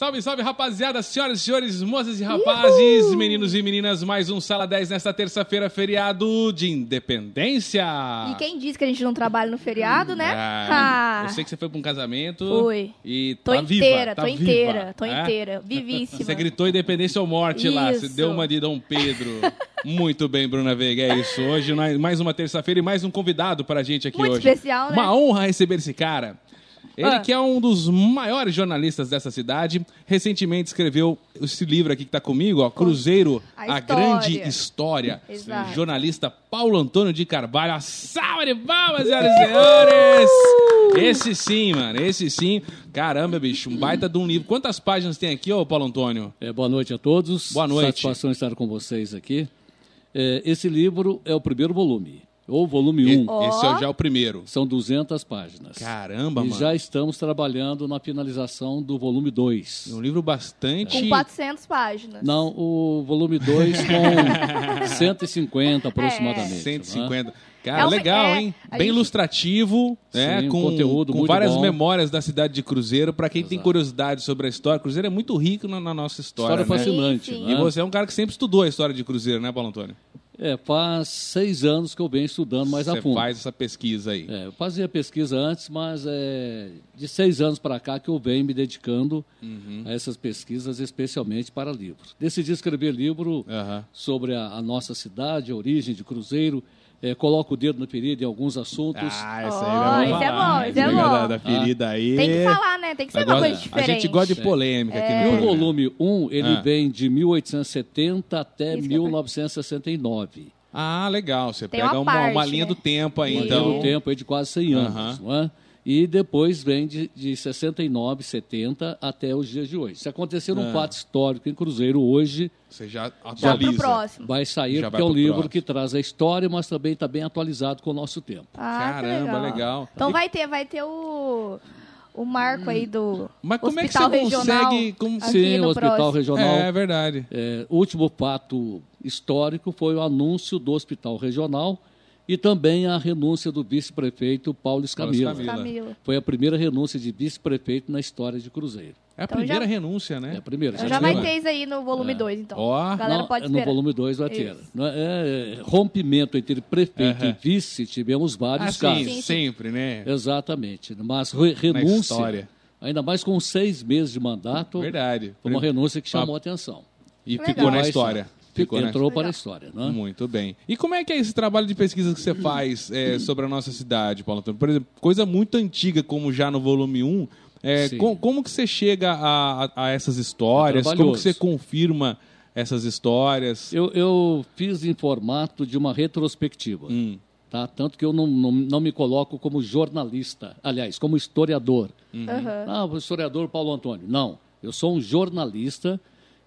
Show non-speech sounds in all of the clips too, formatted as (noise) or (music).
Salve, salve, rapaziada, senhoras e senhores, moças e rapazes, Uhul. meninos e meninas, mais um Sala 10 nesta terça-feira, feriado de independência. E quem disse que a gente não trabalha no feriado, né? Ah, eu sei que você foi pra um casamento. Fui. E tô tá inteira, viva, tá tô viva, inteira, tô é? inteira, (laughs) vivíssima. Você gritou independência ou morte isso. lá, você deu uma de Dom Pedro. (laughs) Muito bem, Bruna Veiga, é isso. Hoje, mais uma terça-feira e mais um convidado para a gente aqui Muito hoje. Muito especial, né? Uma honra receber esse cara. Ele ah. que é um dos maiores jornalistas dessa cidade, recentemente escreveu esse livro aqui que está comigo, ó, Cruzeiro, a, a Grande História. Exato. Jornalista Paulo Antônio de Carvalho. A salva de palmas, senhoras e senhores! Esse sim, mano, esse sim. Caramba, bicho, um baita de um livro. Quantas páginas tem aqui, ô Paulo Antônio? É, boa noite a todos. Boa noite. Satisfação estar com vocês aqui. É, esse livro é o primeiro volume. Ou volume 1. Um. Esse é já é o primeiro. São 200 páginas. Caramba, e mano. E já estamos trabalhando na finalização do volume 2. Um livro bastante... Com 400 páginas. Não, o volume 2 (laughs) com 150 aproximadamente. É. 150. Né? Cara, é um, legal, é, hein? Bem gente... ilustrativo, né? Sim, com conteúdo com várias bom. memórias da cidade de Cruzeiro. Para quem Exato. tem curiosidade sobre a história, Cruzeiro é muito rico na, na nossa história. História né? fascinante. Sim, sim. Né? E você é um cara que sempre estudou a história de Cruzeiro, né, Paulo Antônio? É, faz seis anos que eu venho estudando mais Você a fundo. faz essa pesquisa aí. É, eu fazia pesquisa antes, mas é de seis anos para cá que eu venho me dedicando uhum. a essas pesquisas, especialmente para livros. Decidi escrever livro uhum. sobre a, a, nossa cidade, a origem de Cruzeiro. É, coloco o dedo na ferida em alguns assuntos. Ah, essa oh, aí isso é bom, isso é da, bom. Da ferida ah. aí. Tem que falar, né? Tem que ser uma coisa diferente. A gente gosta de polêmica é. aqui no E o programa. volume 1, ele Ah. vem de 1870 até Isso que eu 1969. Ah, legal. Você Tem pega uma uma, parte, uma linha né? do tempo aí, Uma então. linha do tempo aí de quase 100 anos, não é? E depois vem de, de 69, 70 até os dias de hoje. Se acontecer um Ah. fato histórico em Cruzeiro hoje, Você já Já atualiza. próximo. vai sair, Já porque é um livro próximo. que traz a história, mas também está bem atualizado com o nosso tempo. Ah, Caramba, legal. legal. Então E- vai ter, vai ter o, o marco aí do Mas como é que Hospital você Regional consegue- como- Sim, o Hospital próximo. Regional. É, é verdade. É, o último fato histórico foi o anúncio do Hospital Regional e também a renúncia do vice-prefeito Paulo Escamila. Camila. Foi a primeira renúncia de vice-prefeito na história de Cruzeiro. É a Então primeira já- renúncia, né? É a primeira. Então já já vai ter isso aí no volume 2, então. Ó. A galera Não, pode no esperar. volume 2 vai ter. Não é- é rompimento entre prefeito Aham. e vice, tivemos vários Ah, casos. sim, sempre, né? Exatamente. Mas re- Na renúncia, história. ainda mais com seis meses de mandato, Verdade. foi uma renúncia que chamou a atenção. E Legal. ficou na história. Ficou Entrou para a história. Né? Muito bem. E como é que é esse trabalho de pesquisa que você faz é, sobre a nossa cidade, Paulo Antônio? Por exemplo, coisa muito antiga, como já no volume 1. É, com- como que você chega a, a- a essas histórias? É como que você confirma essas histórias? Eu, eu fiz em formato de uma retrospectiva. Hum, Tá? Tanto que eu não, não, não me coloco como jornalista, aliás, como historiador. Aham. Ah, o historiador Paulo Antônio. Não, eu sou um jornalista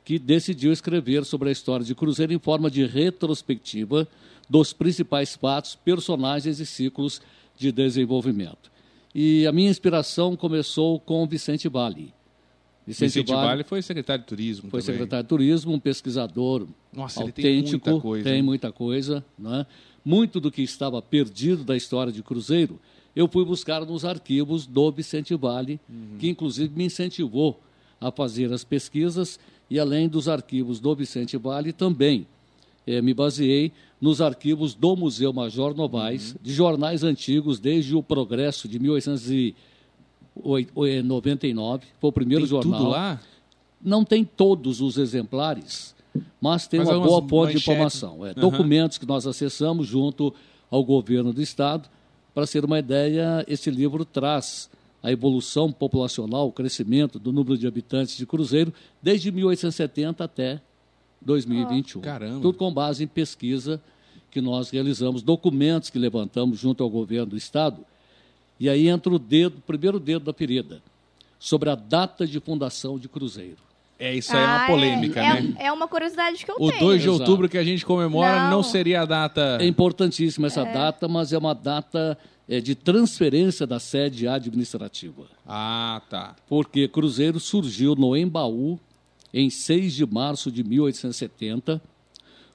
que decidiu escrever sobre a história de Cruzeiro em forma de retrospectiva dos principais fatos, personagens e ciclos de desenvolvimento. E a minha inspiração começou com Vicente Vale. Vicente Vale foi secretário de turismo foi também. secretário de turismo, um pesquisador Nossa, ele tem autêntico, muita coisa, tem muita coisa, né? Muito do que estava perdido da história de Cruzeiro, eu fui buscar nos arquivos do Vicente Vale, Uhum. que inclusive me incentivou a fazer as pesquisas e além dos arquivos do Vicente Vale também eh, me baseei nos arquivos do Museu Major Novaes, Uhum. de jornais antigos desde o Progresso de 1899, foi o primeiro Tem jornal. tudo lá? Não tem todos os exemplares, mas tem Mas uma algumas boa fonte de informação. É, Aham. Documentos que nós acessamos junto ao governo do Estado. Para ser uma ideia, esse livro traz a evolução populacional, o crescimento do número de habitantes de Cruzeiro desde 1870 até 2021. Caramba. Tudo com base em pesquisa que nós realizamos, documentos que levantamos junto ao governo do Estado. E aí entra o dedo, o primeiro dedo da ferida, sobre a data de fundação de Cruzeiro. É, isso aí é uma Ah, polêmica, é, né? É, é uma curiosidade que eu O tenho. 2 de Exato. outubro que a gente comemora não, Não. seria a data. É importantíssima essa data, mas é uma data é, de transferência da sede administrativa. Ah, tá. Porque Cruzeiro surgiu no Embaú em 6 de março de 1870,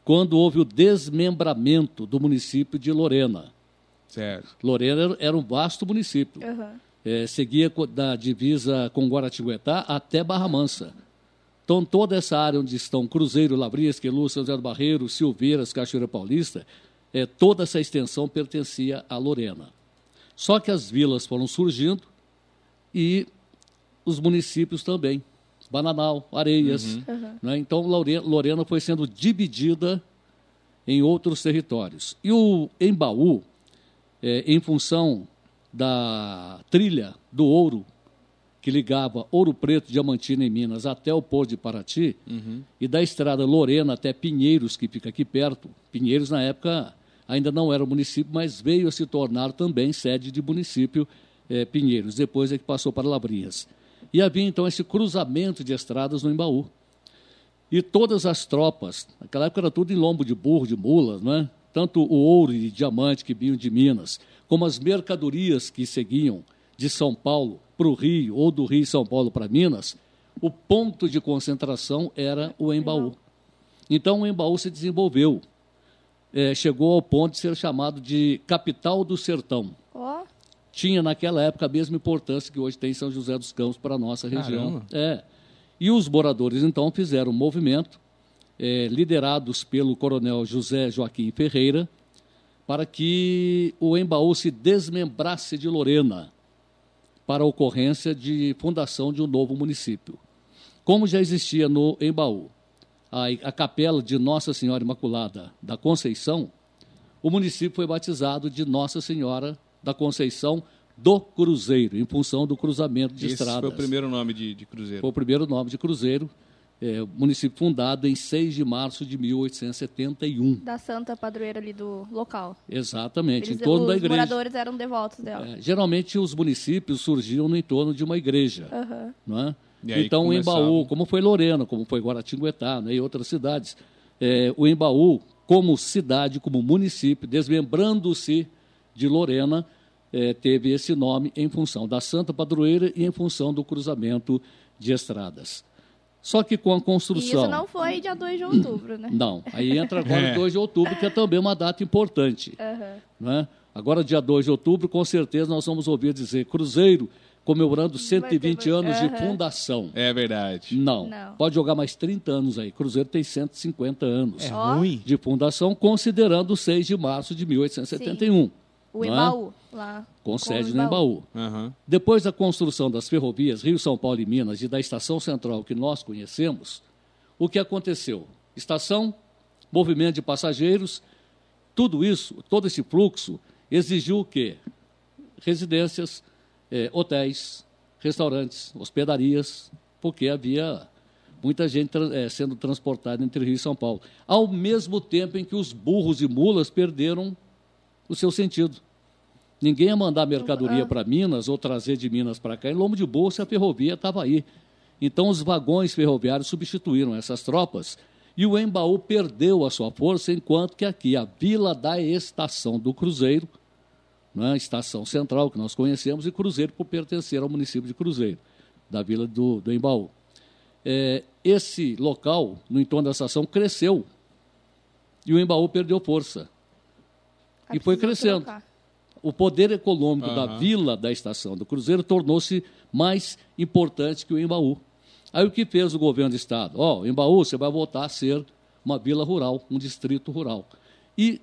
quando houve o desmembramento do município de Lorena. Certo. Lorena era- um vasto município. Aham. eh, seguia da divisa com Guaratinguetá até Barra Mansa. Então, toda essa área onde estão Cruzeiro, Lavrias, Queluz, São José do Barreiro, Silveiras, Cachoeira Paulista, eh, toda essa extensão pertencia à Lorena. Só que as vilas foram surgindo e os municípios também. Bananal, Areias. né? Então, Lore- Lorena foi sendo dividida em outros territórios. E o Embaú, eh, em função da trilha do ouro que ligava Ouro Preto, Diamantina em Minas até o Porto de Paraty, e da estrada Lorena até Pinheiros, que fica aqui perto. Pinheiros, na época, ainda não era município, mas veio a se tornar também sede de município eh, Pinheiros. Depois é que passou para Lavrinhas. E havia, então, esse cruzamento de estradas no Embaú. E todas as tropas, naquela época era tudo em lombo de burro, de mulas, né? tanto o ouro e diamante que vinham de Minas, como as mercadorias que seguiam de São Paulo para o Rio, ou do Rio e São Paulo para Minas, o ponto de concentração era o Embaú. Então o Embaú se desenvolveu, eh, chegou ao ponto de ser chamado de capital do sertão. Ó, Tinha naquela época a mesma importância que hoje tem São José dos Campos para a nossa região. Caramba. É. E os moradores, então, fizeram um movimento, eh, liderados pelo coronel José Joaquim Ferreira, para que o Embaú se desmembrasse de Lorena para a ocorrência de fundação de um novo município. Como já existia no Embaú a, a capela de Nossa Senhora Imaculada da Conceição, o município foi batizado de Nossa Senhora da Conceição do Cruzeiro, em função do cruzamento de Esse estradas. foi o primeiro nome de, de cruzeiro. Foi o primeiro nome de Cruzeiro, é, município fundado em 6 de março de 1871. da santa padroeira ali do local. Exatamente, Eles- em torno os da igreja. moradores eram devotos dela. É, geralmente os municípios surgiam no entorno de uma igreja. Aham. não é? E então o começavam. Embaú, como foi Lorena, como foi Guaratinguetá né, e outras cidades, é, o Embaú, como cidade, como município, desmembrando-se de Lorena, é, teve esse nome em função da Santa Padroeira e em função do cruzamento de estradas. Só que com a E construção. isso não foi dia 2 de outubro, né? Não, aí entra agora É. 2 de outubro, que é também uma data importante. Aham. né? Agora, dia 2 de outubro, com certeza nós vamos ouvir dizer Cruzeiro comemorando 120 ter- anos de Aham. fundação. É verdade. Não. Não. Pode jogar mais 30 anos aí. Cruzeiro tem 150 anos É ruim. de fundação, considerando o 6 de março de 1871, O Não é? Embaú, lá. com o sede no Embaú. Aham. Depois da construção das ferrovias Rio, São Paulo e Minas e da estação central que nós conhecemos, o que aconteceu? Estação, movimento de passageiros, tudo isso, todo esse fluxo exigiu o quê? Residências, eh, hotéis, restaurantes, hospedarias, porque havia muita gente eh, sendo transportada entre Rio e São Paulo. Ao mesmo tempo em que os burros e mulas perderam o seu sentido. Ninguém ia mandar mercadoria para Minas ou trazer de Minas para cá. Em lombo de bolsa, a ferrovia estava aí. Então, os vagões ferroviários substituíram essas tropas e o Embaú perdeu a sua força, enquanto que aqui, a Vila da Estação do Cruzeiro, né, estação central que nós conhecemos, e Cruzeiro por pertencer ao município de Cruzeiro, da Vila do, do Embaú. É, esse local, no entorno da estação, cresceu e o Embaú perdeu força. Aí E foi crescendo. trocar. O poder econômico da Aham. vila da estação do Cruzeiro tornou-se mais importante que o Embaú. Aí o que fez o governo do estado? Ó, o Embaú você vai voltar a ser uma vila rural, um distrito rural. E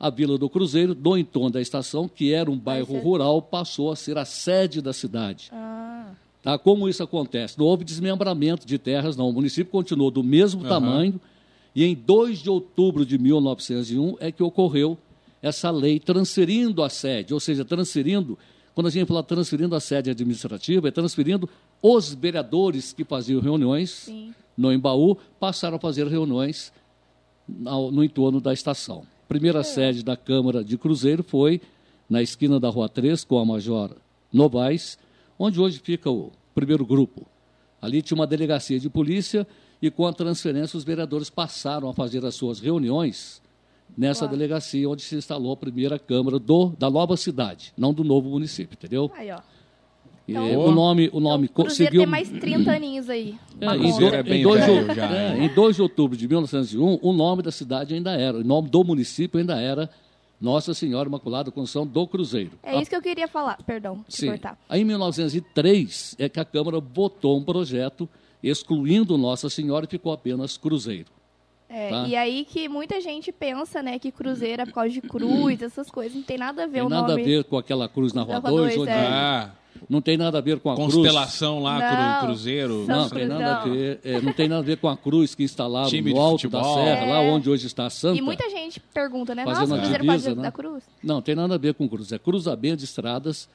a Vila do Cruzeiro, do entorno da estação, que era um bairro ser- rural, passou a ser a sede da cidade. Ah, Tá? Como isso acontece? Não houve desmembramento de terras, não. O município continuou do mesmo Aham. tamanho e em 2 de outubro de 1901 é que ocorreu essa lei transferindo a sede, ou seja, transferindo, quando a gente fala transferindo a sede administrativa, é transferindo os vereadores que faziam reuniões sim. no Embaú, passaram a fazer reuniões ao- no entorno da estação. Primeira sede da Câmara de Cruzeiro foi na esquina da Rua 3, com a Major Novaes, onde hoje fica o primeiro grupo. Ali tinha uma delegacia de polícia e com a transferência os vereadores passaram a fazer as suas reuniões nessa Claro. delegacia onde se instalou a primeira Câmara do, da nova cidade, não do novo município, entendeu? Aí, ó. E, Então- o nome, o nome Então, Cruzeiro conseguiu... tem mais 30 aninhos aí. É, pra em, do- é bem em dois de, velho já, é, em 2 de outubro de 1901, o nome da cidade ainda era, o nome do município ainda era Nossa Senhora Imaculada Conceição do Cruzeiro. É isso que eu queria falar. Perdão, te Sim. cortar. Aí, em 1903 é que a Câmara votou um projeto excluindo Nossa Senhora e ficou apenas Cruzeiro. É, Tá. E aí que muita gente pensa, né, que cruzeiro é por causa de cruz, essas coisas. Não tem nada a ver Tem o nada nome. a ver com aquela cruz na Rua Na Rua 2, dois, onde é. Ah, não tem nada a ver com a cruz. constelação lá, cru- Não. cruzeiro. São Não, tem nada a ver, é, não tem nada a ver com a cruz que instalaram Time no de alto da serra, lá É. onde hoje está a Santa. E muita gente pergunta, né? Fazendo Nossa, a cruzeiro pode divisa, da né? cruz? Não, tem nada a ver com cruz. É cruzamento de estradas.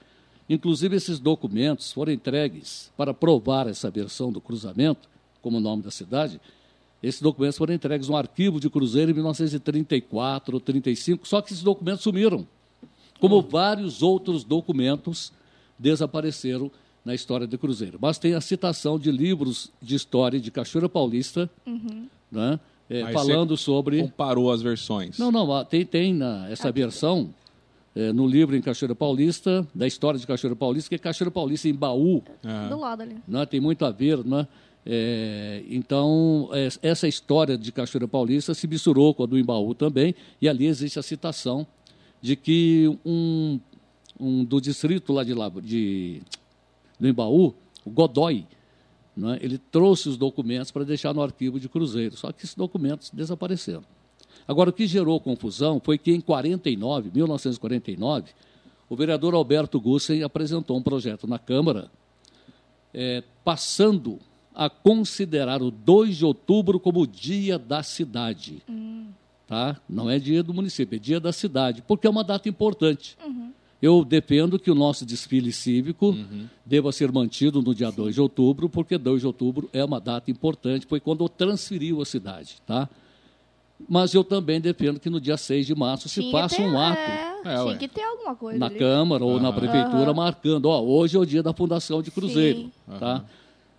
Inclusive, esses documentos foram entregues para provar essa versão do cruzamento, como o nome da cidade. Esses documentos foram entregues no arquivo de Cruzeiro em 1934 ou 35, só que esses documentos sumiram. Como vários outros documentos desapareceram na história do Cruzeiro. Mas tem a citação de livros de história de Cachoeira Paulista, né, é, Aí falando sobre. Comparou as versões. Não, não, tem, tem na, essa versão eh, no livro em Cachoeira Paulista, da história de Cachoeira Paulista, que é Cachoeira Paulista em Baú, Ah. Do lado ali. né, tem muito a ver, né? Eh, então, eh, essa história de Cachoeira Paulista se misturou com a do Embaú também, e ali existe a citação de que um, um do distrito lá de, lá, de do Embaú, o Godoy, né, ele trouxe os documentos para deixar no arquivo de Cruzeiro, só que esses documentos desapareceram. Agora, o que gerou confusão foi que em 49, 1949, o vereador Alberto Gussen apresentou um projeto na Câmara eh, passando a considerar o 2 de outubro como dia da cidade. Tá? Não é dia do município, é dia da cidade, porque é uma data importante. Eu defendo que o nosso desfile cívico deva ser mantido no dia 2 de outubro, porque 2 de outubro é uma data importante, foi quando transferiu a cidade. Tá? Mas eu também defendo que no dia 6 de março se faça um ato É, É, tinha ué. que ter alguma coisa na ali. Câmara ou na Prefeitura Aham. marcando, ó, hoje é o dia da fundação de Cruzeiro. Tá?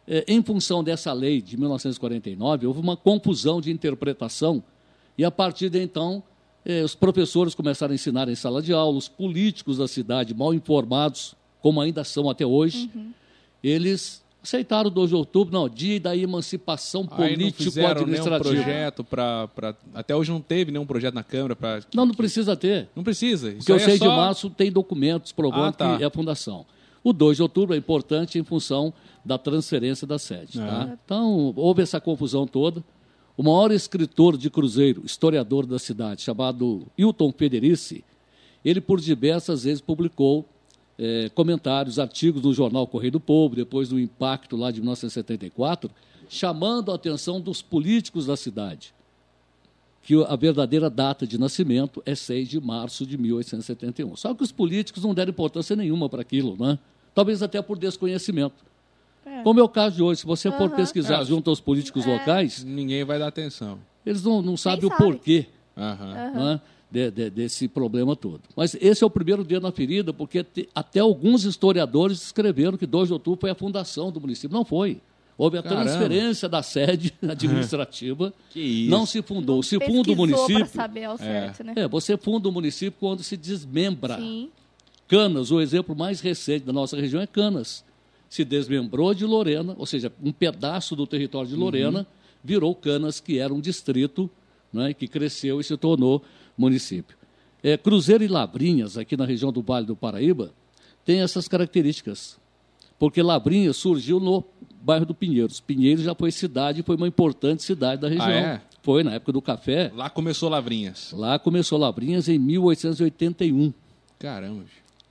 É, em função dessa lei de 1949, houve uma confusão de interpretação e, a partir de então, eh, os professores começaram a ensinar em sala de aula, os políticos da cidade, mal informados, como ainda são até hoje, Uhum. eles aceitaram o 2 de outubro, não, dia da emancipação fizeram nenhum político-administrativa. projeto para... Até hoje não teve nenhum projeto na Câmara para... Não, não precisa ter. Não precisa. Isso Porque o aí é 6 de só- março tem documentos provando Ah, tá. que é a fundação. O 2 de outubro é importante em função da transferência da sede. Tá? Então, houve essa confusão toda. O maior escritor de Cruzeiro, historiador da cidade, chamado Hilton Federici, ele por diversas vezes publicou eh, comentários, artigos no jornal Correio do Povo, depois do impacto lá de 1974, chamando a atenção dos políticos da cidade que a verdadeira data de nascimento é 6 de março de 1871. Só que os políticos não deram importância nenhuma para aquilo, né? Talvez até por desconhecimento. Como é o caso de hoje, se você for pesquisar É. junto aos políticos locais, Ninguém vai dar atenção. eles não, não sabem o sabe. porquê Aham. né, de- de- desse problema todo. Mas esse é o primeiro dia na ferida, porque te- até alguns historiadores escreveram que 2 de outubro foi a fundação do município. Não foi. Houve a Caramba. transferência da sede (laughs) administrativa. Que isso. Não se fundou. Se funda o município. saber ao certo, né? É, você funda o município quando se desmembra. Sim. Canas, o exemplo mais recente da nossa região é Canas. Se desmembrou de Lorena, ou seja, um pedaço do território de Lorena virou Canas, que era um distrito, né, que cresceu e se tornou município. É, Cruzeiro e Lavrinhas, aqui na região do Vale do Paraíba, tem essas características. Porque Lavrinhas surgiu no bairro do Pinheiros. Pinheiros já foi cidade, foi uma importante cidade da região. é? Foi na época do café. Lá começou Lavrinhas. Lá começou Lavrinhas em 1881. Caramba.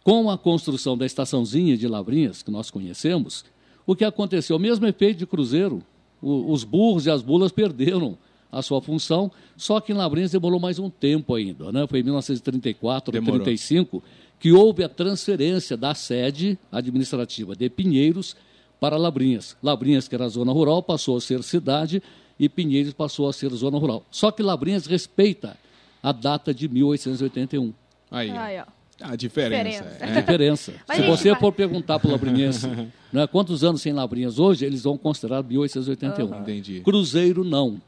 Com a construção da estaçãozinha de Lavrinhas, que nós conhecemos, o que aconteceu? O mesmo efeito de Cruzeiro. O- os burros e as bulas perderam a sua função, só que em Lavrinhas demorou mais um tempo ainda. Né? Foi em 1934 ou Demorou. 35 que houve a transferência da sede administrativa de Pinheiros para Lavrinhas. Lavrinhas, que era a zona rural, passou a ser cidade e Pinheiros passou a ser zona rural. Só que Lavrinhas respeita a data de 1881. Aí. ó. Aí, ó. A diferença. Diferença. A É. diferença. (laughs) Mas Se a gente você vai- for perguntar para o Lavrinhense (laughs) né, quantos anos sem Lavrinhas hoje, eles vão considerar 1881. Entendi. Cruzeiro, não.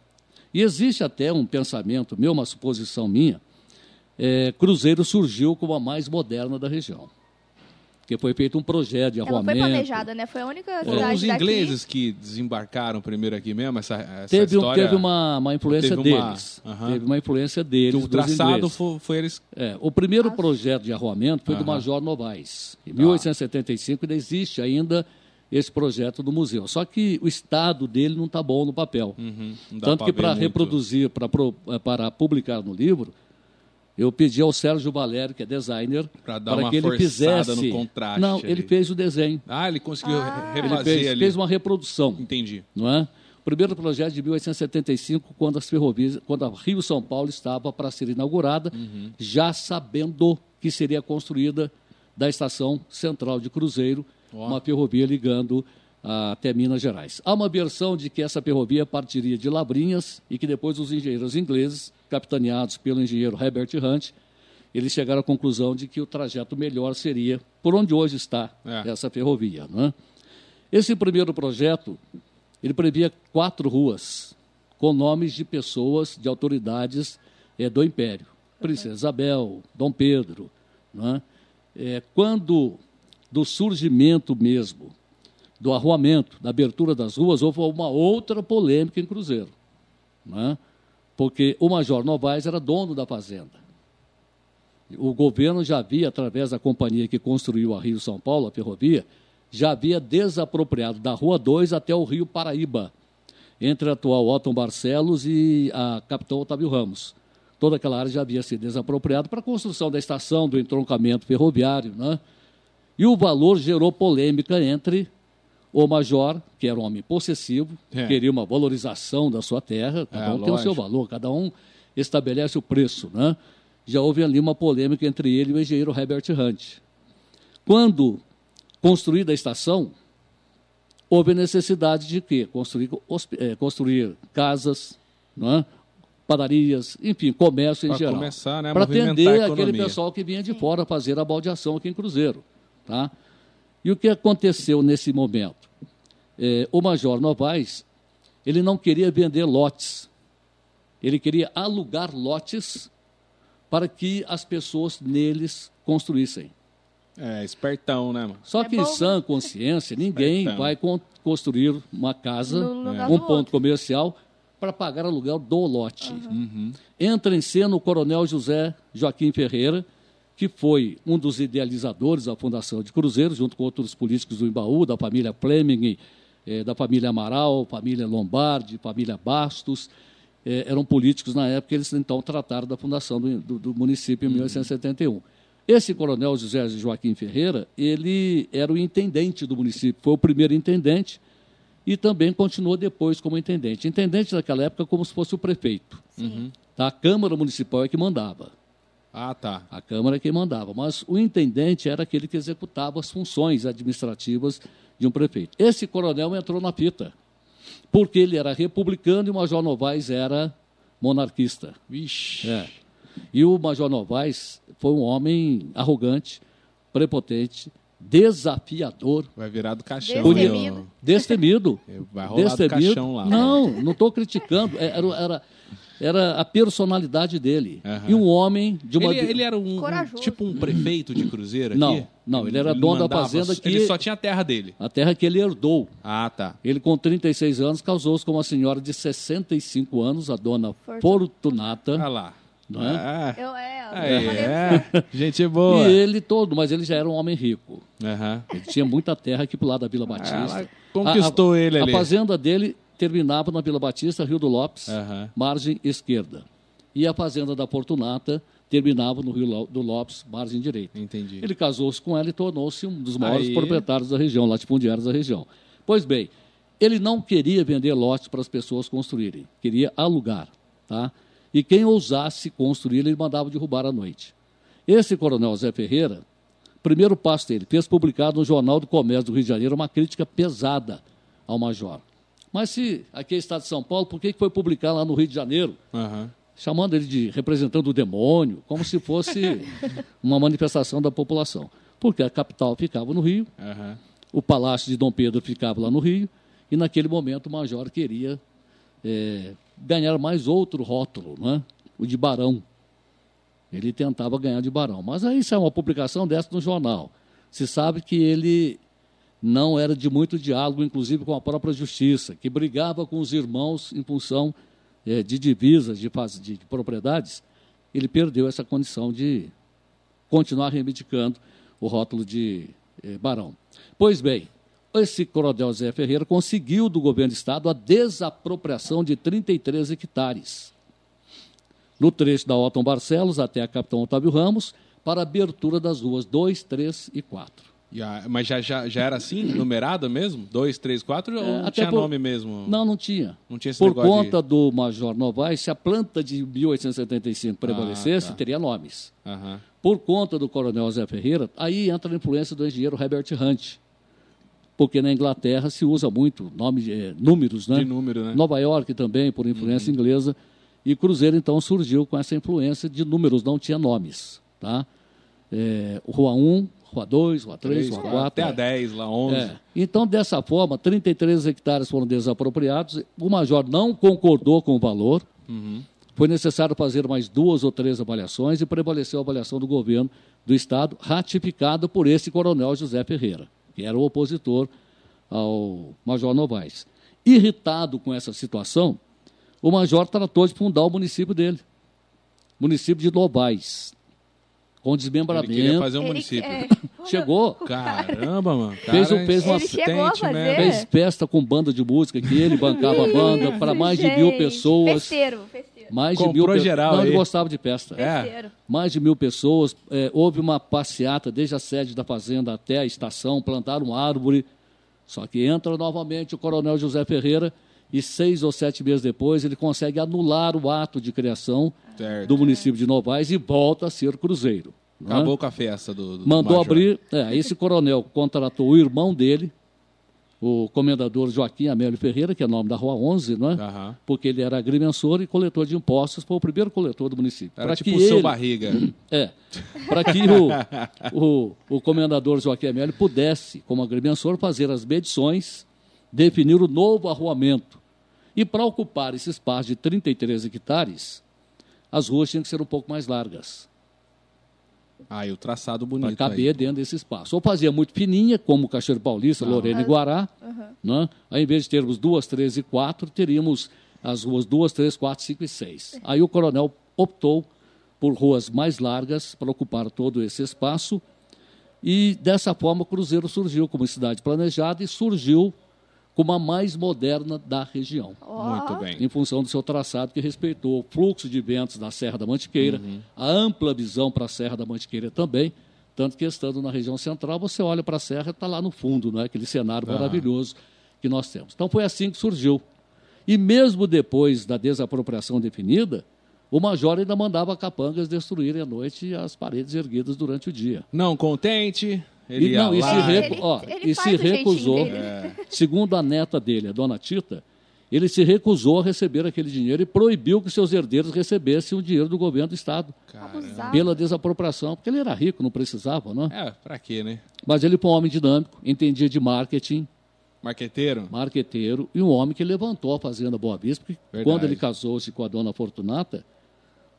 E existe até um pensamento meu, uma suposição minha, é, Cruzeiro surgiu como a mais moderna da região. Porque foi feito um projeto de Ela foi arruamento. planejada, né? Foi a única Foram cidade os daqui. ingleses que desembarcaram primeiro aqui mesmo, essa, essa Teve, um- história... teve uma, uma influência teve uma- deles. Aham. Teve uma influência que deles. o traçado foi, foi eles... É, o primeiro projeto de arruamento foi do Aham. Major Novaes. Em 1875 ainda existe ainda esse projeto do museu. Só que o estado dele não está bom no papel. Uhum, não dá Tanto que para reproduzir, pra eh, para publicar no livro, eu pedi ao Sérgio Valério, que é designer, para uma que ele forçada fizesse. no contraste Não, ali. ele fez o desenho. Ah, ele conseguiu Ele refazer fez, ali. fez uma reprodução Entendi. não é? O primeiro projeto de 1875, quando as ferrovias, quando a Rio São Paulo estava para ser inaugurada, Uhum. já sabendo que seria construída da estação central de Cruzeiro, Ó. uma ferrovia ligando ah, até Minas Gerais. Há uma versão de que essa ferrovia partiria de Labrinhas e que depois os engenheiros ingleses, capitaneados pelo engenheiro Herbert Hunt, eles chegaram à conclusão de que o trajeto melhor seria por onde hoje está É. essa ferrovia. Não é? Esse primeiro projeto, ele previa quatro ruas com nomes de pessoas, de autoridades eh, do Império. Princesa Isabel, Dom Pedro. Não é? Quando, do surgimento mesmo, do arruamento, da abertura das ruas, houve uma outra polêmica em Cruzeiro. Não é? Porque o Major Novaes era dono da fazenda. O governo já havia, através da companhia que construiu a Rio São Paulo, a ferrovia, já havia desapropriado da Rua 2 até o Rio Paraíba, entre a atual Otton Barcelos e a Capitão Otávio Ramos. Toda aquela área já havia sido desapropriada para a construção da estação, do entroncamento ferroviário. Né? E o valor gerou polêmica entre o major, que era um homem possessivo, É. queria uma valorização da sua terra, cada É, um tem o seu lógico. valor, cada um estabelece o preço. Né? Já houve ali uma polêmica entre ele e o engenheiro Herbert Hunt. Quando construída a estação, houve necessidade de quê? Construir, eh, construir casas, não é? padarias, enfim, comércio em Pra geral. começar, né, Para atender a aquele pessoal que vinha de fora fazer a baldeação aqui em Cruzeiro. Tá? E o que aconteceu nesse momento? Eh, o Major Novaes, ele não queria vender lotes. Ele queria alugar lotes para que as pessoas neles construíssem. É, espertão, né, mano? Só É que bom, em sã consciência, (laughs) ninguém Espertão. vai con- construir uma casa, um ponto outro. comercial, para pagar aluguel do lote. Uhum. Entra em cena o coronel José Joaquim Ferreira, que foi um dos idealizadores da Fundação de Cruzeiro, junto com outros políticos do Embaú, da família Fleming, eh, da família Amaral, família Lombardi, família Bastos. Eh, eram políticos na época, eles então trataram da fundação do, do- do município em 1871. Esse coronel José Joaquim Ferreira, ele era o intendente do município, foi o primeiro intendente e também continuou depois como intendente. Intendente naquela época como se fosse o prefeito. Tá? A Câmara Municipal é que mandava. Ah, tá. A Câmara é quem mandava, mas o intendente era aquele que executava as funções administrativas de um prefeito. Esse coronel entrou na fita, porque ele era republicano e o Major Novaes era monarquista. Vixe. É. E o Major Novaes foi um homem arrogante, prepotente, desafiador, Vai virar do caixão. Destemido. né? destemido. Vai rolar do destemido. caixão lá. Não, não estou criticando. É, Era, era, era a personalidade dele. Aham. E um homem de uma. Ele, ele era um, um- Corajoso. tipo um prefeito de Cruzeiro aqui? Não, não, ele era dono da mandava- fazenda que- Ele só tinha a terra dele. A terra que ele herdou. Ah, tá. Ele, com 36 anos, casou-se com uma senhora de 65 anos, a dona Fortuna. Fortunata. Olha lá. Não é? Ah, Eu, é, eu falei- é. (laughs) Gente boa. E ele todo, mas ele já era um homem rico. Aham. Ele tinha muita terra aqui pro lado da Vila Batista. Ela conquistou A- a- ele ali. A fazenda dele terminava na Vila Batista, Rio do Lopes, Aham. margem esquerda. E a fazenda da Fortunata terminava no Rio do Lopes, margem direita. Entendi. Ele casou-se com ela e tornou-se um dos maiores Aí. proprietários da região, latifundiários da região. Pois bem, ele não queria vender lotes para as pessoas construírem, queria alugar. Tá? E quem ousasse construir, ele mandava derrubar à noite. Esse coronel Zé Ferreira, primeiro passo dele, fez publicado no Jornal do Comércio do Rio de Janeiro uma crítica pesada ao major. Mas se aqui é Estado de São Paulo, por que foi publicar lá no Rio de Janeiro? Aham. chamando ele de representante do demônio, como se fosse (laughs) uma manifestação da população. Porque a capital ficava no Rio, Aham. o palácio de Dom Pedro ficava lá no Rio, e naquele momento o major queria eh, ganhar mais outro rótulo, não é? o de barão. Ele tentava ganhar de barão. Mas aí saiu uma publicação dessa no jornal. se sabe que ele não era de muito diálogo, inclusive com a própria justiça, que brigava com os irmãos em função é, de divisas, de, de, de propriedades. Ele perdeu essa condição de continuar reivindicando o rótulo de é, barão. Pois bem, esse coronel Zé Ferreira conseguiu do governo do estado a desapropriação de 33 hectares no trecho da Otton Barcelos até a Capitão Otávio Ramos para abertura das ruas 2, 3 e 4. Yeah, mas já, já, já era assim, (coughs) numerada mesmo? 2, 3, 4 ou não tinha por... nome mesmo? Não, não tinha. Não tinha esse Por conta de... do Major Novaes, se a planta de 1875 prevalecesse, ah, tá. teria nomes. Uhum. Por conta do Coronel Zé Ferreira, aí entra a influência do engenheiro Herbert Hunt, porque na Inglaterra se usa muito nome, é, números, né? De número, né? Nova York também, por influência uhum. inglesa. E Cruzeiro, então, surgiu com essa influência de números, não tinha nomes. Tá? É, Rua 1, Rua 2, Rua 3, 3 Rua 4. Até a 10, lá 11. É. Então, dessa forma, 33 hectares foram desapropriados. O major não concordou com o valor. Uhum. Foi necessário fazer mais duas ou três avaliações e prevaleceu a avaliação do governo do Estado, ratificada por esse coronel José Ferreira que era o opositor ao Major Novaes. Irritado com essa situação, o Major tratou de fundar o município dele, município de Novaes, com desmembramento. Ele queria fazer um município. É... (laughs) Chegou. Caramba, mano. (laughs) fez, fez uma fez festa com banda de música que ele bancava a banda para mais de mil pessoas. Festeiro, festeiro. Mais de mil geral Não, ele gostava de festa. É. Mais de mil pessoas. É, houve uma passeata desde a sede da fazenda até a estação, plantaram árvore. Só que entra novamente o coronel José Ferreira e seis ou sete meses depois ele consegue anular o ato de criação certo. do município de Novaes e volta a ser cruzeiro. Acabou é? com a festa do, do Mandou do abrir. É, esse coronel contratou o irmão dele, o comendador Joaquim Amélio Ferreira, que é nome da Rua 11, não é? Uhum. Porque ele era agrimensor e coletor de impostos, foi o primeiro coletor do município. Era pra tipo o seu barriga. (clears throat) É. Para que o, o, o comendador Joaquim Amélio pudesse, como agrimensor, fazer as medições, definir o novo arruamento. E para ocupar esse espaço de 33 hectares, as ruas tinham que ser um pouco mais largas. Ah, e o traçado bonito. Para caber aí. dentro desse espaço. Ou fazia muito fininha, como o Cachoeiro Paulista, ah. Lorena e Guará. Uhum. Né? Aí, em vez de termos duas, três e quatro, teríamos as ruas duas, três, quatro, cinco e seis. Aí o coronel optou por ruas mais largas para ocupar todo esse espaço. E dessa forma o Cruzeiro surgiu como cidade planejada e surgiu como a mais moderna da região. Oh. Muito bem. Em função do seu traçado que respeitou o fluxo de ventos da Serra da Mantiqueira, uhum. a ampla visão para a Serra da Mantiqueira também, tanto que estando na região central, você olha para a serra e está lá no fundo, né? aquele cenário maravilhoso que nós temos. Então foi assim que surgiu. E mesmo depois da desapropriação definida, o major ainda mandava capangas destruírem à noite as paredes erguidas durante o dia. Não contente, ele e, não, e se, recu ó, e se recusou, é. segundo a neta dele, a dona Tita, ele se recusou a receber aquele dinheiro e proibiu que seus herdeiros recebessem o dinheiro do governo do Estado. Caramba. Pela desapropriação, porque ele era rico, não precisava, não é? pra quê, né? Mas ele foi um homem dinâmico, entendia de marketing. Marqueteiro? Marqueteiro, e um homem que levantou a Fazenda Boa Vista, porque Verdade. quando ele casou-se com a dona Fortunata,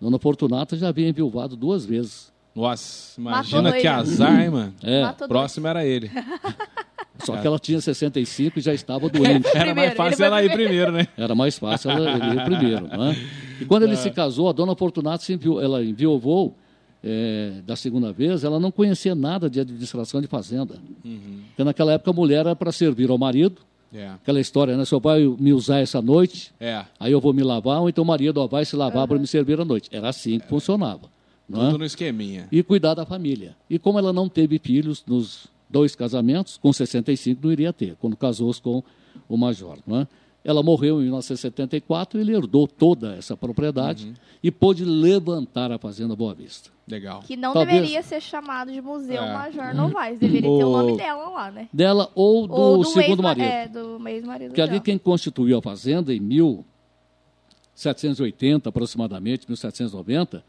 a dona Fortunata já havia enviuvado duas vezes. Nossa, imagina que azar, hein, mano? É. Próximo era ele. (laughs) Só que ela tinha 65 e já estava (laughs) doente. Era mais fácil ela ir primeiro, né? Era mais fácil ela ir (laughs) primeiro, né? E quando ele é. se casou, a dona Fortunato se enviou, ela enviou o voo é, da segunda vez, ela não conhecia nada de administração de fazenda. Uhum. Porque naquela época a mulher era para servir ao marido. É. Aquela história, né? Seu pai me usar essa noite, é. aí eu vou me lavar, ou então o marido ó, vai se lavar uhum. para me servir à noite. Era assim que funcionava. Tudo é? no esqueminha. E cuidar da família. E como ela não teve filhos nos dois casamentos, com 65 não iria ter, quando casou-se com o major. Não é? Ela morreu em 1974 e ele herdou toda essa propriedade uhum. e pôde levantar a Fazenda Boa Vista. Legal. Que não Talvez... deveria ser chamado de Museu é. Major Novaes, deveria o... ter o nome dela lá, né? Dela ou do, ou do segundo marido. É, do ex-marido. Porque ali quem constituiu a Fazenda em 1780, aproximadamente, 1790,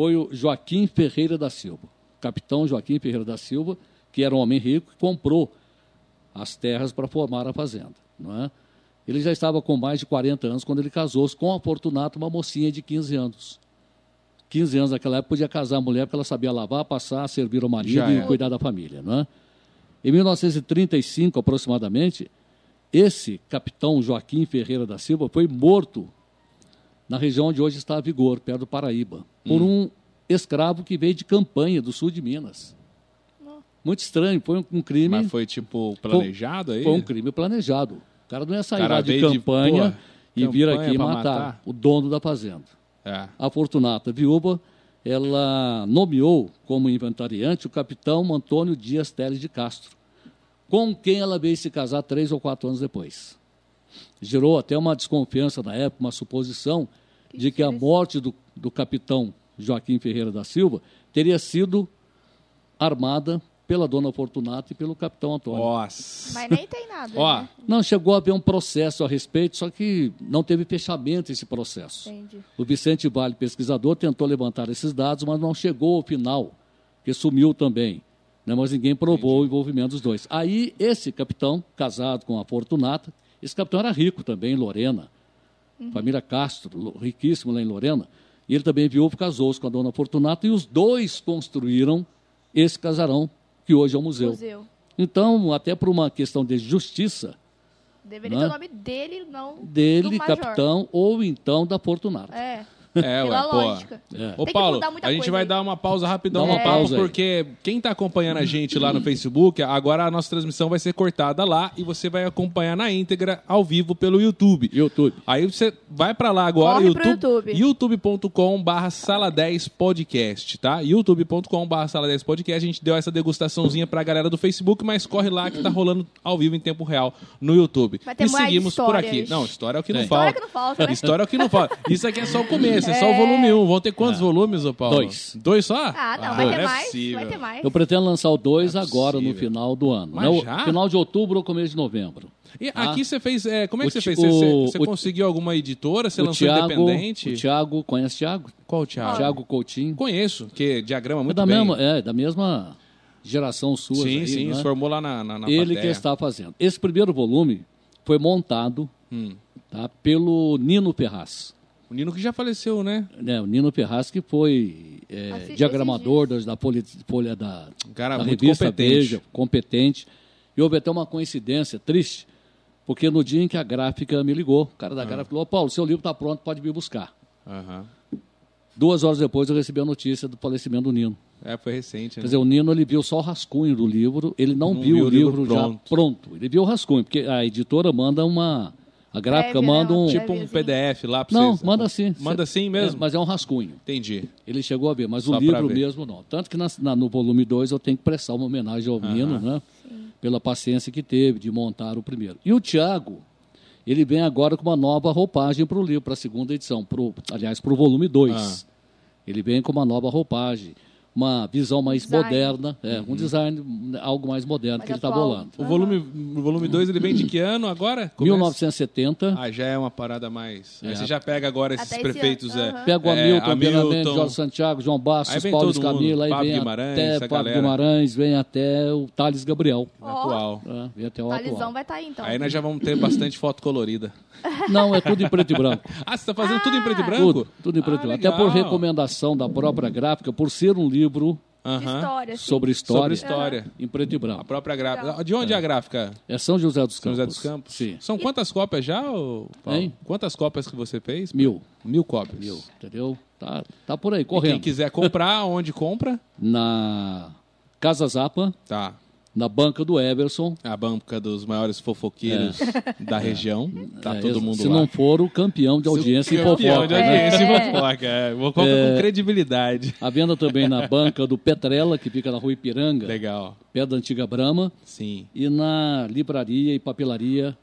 foi o Joaquim Ferreira da Silva. Capitão Joaquim Ferreira da Silva, que era um homem rico, comprou as terras para formar a fazenda. Não é? Ele já estava com mais de 40 anos quando ele casou-se com a Fortunato, uma mocinha de 15 anos. 15 anos naquela época, podia casar a mulher porque ela sabia lavar, passar, servir o marido Já e é. cuidar da família. Não é? Em 1935, aproximadamente, esse capitão Joaquim Ferreira da Silva foi morto na região onde hoje está a Vigor, perto do Paraíba, por Hum. um escravo que veio de campanha do sul de Minas. Muito estranho, foi um, um crime. Mas foi tipo planejado aí? Foi um crime planejado. O cara não ia sair Cara lá de veio de, campanha pô, e vir campanha aqui pra matar, matar. o dono da fazenda. É. A Fortunata, viúva, ela nomeou como inventariante o capitão Antônio Dias Teles de Castro, com quem ela veio se casar três ou quatro anos depois. Gerou até uma desconfiança na época, uma suposição de que a morte do, do capitão Joaquim Ferreira da Silva teria sido armada pela dona Fortunata e pelo capitão Antônio. Nossa. Mas nem tem nada. Ó, né? Não, chegou a haver um processo a respeito, só que não teve fechamento esse processo. Entendi. O Vicente Vale, pesquisador, tentou levantar esses dados, mas não chegou ao final, porque sumiu também. Né? Mas ninguém provou o envolvimento dos dois. Aí, esse capitão, casado com a Fortunata, esse capitão era rico também, em Lorena. Família Castro, riquíssimo lá em Lorena. E ele também viúvo, casou-se com a dona Fortunata, e os dois construíram esse casarão, que hoje é o museu. Museu. Então, até por uma questão de justiça, Deveria Né? ter o nome dele, não dele, capitão, ou então da Fortunata. É. é, ué, pô. lógica. É. Ô, Tem que Paulo, mudar muita a gente coisa vai aí. dar uma pausa rapidão Dá no uma papo, pausa aí. porque quem está acompanhando a gente lá no Facebook, agora a nossa transmissão vai ser cortada lá e você vai acompanhar na íntegra, ao vivo, pelo YouTube. YouTube. Aí você vai pra lá agora, Corre pro YouTube. youtube.com barra sala 10 podcast, tá? youtube.com barra sala 10 podcast. A gente deu essa degustaçãozinha pra galera do Facebook, mas corre lá que tá rolando ao vivo em tempo real no YouTube. Vai ter e mais seguimos por aqui. histórias. Não, história é o que não Tem. falta. História que não falta, né? História é o que não falta. Isso aqui é só o começo, é, só o É. volume 1. Vão ter quantos volumes, ô Paulo? Dois. Dois só? Ah, não, vai não ter é mais. Vai ter mais. Eu pretendo lançar o 2 Não é agora, no final do ano. Mas né? O já? Final de outubro ou começo de novembro. E Ah. aqui você fez. é, como é que você fez? Você, conseguiu alguma editora? Você lançou Thiago, independente? o Thiago, conhece o Thiago? Qual o Thiago? Thiago Coutinho. Conheço, que diagrama É muito da, bem. mesma, é da mesma geração sua. sim, aí, sim, né? se formou lá na, na, na Ele que plateia. está fazendo. Esse primeiro volume foi montado Hum. tá, pelo Nino Ferraz. O Nino que já faleceu, né? né, o Nino Ferraz, que foi é, diagramador da Folha, Folha da, Um cara da muito revista competente. Veja, competente. E houve até uma coincidência triste, porque no dia em que a gráfica me ligou, o cara da gráfica falou, Paulo, seu livro está pronto, pode vir buscar. Aham. Duas horas depois eu recebi a notícia do falecimento do Nino. É, foi recente, Quer né? dizer, o Nino ele viu só o rascunho do livro, ele não, Não viu, viu o o livro livro, pronto. já pronto. Ele viu o rascunho, porque a editora manda uma... A gráfica Prévia, né, manda uma um... prévia. tipo um. PDF lá pra Não, vocês. manda sim. Manda sim mesmo? É, mas é um rascunho. Entendi. Ele chegou a ver, mas Só o livro mesmo não. Tanto que na- na- no volume 2 eu tenho que prestar uma homenagem ao Nino, né? Pela paciência que teve de montar o primeiro. E o Tiago, ele vem agora com uma nova roupagem para o livro, para a segunda edição. Pro, aliás, para o volume 2. Ah. Ele vem com uma nova roupagem, uma visão mais Design. moderna, é, Uhum. um design, algo mais moderno Mais que ele está bolando. O volume 2 o volume dois, ele vem de que ano agora? Começa? 1970. Ah, já é uma parada mais. Aí É. você já pega agora esses Até esse prefeitos. ano, é. Pega o é, Hamilton, Hamilton Hamilton, Jorge Santiago, João Aí Bastos, vem Paulo Escamila, aí Pablo vem Guimarães, até Pablo. Guimarães, vem até o Thales Gabriel. Ó, atual. É, vem até o Talisão atual. vai estar aí, então. Aí nós já vamos ter bastante foto colorida. (laughs) Não, é tudo em preto e branco. Ah, você tá fazendo tudo em preto e branco? Tudo, tudo em preto Ah, e branco. Até por recomendação da própria gráfica, por ser um livro De Aham. história, assim. sobre história, Sobre história. em preto e A branco. própria gráfica. De onde é a gráfica? É São José dos São Campos. José dos Campos? Sim. São quantas cópias já, Paulo? Hein? Quantas cópias que você fez? Mil. Mil cópias. Mil, entendeu? Tá, tá por aí, E correndo. quem quiser comprar, (laughs) onde compra? Na Casa Zapa, Tá. Na banca do Everson. A banca dos maiores fofoqueiros da região. Tá É, todo mundo se lá. não for o campeão de audiência e Campeão fofoca. de né? audiência É. e fofoca. É. Vou comprar com credibilidade. A venda também na banca do Petrela, que fica na rua Ipiranga, Legal. perto da antiga Brama, Sim. e na livraria e papelaria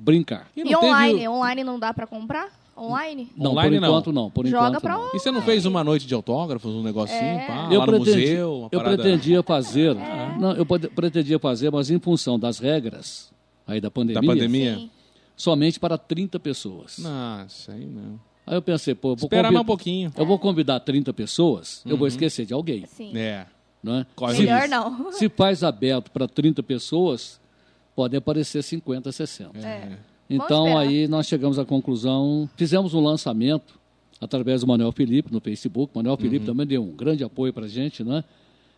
Brincar. E E online? Online não dá pra comprar? Online? Não, Online por não. enquanto não. Por Joga enquanto pra não. E você não fez uma noite de autógrafos, um negocinho, É. pá, Eu, lá no pretendi, museu? Uma eu parada... pretendia fazer, É. não, eu pretendia fazer, mas em função das regras aí da pandemia, Da pandemia? Sim. somente para 30 pessoas. Nossa, aí não. Aí eu pensei, pô, eu vou, Esperar mais um pouquinho. eu vou convidar 30 pessoas, eu vou esquecer de alguém. Sim. É. Não é? Corre se, Melhor risco. não. se faz aberto para 30 pessoas, podem aparecer 50, 60. É. Então aí nós chegamos à conclusão, fizemos um lançamento através do Manuel Felipe no Facebook. Manuel Felipe também deu um grande apoio para a gente, né?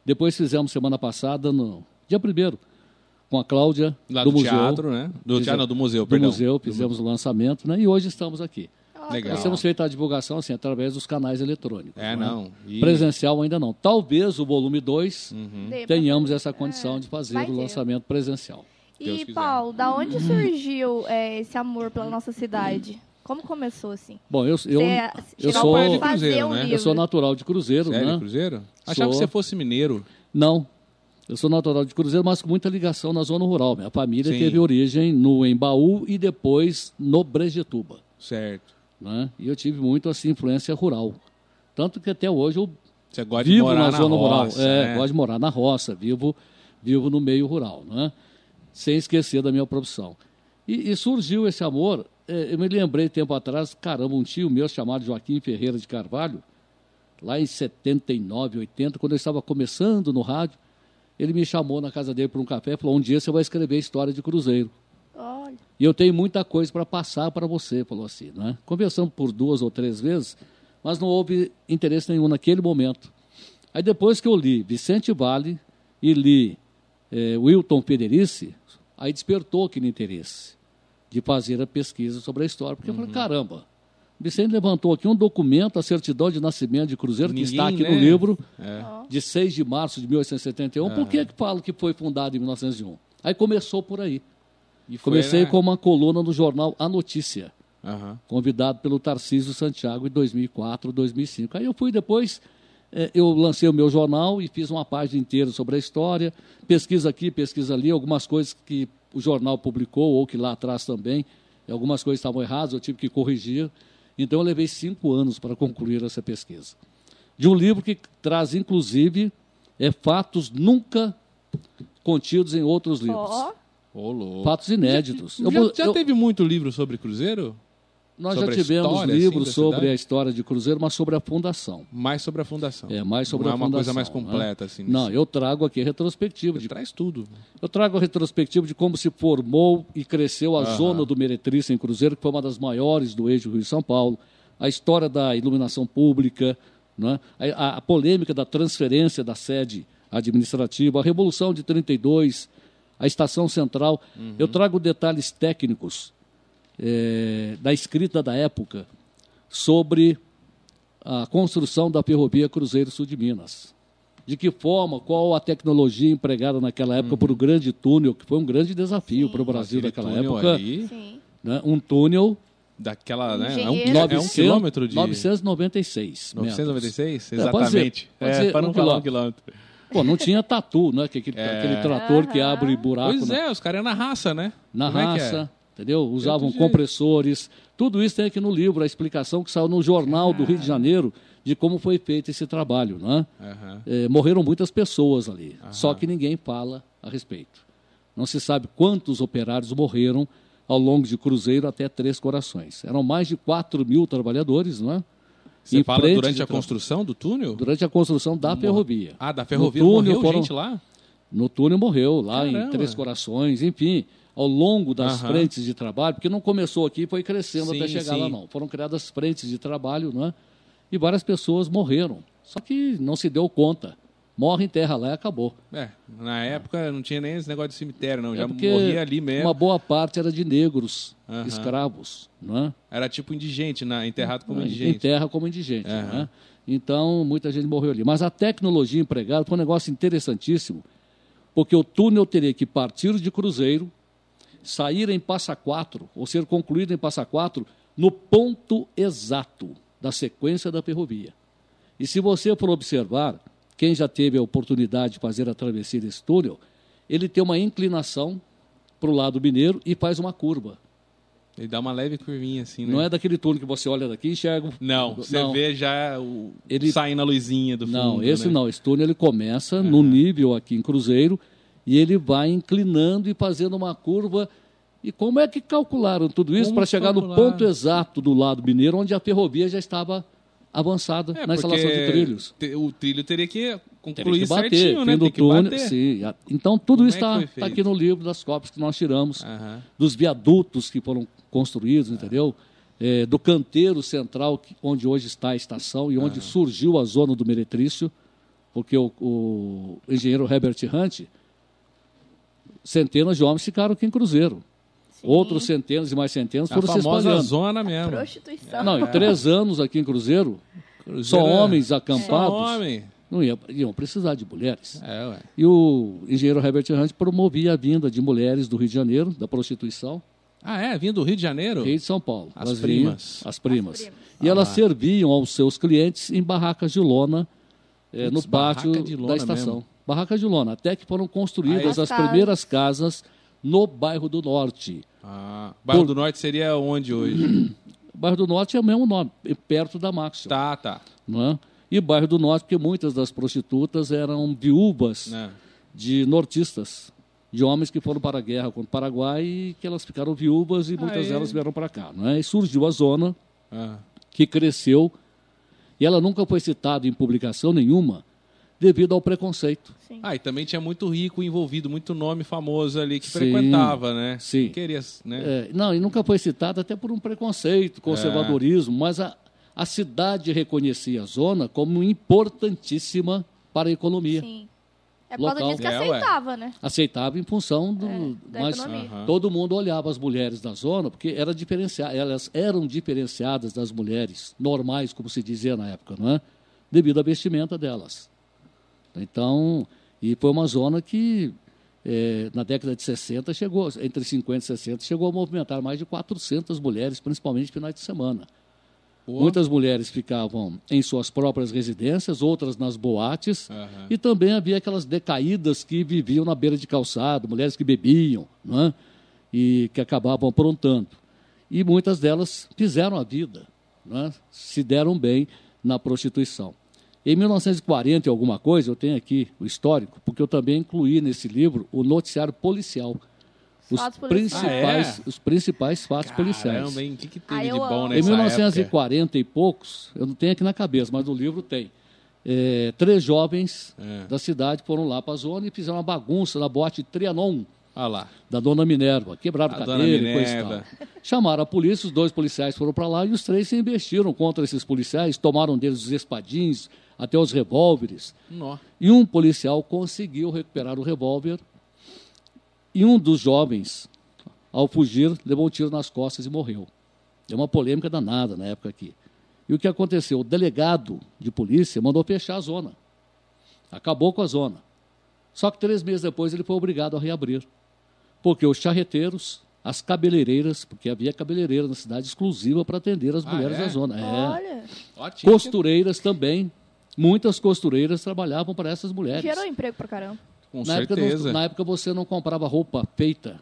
Depois fizemos semana passada, no dia primeiro, com a Cláudia Lá do, do, museu. teatro, né? Do Fize- teatro, não, do museu, do perdão. museu, fizemos o lançamento, né? E hoje estamos aqui. Legal. Nós temos feito a divulgação assim, através dos canais eletrônicos. É, né? não. E- Presencial ainda não. Talvez o volume 2 Uhum. tenhamos essa condição de fazer vai o ter. lançamento presencial. Deus E, quiser. Paulo, da onde surgiu é, esse amor pela nossa cidade? Como começou assim? Bom, eu, eu, Você eu sou- de Cruzeiro, um né? livro. eu sou natural de Cruzeiro, Sério, né? Cruzeiro? Achava que Sou. você fosse mineiro. Não. Eu sou natural de Cruzeiro, mas com muita ligação na zona rural. Minha família Sim. teve origem no Embaú e depois no Brejetuba. Certo. Né? E eu tive muito assim, influência rural. Tanto que até hoje eu Você gosta de vivo morar na, na zona roça, rural. É, né? gosto de morar na roça, vivo, vivo no meio rural, né? Sem esquecer da minha profissão. E, e surgiu esse amor, é, eu me lembrei tempo atrás, caramba, um tio meu chamado Joaquim Ferreira de Carvalho, lá em 79, 80, quando eu estava começando no rádio, ele me chamou na casa dele para um café e falou, um dia você vai escrever história de Cruzeiro. Olha, E eu tenho muita coisa para passar para você, falou assim. Né? Conversamos por duas ou três vezes, mas não houve interesse nenhum naquele momento. Aí depois que eu li Vicente Vale e li eh, Wilton Federici, aí despertou aquele interesse de fazer a pesquisa sobre a história. Porque eu falei, caramba, Vicente levantou aqui um documento, a certidão de nascimento de Cruzeiro, que está aqui Ninguém, no né? livro, É. de 6 de março de 1871. Por que que fala que foi fundado em 1901? Aí começou por aí. E foi, Comecei né? com uma coluna no jornal A Notícia, Aham. convidado pelo Tarcísio Santiago em 2004, 2005. Aí eu fui depois, eu lancei o meu jornal e fiz uma página inteira sobre a história, pesquisa aqui, pesquisa ali, algumas coisas que o jornal publicou ou que lá atrás também, algumas coisas estavam erradas, eu tive que corrigir. Então eu levei cinco anos para concluir essa pesquisa. De um livro que traz, inclusive, é, fatos nunca contidos em outros livros. ó, Ô, louco. Fatos inéditos. Já, Eu já eu- teve muito livro sobre Cruzeiro? Nós já tivemos história, assim, livros da sobre a história de Cruzeiro, mas sobre a fundação. Mais sobre a fundação. É, mais sobre Não a é uma fundação. coisa mais né? completa, assim. Não, eu trago aqui a retrospectiva. De, Traz tudo. eu trago a retrospectiva de como se formou e cresceu a Aham. zona do Meretriz em Cruzeiro, que foi uma das maiores do eixo Rio-São Paulo. A história da iluminação pública, né? a, a- a polêmica da transferência da sede administrativa, a Revolução de 32, a Estação Central. Uhum. Eu trago detalhes técnicos eh, da escrita da época sobre a construção da ferrovia Cruzeiro Sul de Minas. De que forma, qual a tecnologia empregada naquela época para o grande túnel, que foi um grande desafio para o Brasil Aquele naquela época. né, um túnel daquela, né? É um, Engenheiro. é um quilômetro de... 996. metros. 996? É, pode Exatamente. pode é, para não um falar um quilômetro. quilômetro. Pô, não tinha tatu, né? que- Aquele, É. aquele trator que Aham. abre buraco Pois na, é, os caras é na raça, né? na Como é que é? raça, entendeu? Usavam compressores. Tudo isso tem aqui no livro, a explicação que saiu no jornal do Rio de Janeiro de como foi feito esse trabalho, né? Aham. É, morreram muitas pessoas ali, só que ninguém fala a respeito. Não se sabe quantos operários morreram ao longo de Cruzeiro até Três Corações. Eram mais de 4 mil trabalhadores, não é? Você Em fala durante a construção do túnel? Durante a construção da ferrovia. Ah, da ferrovia No morreu túnel foram- gente lá? No túnel morreu, lá em Caramba. Três Corações, enfim, ao longo das Aham. frentes de trabalho, porque não começou aqui, foi crescendo Sim, até chegar sim. lá, não. Foram criadas frentes de trabalho, né? E várias pessoas morreram. Só que não se deu conta. Morre em terra lá e acabou. É, na época não tinha nem esse negócio de cemitério, não. É Já morria ali mesmo. Uma boa parte era de negros, Aham. escravos, não é? Era tipo indigente, na, enterrado como Em indigente. terra como indigente. Aham. né? Então, muita gente morreu ali. Mas a tecnologia empregada foi um negócio interessantíssimo, porque o túnel teria que partir de Cruzeiro, sair em Passa Quatro, ou ser concluído em Passa Quatro, no ponto exato da sequência da ferrovia. E se você for observar, quem já teve a oportunidade de fazer a travessia desse túnel, ele tem uma inclinação para o lado mineiro e faz uma curva. Ele dá uma leve curvinha assim, né? Não é daquele túnel que você olha daqui e enxerga. o- (laughs) Não, você Não. vê já o... Ele- saindo a luzinha do fundo. Não, esse né? não. Esse túnel ele começa no nível aqui em Cruzeiro e ele vai inclinando e fazendo uma curva. E como é que calcularam tudo isso para chegar no ponto exato do lado mineiro, onde a ferrovia já estava avançada É, na instalação de trilhos? O trilho teria que Teria concluir que bater, certinho, né? Tem que túnel. bater. Sim. Então tudo Como isso é está foi tá aqui feito? no livro das cópias que nós tiramos Aham. dos viadutos que foram construídos, entendeu? eh, do canteiro central, que- onde hoje está a estação e onde surgiu a zona do Meretrício, porque o, o engenheiro Herbert Hunt, centenas de homens ficaram aqui em Cruzeiro. Outros centenas e mais centenas A foram se famosa espalhando. zona mesmo. Prostituição. Não, em três anos aqui em Cruzeiro, Cruzeiro só é- homens Só acampados homem. não iam, iam precisar de mulheres. É, ué. E o engenheiro Herbert Hunt promovia a vinda de mulheres do Rio de Janeiro, da prostituição, Ah, é? Vindo do Rio de Janeiro? Rio de São Paulo. As primas. vinham- as primas. As primas. E elas Ah. serviam aos seus clientes em barracas de lona eh, no pátio barraca de lona da estação. mesmo. Barracas de lona, até que foram construídas as As casas. primeiras casas no bairro do Norte. Ah, Bairro Por- do Norte seria onde hoje? (clears throat) Bairro do Norte é o mesmo nome, é perto da Máxima. tá, tá. Não é? E bairro do Norte, porque muitas das prostitutas eram viúvas Né? de nortistas, de homens que foram para a guerra contra o Paraguai e que elas ficaram viúvas e muitas Aí. delas vieram para cá. Não é? E surgiu a zona Ah. que cresceu e ela nunca foi citada em publicação nenhuma devido ao preconceito. Sim. Ah, e também tinha muito rico envolvido, muito nome famoso ali que Sim, frequentava, né? sim. Não Queria, né? É, não, e nunca foi citada até por um preconceito, conservadorismo, mas a, a cidade reconhecia a zona como importantíssima para a economia. Sim. É por causa Local. disso que É, ué. aceitava, né? Aceitava em função do. É, da mas economia. Aham. todo mundo olhava as mulheres da zona, porque era diferenciada, elas eram diferenciadas das mulheres normais, como se dizia na época, não é? Devido à vestimenta delas. Então, e foi uma zona que eh, na década de 60 chegou, entre 50 e 60, chegou a movimentar mais de 400 mulheres, principalmente no finais de semana. Muitas mulheres ficavam em suas próprias residências, outras nas boates, Aham. e também havia aquelas decaídas que viviam na beira de calçado, mulheres que bebiam, não é? e que acabavam aprontando. E muitas delas fizeram a vida, não é? se deram bem na prostituição. Em 1940 e alguma coisa, eu tenho aqui o histórico, porque eu também incluí nesse livro o noticiário policial. Os principais, Ah, é? os principais fatos policiais. Caramba, hein? O que, que teve Ah, de bom nessa Em 1940 época? e poucos, eu não tenho aqui na cabeça, mas no livro tem. é, três jovens É. da cidade foram lá para a zona e fizeram uma bagunça na boate Trianon, Olha lá. da dona Minerva. Quebraram A cadeira e coisa e tal. Chamaram a polícia, os dois policiais foram para lá e os três se investiram contra esses policiais, tomaram deles os espadins, até os revólveres. Nó. E um policial conseguiu recuperar o revólver. E um dos jovens, ao fugir, levou um tiro nas costas e morreu. É uma polêmica danada na época aqui. E o que aconteceu? O delegado de polícia mandou fechar a zona. Acabou com a zona. Só que três meses depois ele foi obrigado a reabrir. Porque os charreteiros, as cabeleireiras, porque havia cabeleireira na cidade exclusiva para atender as Ah, mulheres é? da zona. É. Olha, Ótimo. Costureiras também. Muitas costureiras trabalhavam para essas mulheres. gerou emprego pra caramba. Com Na época, certeza. não- na época você não comprava roupa feita,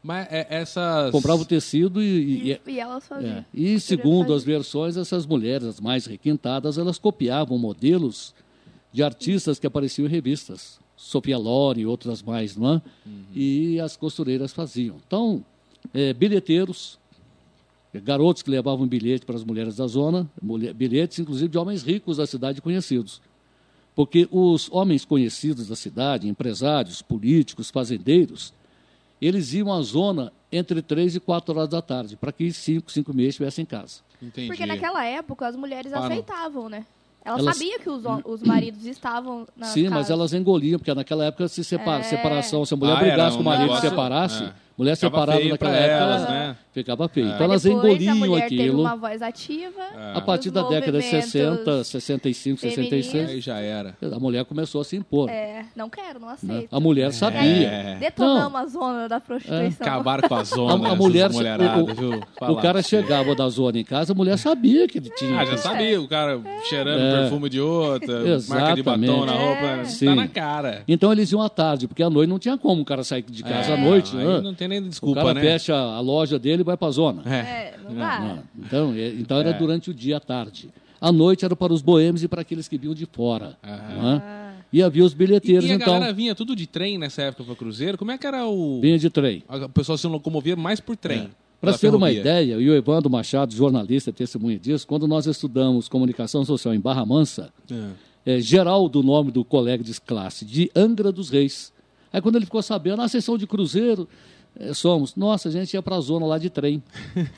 Mas é, essas... comprava o tecido e, e- E, e elas faziam. é. E segundo as versões, essas mulheres, as mais requintadas, elas copiavam modelos de artistas que apareciam em revistas. Sofia Loren e outras mais, não é? E as costureiras faziam. Então, é, bilheteiros, é, garotos que levavam bilhete para as mulheres da zona, mulher- bilhetes inclusive de homens ricos da cidade conhecidos. Porque os homens conhecidos da cidade, empresários, políticos, fazendeiros, eles iam à zona entre três e quatro horas da tarde, para que cinco, cinco meses estivessem em casa. Entendi. Porque naquela época as mulheres Ah, não. aceitavam, né? Elas, Elas- sabiam que os, os maridos estavam na Sim, mas elas engoliam, porque naquela época se separa, É. separação, se a mulher Ah, brigasse com o um marido e separasse, é. Mulher Ficava separada naquela época, elas, né? ficava feio. É. Então elas Depois, engoliam a mulher teve aquilo. uma voz ativa. A partir da década de movimentos 60, 65, femininos. 66, Aí já era. a mulher começou a se impor. É, não quero, não né? aceito. A mulher E sabia. aí, detonamos a zona da prostituição. Acabaram com a (laughs) zona, A- a mulher- mulherada, o- o- viu? O Falar cara chegava da zona em casa, a mulher sabia que ele tinha. Ah, já sabia, o cara cheirando É. perfume de outra, (laughs) marca de batom Exatamente. na roupa, É. Sim. tá na cara. Então eles iam à tarde, porque à noite não tinha como o cara sair de casa É, à noite. aí né? não tem nem O desculpa, cara né? fecha a loja dele e vai para a zona. É. É, não dá. Não, Então, é- então era É. durante o dia à tarde. À noite era para os boêmios e para aqueles que vinham de fora. Aham. não é? E havia os E, bilheteiros, e a então, galera vinha tudo de trem nessa época para Cruzeiro? Como é que era o... vinha de trem. O pessoal se locomovia mais por trem. Para pela ter uma ideia, e o Evandro Machado, jornalista, é testemunha disso, quando nós estudamos comunicação social em Barra Mansa, É. é, Geraldo, o nome do colega de classe, de Angra dos Reis. Aí quando ele ficou sabendo, a sessão de Cruzeiro, É, somos. Nossa, a gente ia para a zona lá de trem.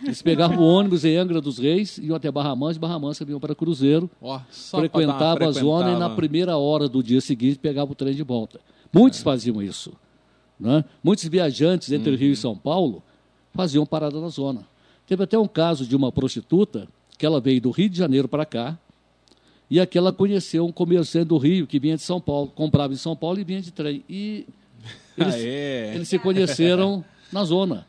Eles pegavam o ônibus em Angra dos Reis, iam até Barra Mansa, e Barra Mansa vinham para Cruzeiro, só pra dar frequentava a zona e na primeira hora do dia seguinte pegava o trem de volta. Muitos faziam isso. Né? Muitos viajantes entre Rio e São Paulo faziam parada na zona. Teve até um caso de uma prostituta que ela veio do Rio de Janeiro para cá e aqui ela conheceu um comerciante do Rio que vinha de São Paulo, comprava em São Paulo e vinha de trem. E eles, Ah, é. eles se conheceram na zona.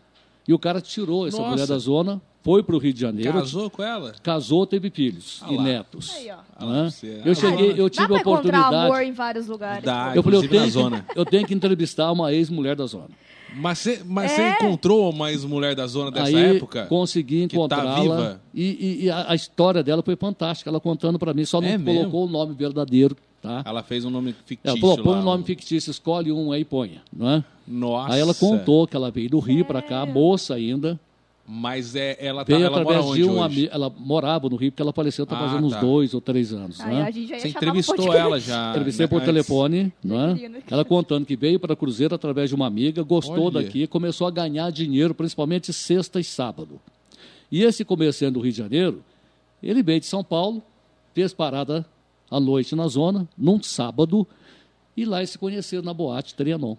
E o cara tirou essa Nossa. mulher da zona, foi para o Rio de Janeiro, Casou com ela? casou, teve filhos Ah e lá. netos. Aí, ó. Né? Eu cheguei, eu tive a encontrar oportunidade. amor em vários lugares. Dá. Eu falei, eu tenho, zona. que, eu tenho que entrevistar uma ex-mulher da zona. Mas você mas É. encontrou uma ex-mulher da zona dessa Aí época? consegui tá encontrá-la. viva? e e- e a, a história dela foi fantástica. Ela contando para mim, só não É colocou mesmo? o nome verdadeiro. Tá? Ela fez um nome fictício Ela falou, põe um nome fictício, escolhe um aí e ponha. Não é? Nossa. Aí ela contou que ela veio do Rio para cá, moça ainda. Mas é, ela, tá, Veio ela mora através onde de um hoje? amigo. Ela morava no Rio porque ela faleceu, está Ah, fazendo uns tá. dois ou três anos. Aí né? a gente já Você entrevistou ela já. Entrevistei né, por antes? telefone, é? né? Ela contando que veio para Cruzeiro através de uma amiga, gostou Olha. daqui, começou a ganhar dinheiro, principalmente sexta e sábado. E esse comerciante do Rio de Janeiro, ele veio de São Paulo, fez parada à noite na zona, num sábado, e lá eles se conheceram na boate Trianon.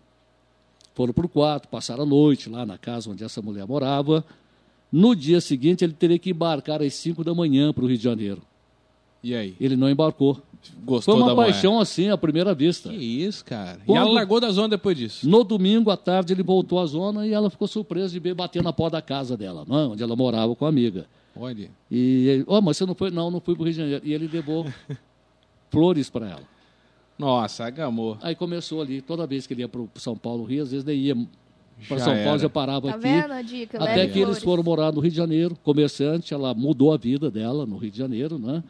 Foram para o quarto, passaram a noite lá na casa onde essa mulher morava. No dia seguinte, ele teria que embarcar às 5 da manhã para o Rio de Janeiro. E aí? Ele não embarcou. Gostou Foi uma da mulher? paixão assim à primeira vista. Que isso, cara. E Quando- ela largou da zona depois disso? No domingo à tarde ele voltou à zona e ela ficou surpresa de ver bater na porta da casa dela, não é? onde ela morava com a amiga. Olha. E ele, oh, mas você não foi? Não, não fui para o Rio de Janeiro. E ele levou (laughs) flores para ela. Nossa, agamou. Aí começou ali, toda vez que ele ia para São Paulo, Rio, às vezes ele ia para São era. Paulo, já parava Tá aqui. vendo a dica? Até Leve que eles flores. foram morar no Rio de Janeiro, comerciante, ela mudou a vida dela no Rio de Janeiro, né?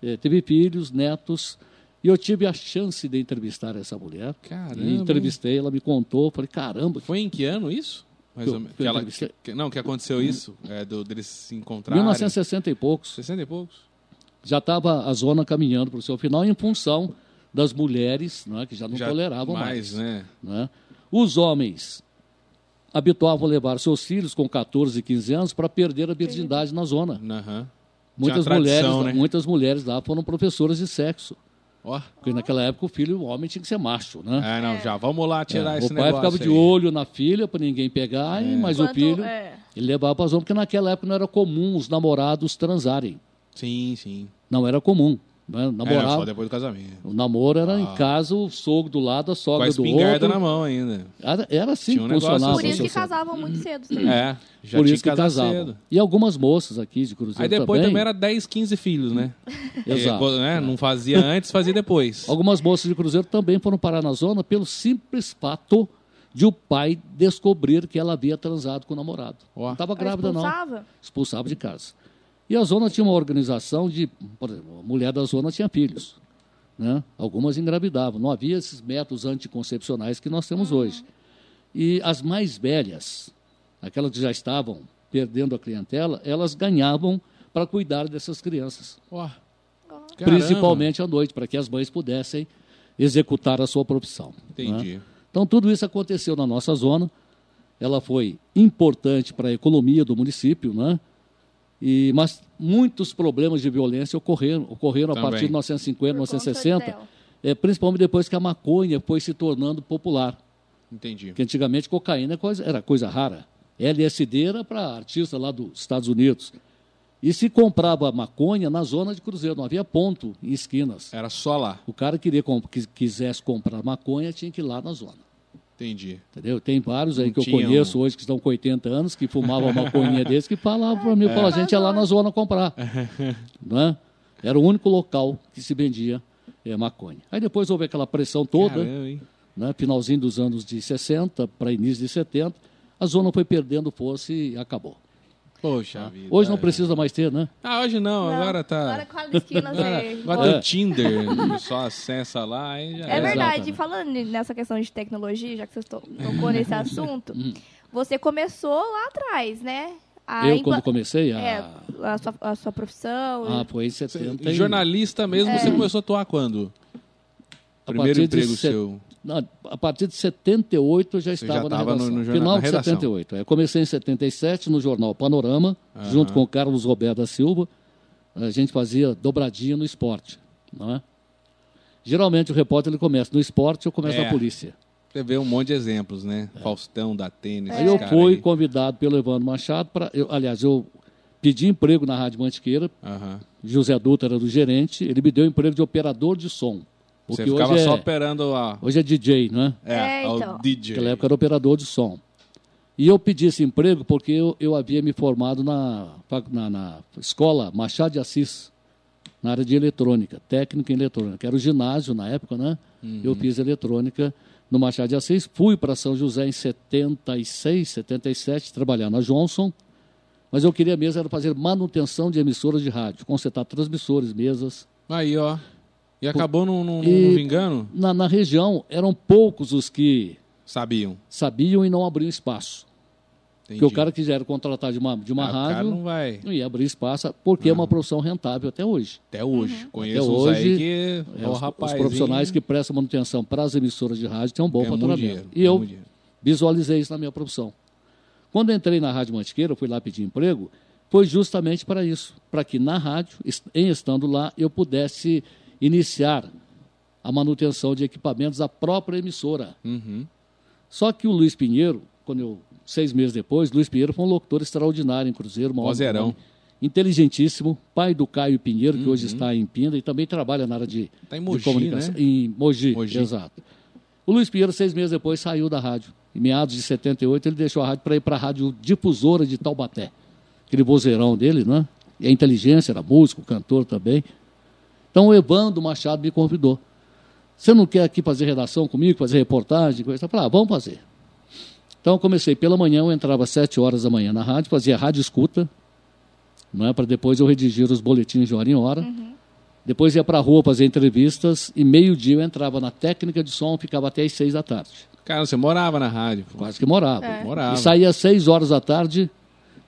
Eh, teve filhos, netos, e eu tive a chance de entrevistar essa mulher. Caramba, E entrevistei, ela me contou, falei, caramba, Foi em que ano isso? Mais Que ou menos. que ela- que- não, que aconteceu isso? É, do, deles se encontrarem? 1960 e poucos. 60 e poucos? Já estava a zona caminhando para o seu final em função das mulheres, né, que já não Já toleravam mais, mais. né? né? Os homens habituavam levar seus filhos com 14 e 15 anos para perder a virgindade na zona. Aham. Muitas Tinha mulheres, tradição, né? muitas mulheres lá foram professoras de sexo. Ó. Porque naquela época o filho, o homem tinha que ser macho, né? É, não, já. Vamos lá tirar É, esse o pai negócio ficava de aí. É. olho na filha para ninguém pegar, e- mas o filho é. ele levava para a zona, porque naquela época não era comum os namorados transarem. Sim, sim. Não era comum. Né? É, não, Namorava, só depois do casamento. O namoro era Ah. em casa, o sogro do lado, a Com a sogra do espingarda outro. na mão ainda. Era, era assim Tinha um funcionava. Por isso o que casavam muito cedo. também. É, já Por tinha isso que casar casavam. cedo. E algumas moças aqui de Cruzeiro Aí depois também, também era 10, 15 filhos, né? (laughs) Exato. É, né? Não fazia antes, fazia depois. Algumas moças de Cruzeiro também foram parar na zona pelo simples fato de o pai descobrir que ela havia transado com o namorado. Ó. Não estava grávida, não. expulsava? Expulsava de casa. E a zona tinha uma organização de. Por exemplo, a mulher da zona tinha filhos. Né? Algumas engravidavam. Não havia esses métodos anticoncepcionais que nós temos hoje. E as mais velhas, aquelas que já estavam perdendo a clientela, elas ganhavam para cuidar dessas crianças. Caramba. Principalmente à noite, para que as mães pudessem executar a sua profissão. né? Entendi. Então, tudo isso aconteceu na nossa zona. Ela foi importante para a economia do município, né? E, mas muitos problemas de violência ocorreram, ocorreram a partir de 1950, Por conta 1960, dela. é, principalmente depois que a maconha foi se tornando popular. Entendi. Porque antigamente cocaína é era coisa rara. LSD era para artista lá dos Estados Unidos. E se comprava maconha na zona de Cruzeiro, não havia ponto em esquinas. Era só lá. O cara queria quisesse comprar maconha, tinha que ir lá na zona. Entendi. Entendeu? Tem vários aí Não que eu conheço hoje que estão com 80 anos, que fumavam uma maconhinha desse, que falavam para mim, falavam, a gente ia lá na zona comprar. (laughs) né? Era o único local que se vendia eh, maconha. Aí depois houve aquela pressão toda, Caramba, né? finalzinho dos anos de 60 para início de 70, a zona foi perdendo força e acabou. Poxa vida. Hoje não é. precisa mais ter, né? Ah, hoje não, Não, agora tá. Agora com a esquina Agora, você... agora tem o Tinder, pessoal acessa lá e já É era. verdade, Exatamente. falando nessa questão de tecnologia, já que você to- (laughs) tocou nesse assunto, Hum. você começou lá atrás, né? A Eu, impla- quando comecei, a... É, a sua, a sua profissão. ah, foi em 70. e- Jornalista mesmo, É. você começou a atuar quando? a Primeiro emprego set- seu. A partir de 78 eu já já estava na estava no- redação. no jornal- Final na de redação. 78. Eu comecei em 77 no jornal Panorama, junto com o Carlos Roberto da Silva. A gente fazia dobradinha no esporte. Não é? Geralmente o repórter ele começa no esporte ou começa É. na polícia. Você vê um monte de exemplos, né? Faustão da tênis. Aí eu fui aí. convidado pelo Evandro Machado para. Aliás, eu pedi emprego na Rádio Mantiqueira. Aham. José Dutra era do gerente. Ele me deu emprego de operador de som. Você Porque ficava hoje, só é, operando a. hoje é DJ, não é? É, o então. DJ. Naquela época era operador de som. E eu pedi esse emprego porque eu, eu havia me formado na, na, na escola Machado de Assis, na área de eletrônica, técnica em eletrônica. Era o ginásio na época, né? Eu fiz eletrônica no Machado de Assis. Fui para São José em 76, 77, trabalhar na Johnson. Mas eu queria mesmo era fazer manutenção de emissoras de rádio, consertar transmissores, mesas. Aí, ó. E acabou não, não, não E- vingando? Na, na região, eram poucos os que Sabiam. sabiam e não abriam espaço. Entendi. Porque o cara quiser contratar de uma, de uma Ah, o cara rádio, não vai. não ia abrir espaço, porque é uma profissão rentável até hoje. Até hoje. Conheço Até hoje, aí que. É, Ó, os, rapaz. os profissionais que prestam manutenção para as emissoras de rádio têm um bom muito faturamento. dinheiro, E eu dinheiro. visualizei isso na minha profissão. Quando eu entrei na Rádio Mantiqueira, fui lá pedir emprego, foi justamente para isso, para que na rádio, em estando lá, eu pudesse iniciar a manutenção de equipamentos da própria emissora. Uhum. Só que o Luiz Pinheiro, quando eu, seis meses depois, Luiz Pinheiro foi um locutor extraordinário em Cruzeiro, uma homem inteligentíssimo, pai do Caio Pinheiro, que hoje está em Pinda e também trabalha na área de, Uhum. Tá em de Mogi, comunicação. né? Em Mogi, Mogi. exato. O Luiz Pinheiro, seis meses depois, saiu da rádio. Em meados de 78, ele deixou a rádio para ir para a rádio difusora de Taubaté. Aquele vozeirão dele, né? E a inteligência, era músico, cantor também. Então o Evandro Machado me convidou. Você não quer aqui fazer redação comigo, fazer reportagem? Coisa? Eu falei, ah, vamos fazer. Então eu comecei pela manhã, eu entrava às sete horas da manhã na rádio, fazia rádio escuta, não é? para depois eu redigir os boletins de hora em hora. Depois ia para a rua fazer entrevistas e meio-dia eu entrava na técnica de som, ficava até às seis da tarde. Cara, você morava na rádio. pô. Quase que morava. Morava. E saía às seis horas da tarde,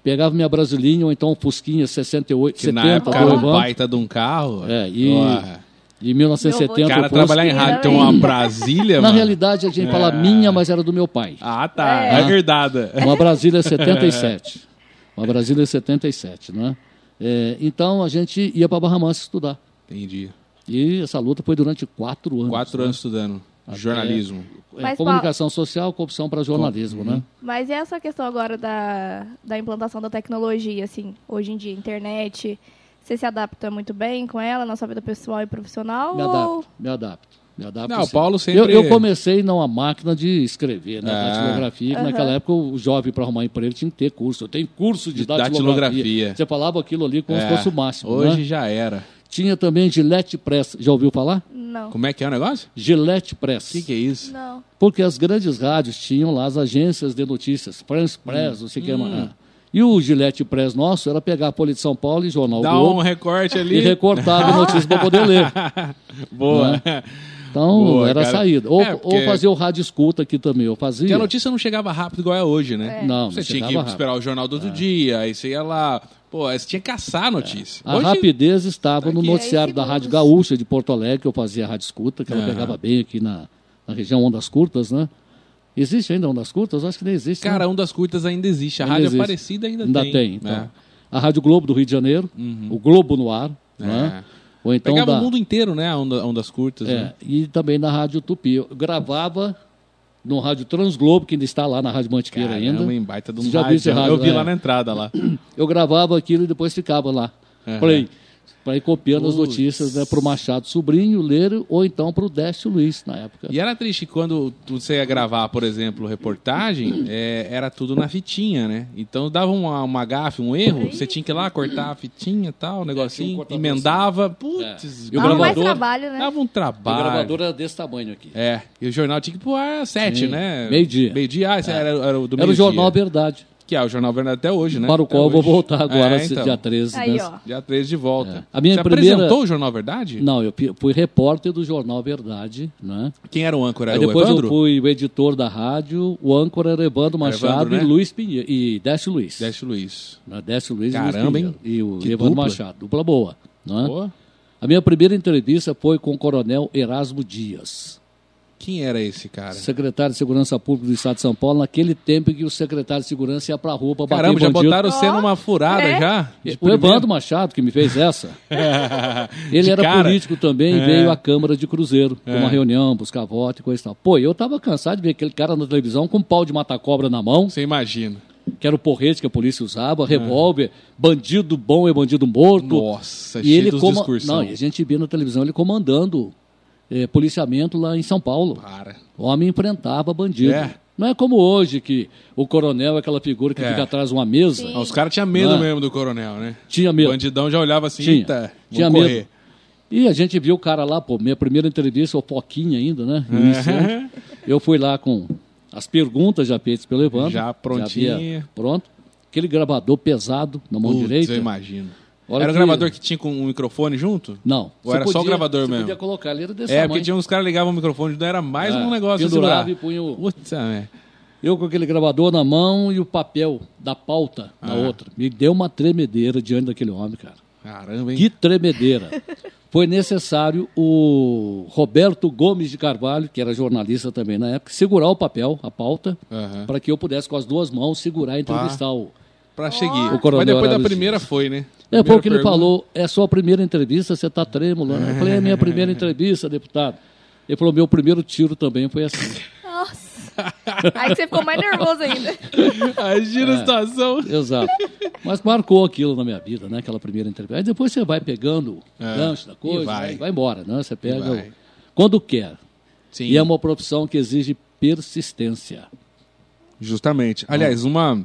pegava minha Brasilinha ou então um Fusquinha 68, Que na 70 época do era um baita de um carro. É, e Ó, de 1970 Meu O cara trabalhar em rádio tem uma Brasília, Na mano. realidade, a gente fala minha, mas era do meu pai. Ah, tá. É. É herdada. Uma Brasília (laughs) 77. Uma Brasília 77, né? É, então a gente ia para Barra Mansa estudar. Entendi. E essa luta foi durante quatro anos. Quatro né? anos estudando. Jornalismo. É, Mas, comunicação social com opção para jornalismo, né? Mas e essa questão agora da, da implantação da tecnologia, assim, hoje em dia, internet, você se adapta muito bem com ela na sua vida pessoal e profissional? Me ou- adapto, me adapto. Me adapto Não, o. Paulo sempre- Eu, eu comecei numa máquina de escrever, né? Ah. Datilografia, que naquela época o jovem para arrumar emprego tinha que ter curso. Eu tenho curso de, De datilografia. datilografia. Você falava aquilo ali como se É. fosse o máximo, Hoje né? já era. Tinha também Gillette Press. Já ouviu falar? Não. Como é que é o negócio? Gillette Press. O que, que é isso? Não. Porque as grandes rádios tinham lá as agências de notícias, France Press, não sei o que mais. E o Gillette Press nosso era pegar a Folha de São Paulo e Jornal Dá Globo um recorte e ali. recortava a notícia para poder ler. (laughs) Boa. Então, Boa, era cara. saída. Ou, É, porque- ou fazer o rádio escuta aqui também. Eu fazia. Porque a notícia não chegava rápido igual é hoje, né? Não, Você não tinha que rápido. esperar o jornal do outro dia, aí você ia lá. Pô, você tinha que caçar a notícia. A Hoje- rapidez estava Tá no aqui. noticiário da Rádio. Gaúcha de Porto Alegre, que eu fazia a rádio escuta, que ela pegava bem aqui na, na região Ondas Curtas, né? Existe ainda Ondas Curtas? Acho que nem existe. né? Cara, um das curtas ainda existe. A Ainda Rádio existe. Aparecida ainda, Ainda tem. tem. então. É. A Rádio Globo do Rio de Janeiro, o Globo no ar, né? É. Ou então Pegava da, o mundo inteiro, né? A onda, ondas curtas. é, né? e também na Rádio Tupi. Eu gravava no Rádio Transglobo, que ainda está lá na Rádio Mantiqueira Caramba, ainda. hein, baita de um viu rádio. esse rádio, Eu vi é. lá na entrada lá. Eu gravava aquilo e depois ficava lá. Aham. Play. Para ir copiando as notícias né, para o Machado Sobrinho ler ou então para o Décio Luiz na época. E era triste quando você ia gravar, por exemplo, reportagem, (clears throat) é, era tudo na fitinha, né? Então dava uma, uma gafe, um erro, você tinha que ir lá cortar a fitinha e tal, o um negocinho, cortador emendava, É. putz, E o Dava mais gravador- trabalho, né? dava um O trabalho. gravador era desse tamanho aqui. É, e o jornal tinha que ir pro ar às sete, Sim, né? meio-dia. Meio-dia, ah, esse era, era o do Era o. Jornal Verdade, Que é o Jornal Verdade até hoje, né? para o Até qual eu vou voltar agora, É, então. dia 13. Aí, né? ó. Dia 13 de volta. É. A minha Você primeira- apresentou o Jornal Verdade? Não, eu fui repórter do Jornal Verdade, né? Quem era o âncora? Aí Era o depois Evandro? eu fui o editor da rádio, o âncora era Evandro Machado Evandro, né? e Luiz Pinheiro, e Décio Luiz. Décio Luiz. Né? Décio Luiz Caramba, e Luiz Pinheiro. hein? E o Que Evandro dupla. Machado, dupla boa. Né? Pô, A minha primeira entrevista foi com o coronel Erasmo Dias. Quem era esse cara? Secretário de Segurança Pública do Estado de São Paulo, naquele tempo em que o secretário de Segurança ia pra rua pra bater Caramba, já bandido. botaram você numa furada É? já? O Evandro Machado, que me fez essa. (laughs) Ele era cara. político também e É. veio à Câmara de Cruzeiro, pra É. uma reunião, buscar voto e coisa e tal. Pô, eu tava cansado de ver aquele cara na televisão com um pau de matar cobra na mão, Você imagina. que era o porrete que a polícia usava, revólver, bandido bom é bandido morto. Nossa, e cheio ele dos coma... discursão. Não, e a gente via na televisão ele comandando eh, policiamento lá em São Paulo. Para. O homem enfrentava bandido. É. Não é como hoje que o coronel é aquela figura que É. fica atrás de uma mesa. Sim. Ah, Os caras tinham medo Ah. mesmo do coronel, né? Tinha O medo. bandidão já olhava assim, Tinha. eita, vou Tinha correr. medo. E a gente viu o cara lá, pô, minha primeira entrevista, o Foquinha ainda, né? É. Iniciando. Eu fui lá com as perguntas já feitas pelo Evandro. Já prontinha. havia pronto. Aquele gravador pesado na mão Putz, direita. eu imagino. Hora Era o gravador que tinha com um microfone junto? Não. Ou era só o gravador mesmo? podia colocar, ele era desse É, porque tinha uns caras ligavam o microfone, não era mais É, um negócio pendurava e punha o... Putz, é. Eu com aquele gravador na mão e o papel da pauta na Ah. outra. Me deu uma tremedeira diante daquele homem, cara. Caramba, hein? Que tremedeira. (laughs) Foi necessário o Roberto Gomes de Carvalho, que era jornalista também na época, segurar o papel, a pauta, Aham. para que eu pudesse com as duas mãos segurar e entrevistar o. Pra seguir. O coronel Mas depois da primeira foi, né? É, foi Primeira o que ele pergunta. falou, é sua primeira entrevista, você está trêmulo. Né? Eu falei, é minha (laughs) primeira entrevista, deputado. Ele falou, meu primeiro tiro também foi assim. Nossa. Aí você ficou mais nervoso ainda. (laughs) Imagina a situação. Exato. Mas marcou aquilo na minha vida, né? Aquela primeira entrevista. Aí depois você vai pegando o É. gancho da coisa, E vai. vai. vai embora, né? Você pega o- quando quer. Sim, E é uma profissão que exige persistência. justamente. Aliás, uma,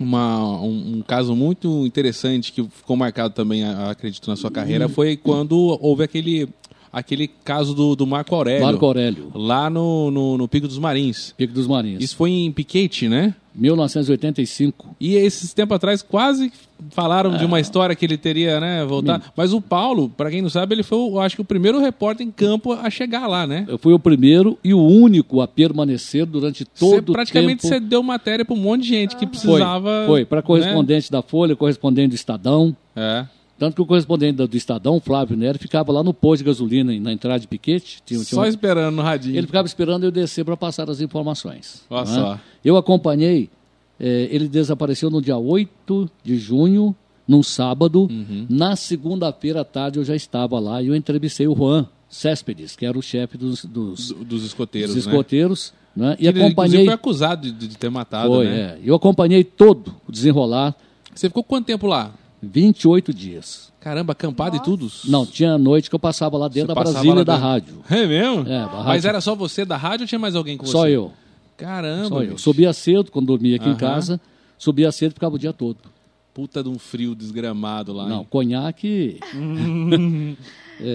uma, um, um caso muito interessante que ficou marcado também, acredito, na sua carreira, foi quando houve aquele, aquele caso do, do Marco Aurélio. Marco Aurélio, Lá no, no, no Pico dos Marins. Pico dos Marins. Isso foi em Piquete, né? 1985. E esses tempos atrás quase falaram de É. uma história que ele teria, né, voltado. Mas o Paulo, para quem não sabe, ele foi, eu acho que o primeiro repórter em campo a chegar lá, né? Eu fui o primeiro e o único a permanecer durante todo praticamente o tempo. você deu matéria para um monte de gente que Foi, precisava. foi para né? correspondente da Folha, correspondente do Estadão. É. Tanto que o correspondente do, do Estadão, Flávio Nery, ficava lá no posto de gasolina, na entrada de Piquete. Tinha, tinha Só um- esperando no radinho. Ele ficava esperando eu descer para passar as informações. Olha né? só. Eu acompanhei, eh, ele desapareceu no dia 8 de junho, num sábado. Uhum. Na segunda-feira à tarde eu já estava lá e eu entrevistei o Juan Céspedes, que era o chefe dos, dos, Do- dos escoteiros, dos né? escoteiros. Né? E Ele, acompanhei. foi acusado de, de ter matado, Foi, né? é. Eu acompanhei todo o desenrolar, Você ficou quanto tempo lá? 28 dias. Caramba, acampado e Nossa. tudo? Não, tinha noite que eu passava lá dentro Você da Brasília lá da dentro? rádio. É mesmo? É, da Mas rádio. era só você da rádio ou tinha mais alguém com você? Só eu. Caramba, Só eu. Subia cedo, quando dormia aqui Aham. em casa, subia cedo e ficava o dia todo. Puta de um frio desgramado lá. Não, hein? conhaque. (laughs)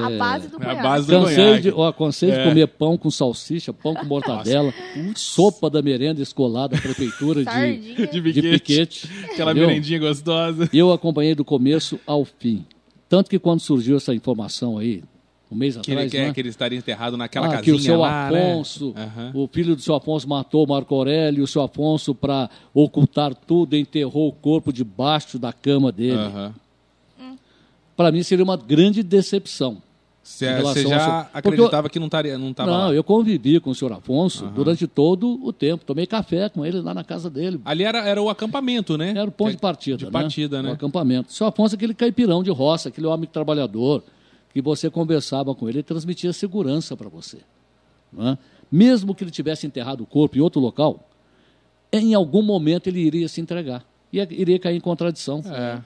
A base do É a conhaque. base do conhaque. de, ó, cansei de É. comer pão com salsicha, pão com mortadela, sopa da merenda escolar da prefeitura de. De de piquete. piquete. Aquela entendeu? merendinha gostosa. Eu acompanhei do começo ao fim. Tanto que quando surgiu essa informação aí, um mês Que ele, atrás, quer né? que ele estaria enterrado naquela Ah, casinha que o seu lá, Afonso, né? Aham. o filho do seu Afonso matou o Marco Aurélio, o seu Afonso, para ocultar tudo, enterrou o corpo debaixo da cama dele. Aham. Para mim seria uma grande decepção. Você ao já acreditava que não estaria não tava Não, lá? eu convivi com o senhor Afonso durante todo o tempo. Tomei café com ele lá na casa dele. Ali era, era o acampamento, né? Era o ponto de partida. De né? partida, O né? acampamento. O senhor Afonso é aquele caipirão de roça, aquele homem trabalhador, que você conversava com ele e transmitia segurança para você. né? Mesmo que ele tivesse enterrado o corpo em outro local, em algum momento ele iria se entregar. Ia, iria cair em contradição. É.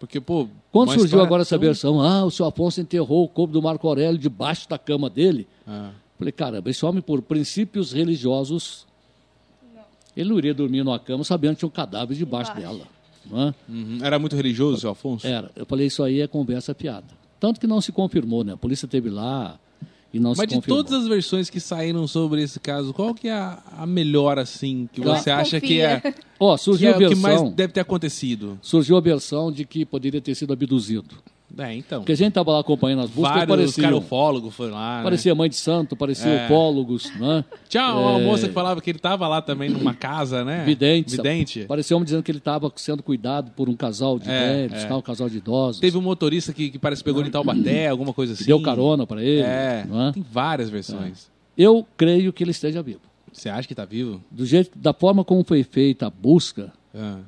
Porque, pô. Quando surgiu agora essa tão- versão, ah, o senhor Afonso enterrou o corpo do Marco Aurélio debaixo da cama dele, Ah. Falei, caramba, esse homem, por princípios religiosos, ele não iria dormir numa cama sabendo que tinha um cadáver debaixo Embaixo. dela. Não é? Uhum. Era muito religioso, seu Afonso? Era. Eu falei, isso aí é conversa fiada. Tanto que não se confirmou, né? A polícia teve lá e não Mas se de confirmou. todas as versões que saíram sobre esse caso, qual que é a, a melhor, assim, que você acha que confia. é, Ó, que surgiu é a o que mais versão, deve ter acontecido? surgiu a versão de que poderia ter sido abduzido. É, então. Porque a gente estava lá acompanhando as buscas, Vários parecia, carofólogos foram lá, né? parecia mãe de santo, parecia É. ufólogos, né? (laughs) Tinha uma É. moça que falava que ele tava lá também numa casa, né? Vidente. Vidente. Parecia homem dizendo que ele estava sendo cuidado por um casal de É, velhos, é. tal, um casal de idosos. Teve um motorista que, que parece que pegou ele em Taubaté, alguma coisa assim. Deu carona para ele. É, não é? tem várias versões. Eu creio que ele esteja vivo. Você acha que está vivo? Do jeito, da forma como foi feita a busca, Ah.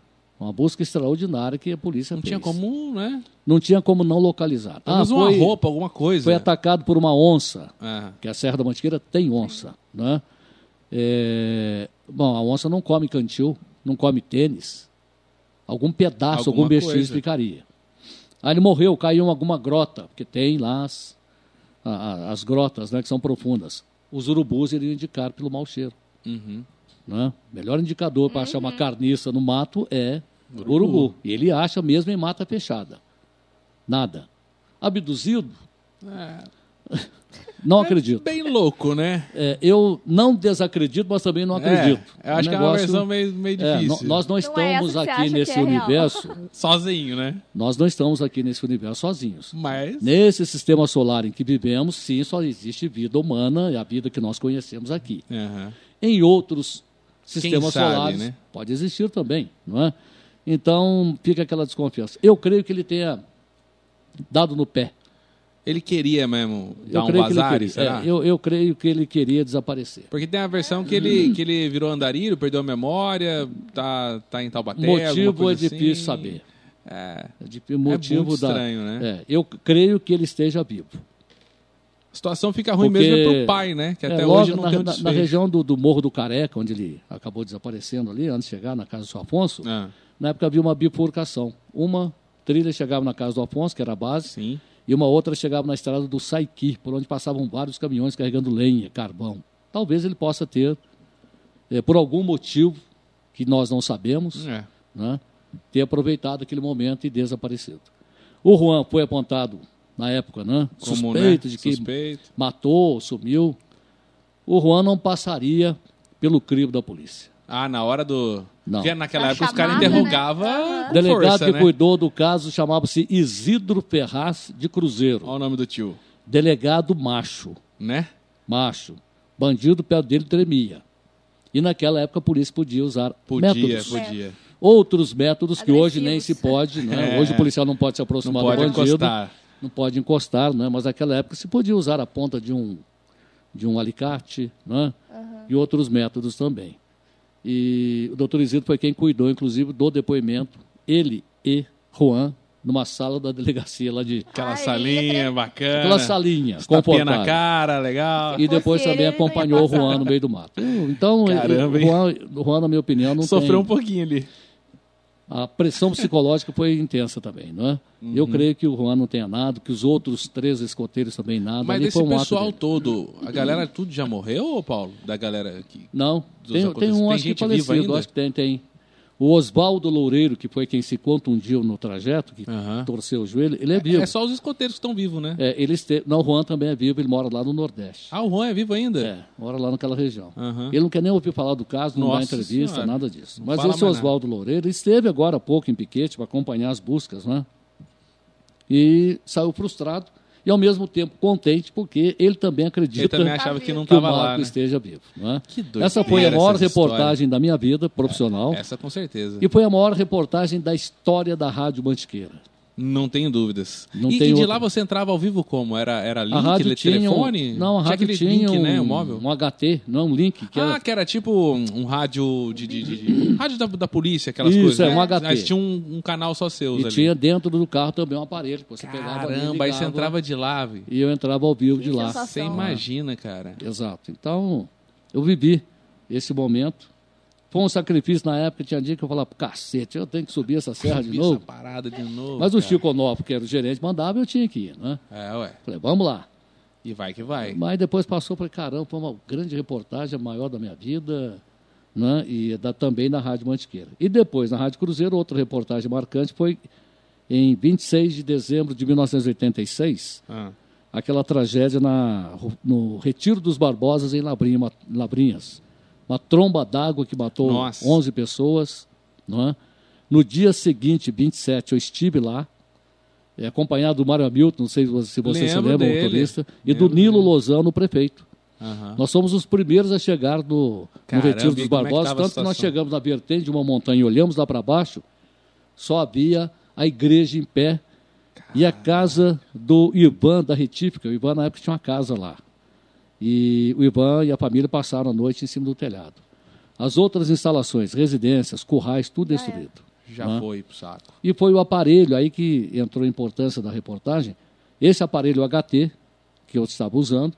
Uma busca extraordinária que a polícia Não fez. tinha como, né? Não tinha como não localizar. Pelo menos uma foi, roupa, alguma coisa. foi atacado por uma onça, Ah. que a Serra da Mantiqueira tem onça, né? É, bom, a onça não come cantil, não come tênis. Algum pedaço, Alguma algum coisa. ficaria. Aí ele morreu, caiu em alguma grota, porque tem lá as, a- as grotas, né, que são profundas. Os urubus iriam indicar pelo mau cheiro. Uhum. Né? Melhor indicador para achar uma carniça no mato é Urubu. urubu. E ele acha mesmo em mata fechada. Nada. Abduzido? (laughs) Não acredito. É bem louco, né? É, eu não desacredito, mas também não acredito. É, eu acho O que é uma negócio- versão meio, meio É, difícil. nós não Não é estamos aqui nesse é universo. (laughs) Sozinho, né? Nós não estamos aqui nesse universo sozinhos. Mas. Nesse sistema solar em que vivemos, sim, só existe vida humana, é a vida que nós conhecemos aqui. Aham. Em outros sistemas sabe, solares né? pode existir também, não é? Então fica aquela desconfiança. Eu creio que ele tenha dado no pé. Ele queria mesmo dar eu um queria. será? É, eu, eu creio que ele queria desaparecer. Porque tem a versão que ele, que ele virou andarilho, perdeu a memória, tá, tá em Taubaté. Motivo é difícil assim. saber. É. É motivo muito da. estranho, né? É, eu creio que ele esteja vivo. A situação fica ruim Porque- mesmo é pro pai, né? Que É, até logo hoje não na, tem um na- região do, do Morro do Careca, onde ele acabou desaparecendo ali, antes de chegar na casa do seu Afonso, Ah, na época havia uma bifurcação. Uma trilha chegava na casa do Afonso, que era a base, sim. e uma outra chegava na estrada do Saiqui, por onde passavam vários caminhões carregando lenha, carvão. Talvez ele possa ter, eh, por algum motivo que nós não sabemos, É. né, ter aproveitado aquele momento e desaparecido. O Juan foi apontado na época, né, Como, suspeito né? de que Suspeito. matou, sumiu. O Juan não passaria pelo crivo da polícia. Ah, na hora do. Não. Porque naquela época os caras chamada, né? interrogavam. Aham. com Delegado força, que né? cuidou do caso chamava-se Isidro Ferraz de Cruzeiro. Olha o nome do tio. Delegado macho. Né? Macho. Bandido, o pé dele tremia. E naquela época a polícia podia usar Podia, métodos. podia. Outros métodos que hoje nem se pode, né? (laughs) É. Hoje o policial não pode se Não aproximar pode do bandido. encostar. Não pode encostar, né? Mas naquela época se podia usar a ponta de um, de um alicate, né? E outros métodos também. E o doutor Isidro foi quem cuidou, inclusive, do depoimento, ele e Juan, numa sala da delegacia lá de... Aquela Ai, salinha é- bacana. Aquela salinha, Tapinha na cara, legal. E depois também acompanhou o. Juan no meio do mato. Então, Caramba, o? Juan, Juan, na minha opinião, não Sofreu tem... um pouquinho ali. A pressão (laughs) psicológica foi intensa também, não é? Eu Uhum. creio que o Juan não tenha nada, que os outros três escoteiros também nada. Mas foi um pessoal todo, a galera tudo já morreu, Paulo? Da galera que. Não, tem, tem um Tem acho que falecido, acho que tem, tem. O Oswaldo Loureiro, que foi quem se contundiu no trajeto, que torceu o joelho, ele é vivo. É só os escoteiros que estão vivos, né? É, ele este... Não, o Juan também é vivo, ele mora lá no Nordeste. Ah, o Juan é vivo ainda? É, mora lá naquela região. Ele não quer nem ouvir falar do caso, não dá Nossa entrevista, Senhora. nada disso. Não Mas esse Oswaldo Loureiro esteve agora há pouco em Piquete para acompanhar as buscas, né? E saiu frustrado e ao mesmo tempo contente porque ele também acredita Ele também achava que não que o Marco lá, né? esteja vivo. Né? Que doideira Essa foi a maior reportagem da minha vida profissional Essa com certeza. e foi a maior reportagem da história da Rádio Mantiqueira. Não tenho dúvidas. Não e, tem e de outra. lá você entrava ao vivo como? Era, era link, a rádio tinha um- telefone? não, a Tinha rádio aquele tinha link, um, né? O móvel. um HT, não um link que ah, era que era tipo um, um rádio de, de, de- de- (coughs) rádio da, da polícia, aquelas Isso, coisas. é, né? um HT. Mas tinha um, um canal só seus e ali. tinha dentro do carro também um aparelho você pegava ali, Caramba, aí você ligava, entrava de lá, e eu entrava ao vivo de Que lá. sensação. Você imagina, cara. Exato. Então, eu vivi esse momento. Foi um sacrifício na época, tinha dia que eu falava, cacete, eu tenho que subir essa serra de novo. essa parada de novo. Mas o cara. Chico Onofre, que era o gerente, mandava e eu tinha que ir, né? É, ué. Falei, vamos lá. E vai que vai. Mas depois passou, falei, caramba, foi uma grande reportagem, a maior da minha vida, né? E da, também na Rádio Mantiqueira. E depois, na Rádio Cruzeiro, outra reportagem marcante foi em 26 de dezembro de 1986, Ah, aquela tragédia na, no Retiro dos Barbosas em Labrinha, Labrinhas. Uma tromba d'água que matou Nossa. 11 pessoas. Não é? No dia seguinte, 27, eu estive lá, eh, acompanhado do Mário Hamilton, não sei se você, se você se Lembro lembra, dele. motorista, e do Lembro Nilo dele. Lozano, o prefeito. aham. Nós somos os primeiros a chegar no, no Caramba, Retiro e dos como é que tanto que nós chegamos na vertente de uma montanha e olhamos lá para baixo, só havia a igreja em pé e a casa do Ivan da Retífica. O Ivan, na época, tinha uma casa lá. E o Ivan e a família passaram a noite em cima do telhado. As outras instalações, residências, currais, tudo Já era. destruído. Já né? foi pro saco. E foi o aparelho aí que entrou a importância da reportagem. Esse aparelho HT, que eu estava usando,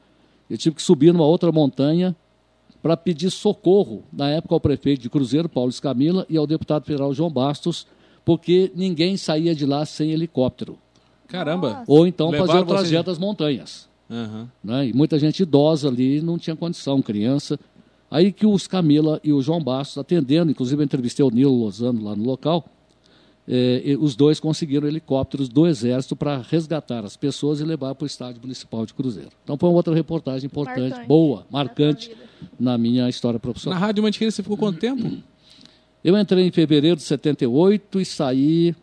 eu tive que subir numa outra montanha para pedir socorro, na época, ao prefeito de Cruzeiro, Paulo Escamila, e ao deputado federal João Bastos, porque ninguém saía de lá sem helicóptero. Caramba. Ou então Levaram fazia o trajeto das montanhas. Aham. né? E muita gente idosa ali não tinha condição, criança. Aí que os Camila e o João Bastos, atendendo, inclusive eu entrevistei o Nilo Lozano lá no local, eh, e os dois conseguiram helicópteros do Exército para resgatar as pessoas e levar para o Estádio Municipal de Cruzeiro. Então foi uma outra reportagem importante, Marcante. boa, Na marcante vida. na minha história Na profissional. Rádio Mantiqueira você ficou quanto tempo? Eu entrei em fevereiro de 78 e saí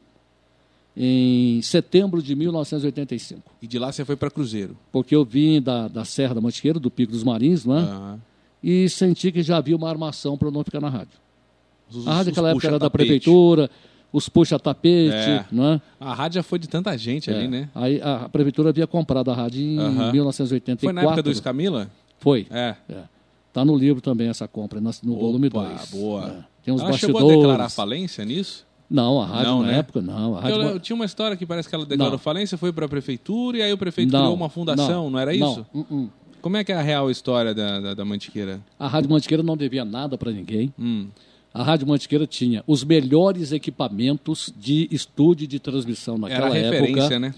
em setembro de 1985. E de lá você foi para Cruzeiro. Porque eu vim da, da Serra da Mantiqueira, do Pico dos Marins, não é? Aham. e senti que já havia uma armação para eu não ficar na rádio. Os- A rádio naquela época era da prefeitura, os puxa-tapete, É. não é? A rádio já foi de tanta gente ali, É. né? Aí a, prefeitura havia comprado a rádio em Aham. 1984. Foi na época do Escamila? Foi. É. É. Tá no livro também essa compra, no volume Opa, 2. boa. Tem uns Ela bastidores. chegou a declarar falência nisso? Não, a rádio Não, na né? época não. A rádio Eu, eu tinha uma história que parece que ela declarou Não. falência, foi para a prefeitura e aí o prefeito não, criou uma fundação, não, era isso? Não, uh-uh. Como é que é a real história da, da, da Mantiqueira? A Rádio Mantiqueira não devia nada para ninguém. Hum. A Rádio Mantiqueira tinha os melhores equipamentos de estúdio de transmissão Era naquela a referência, época. né?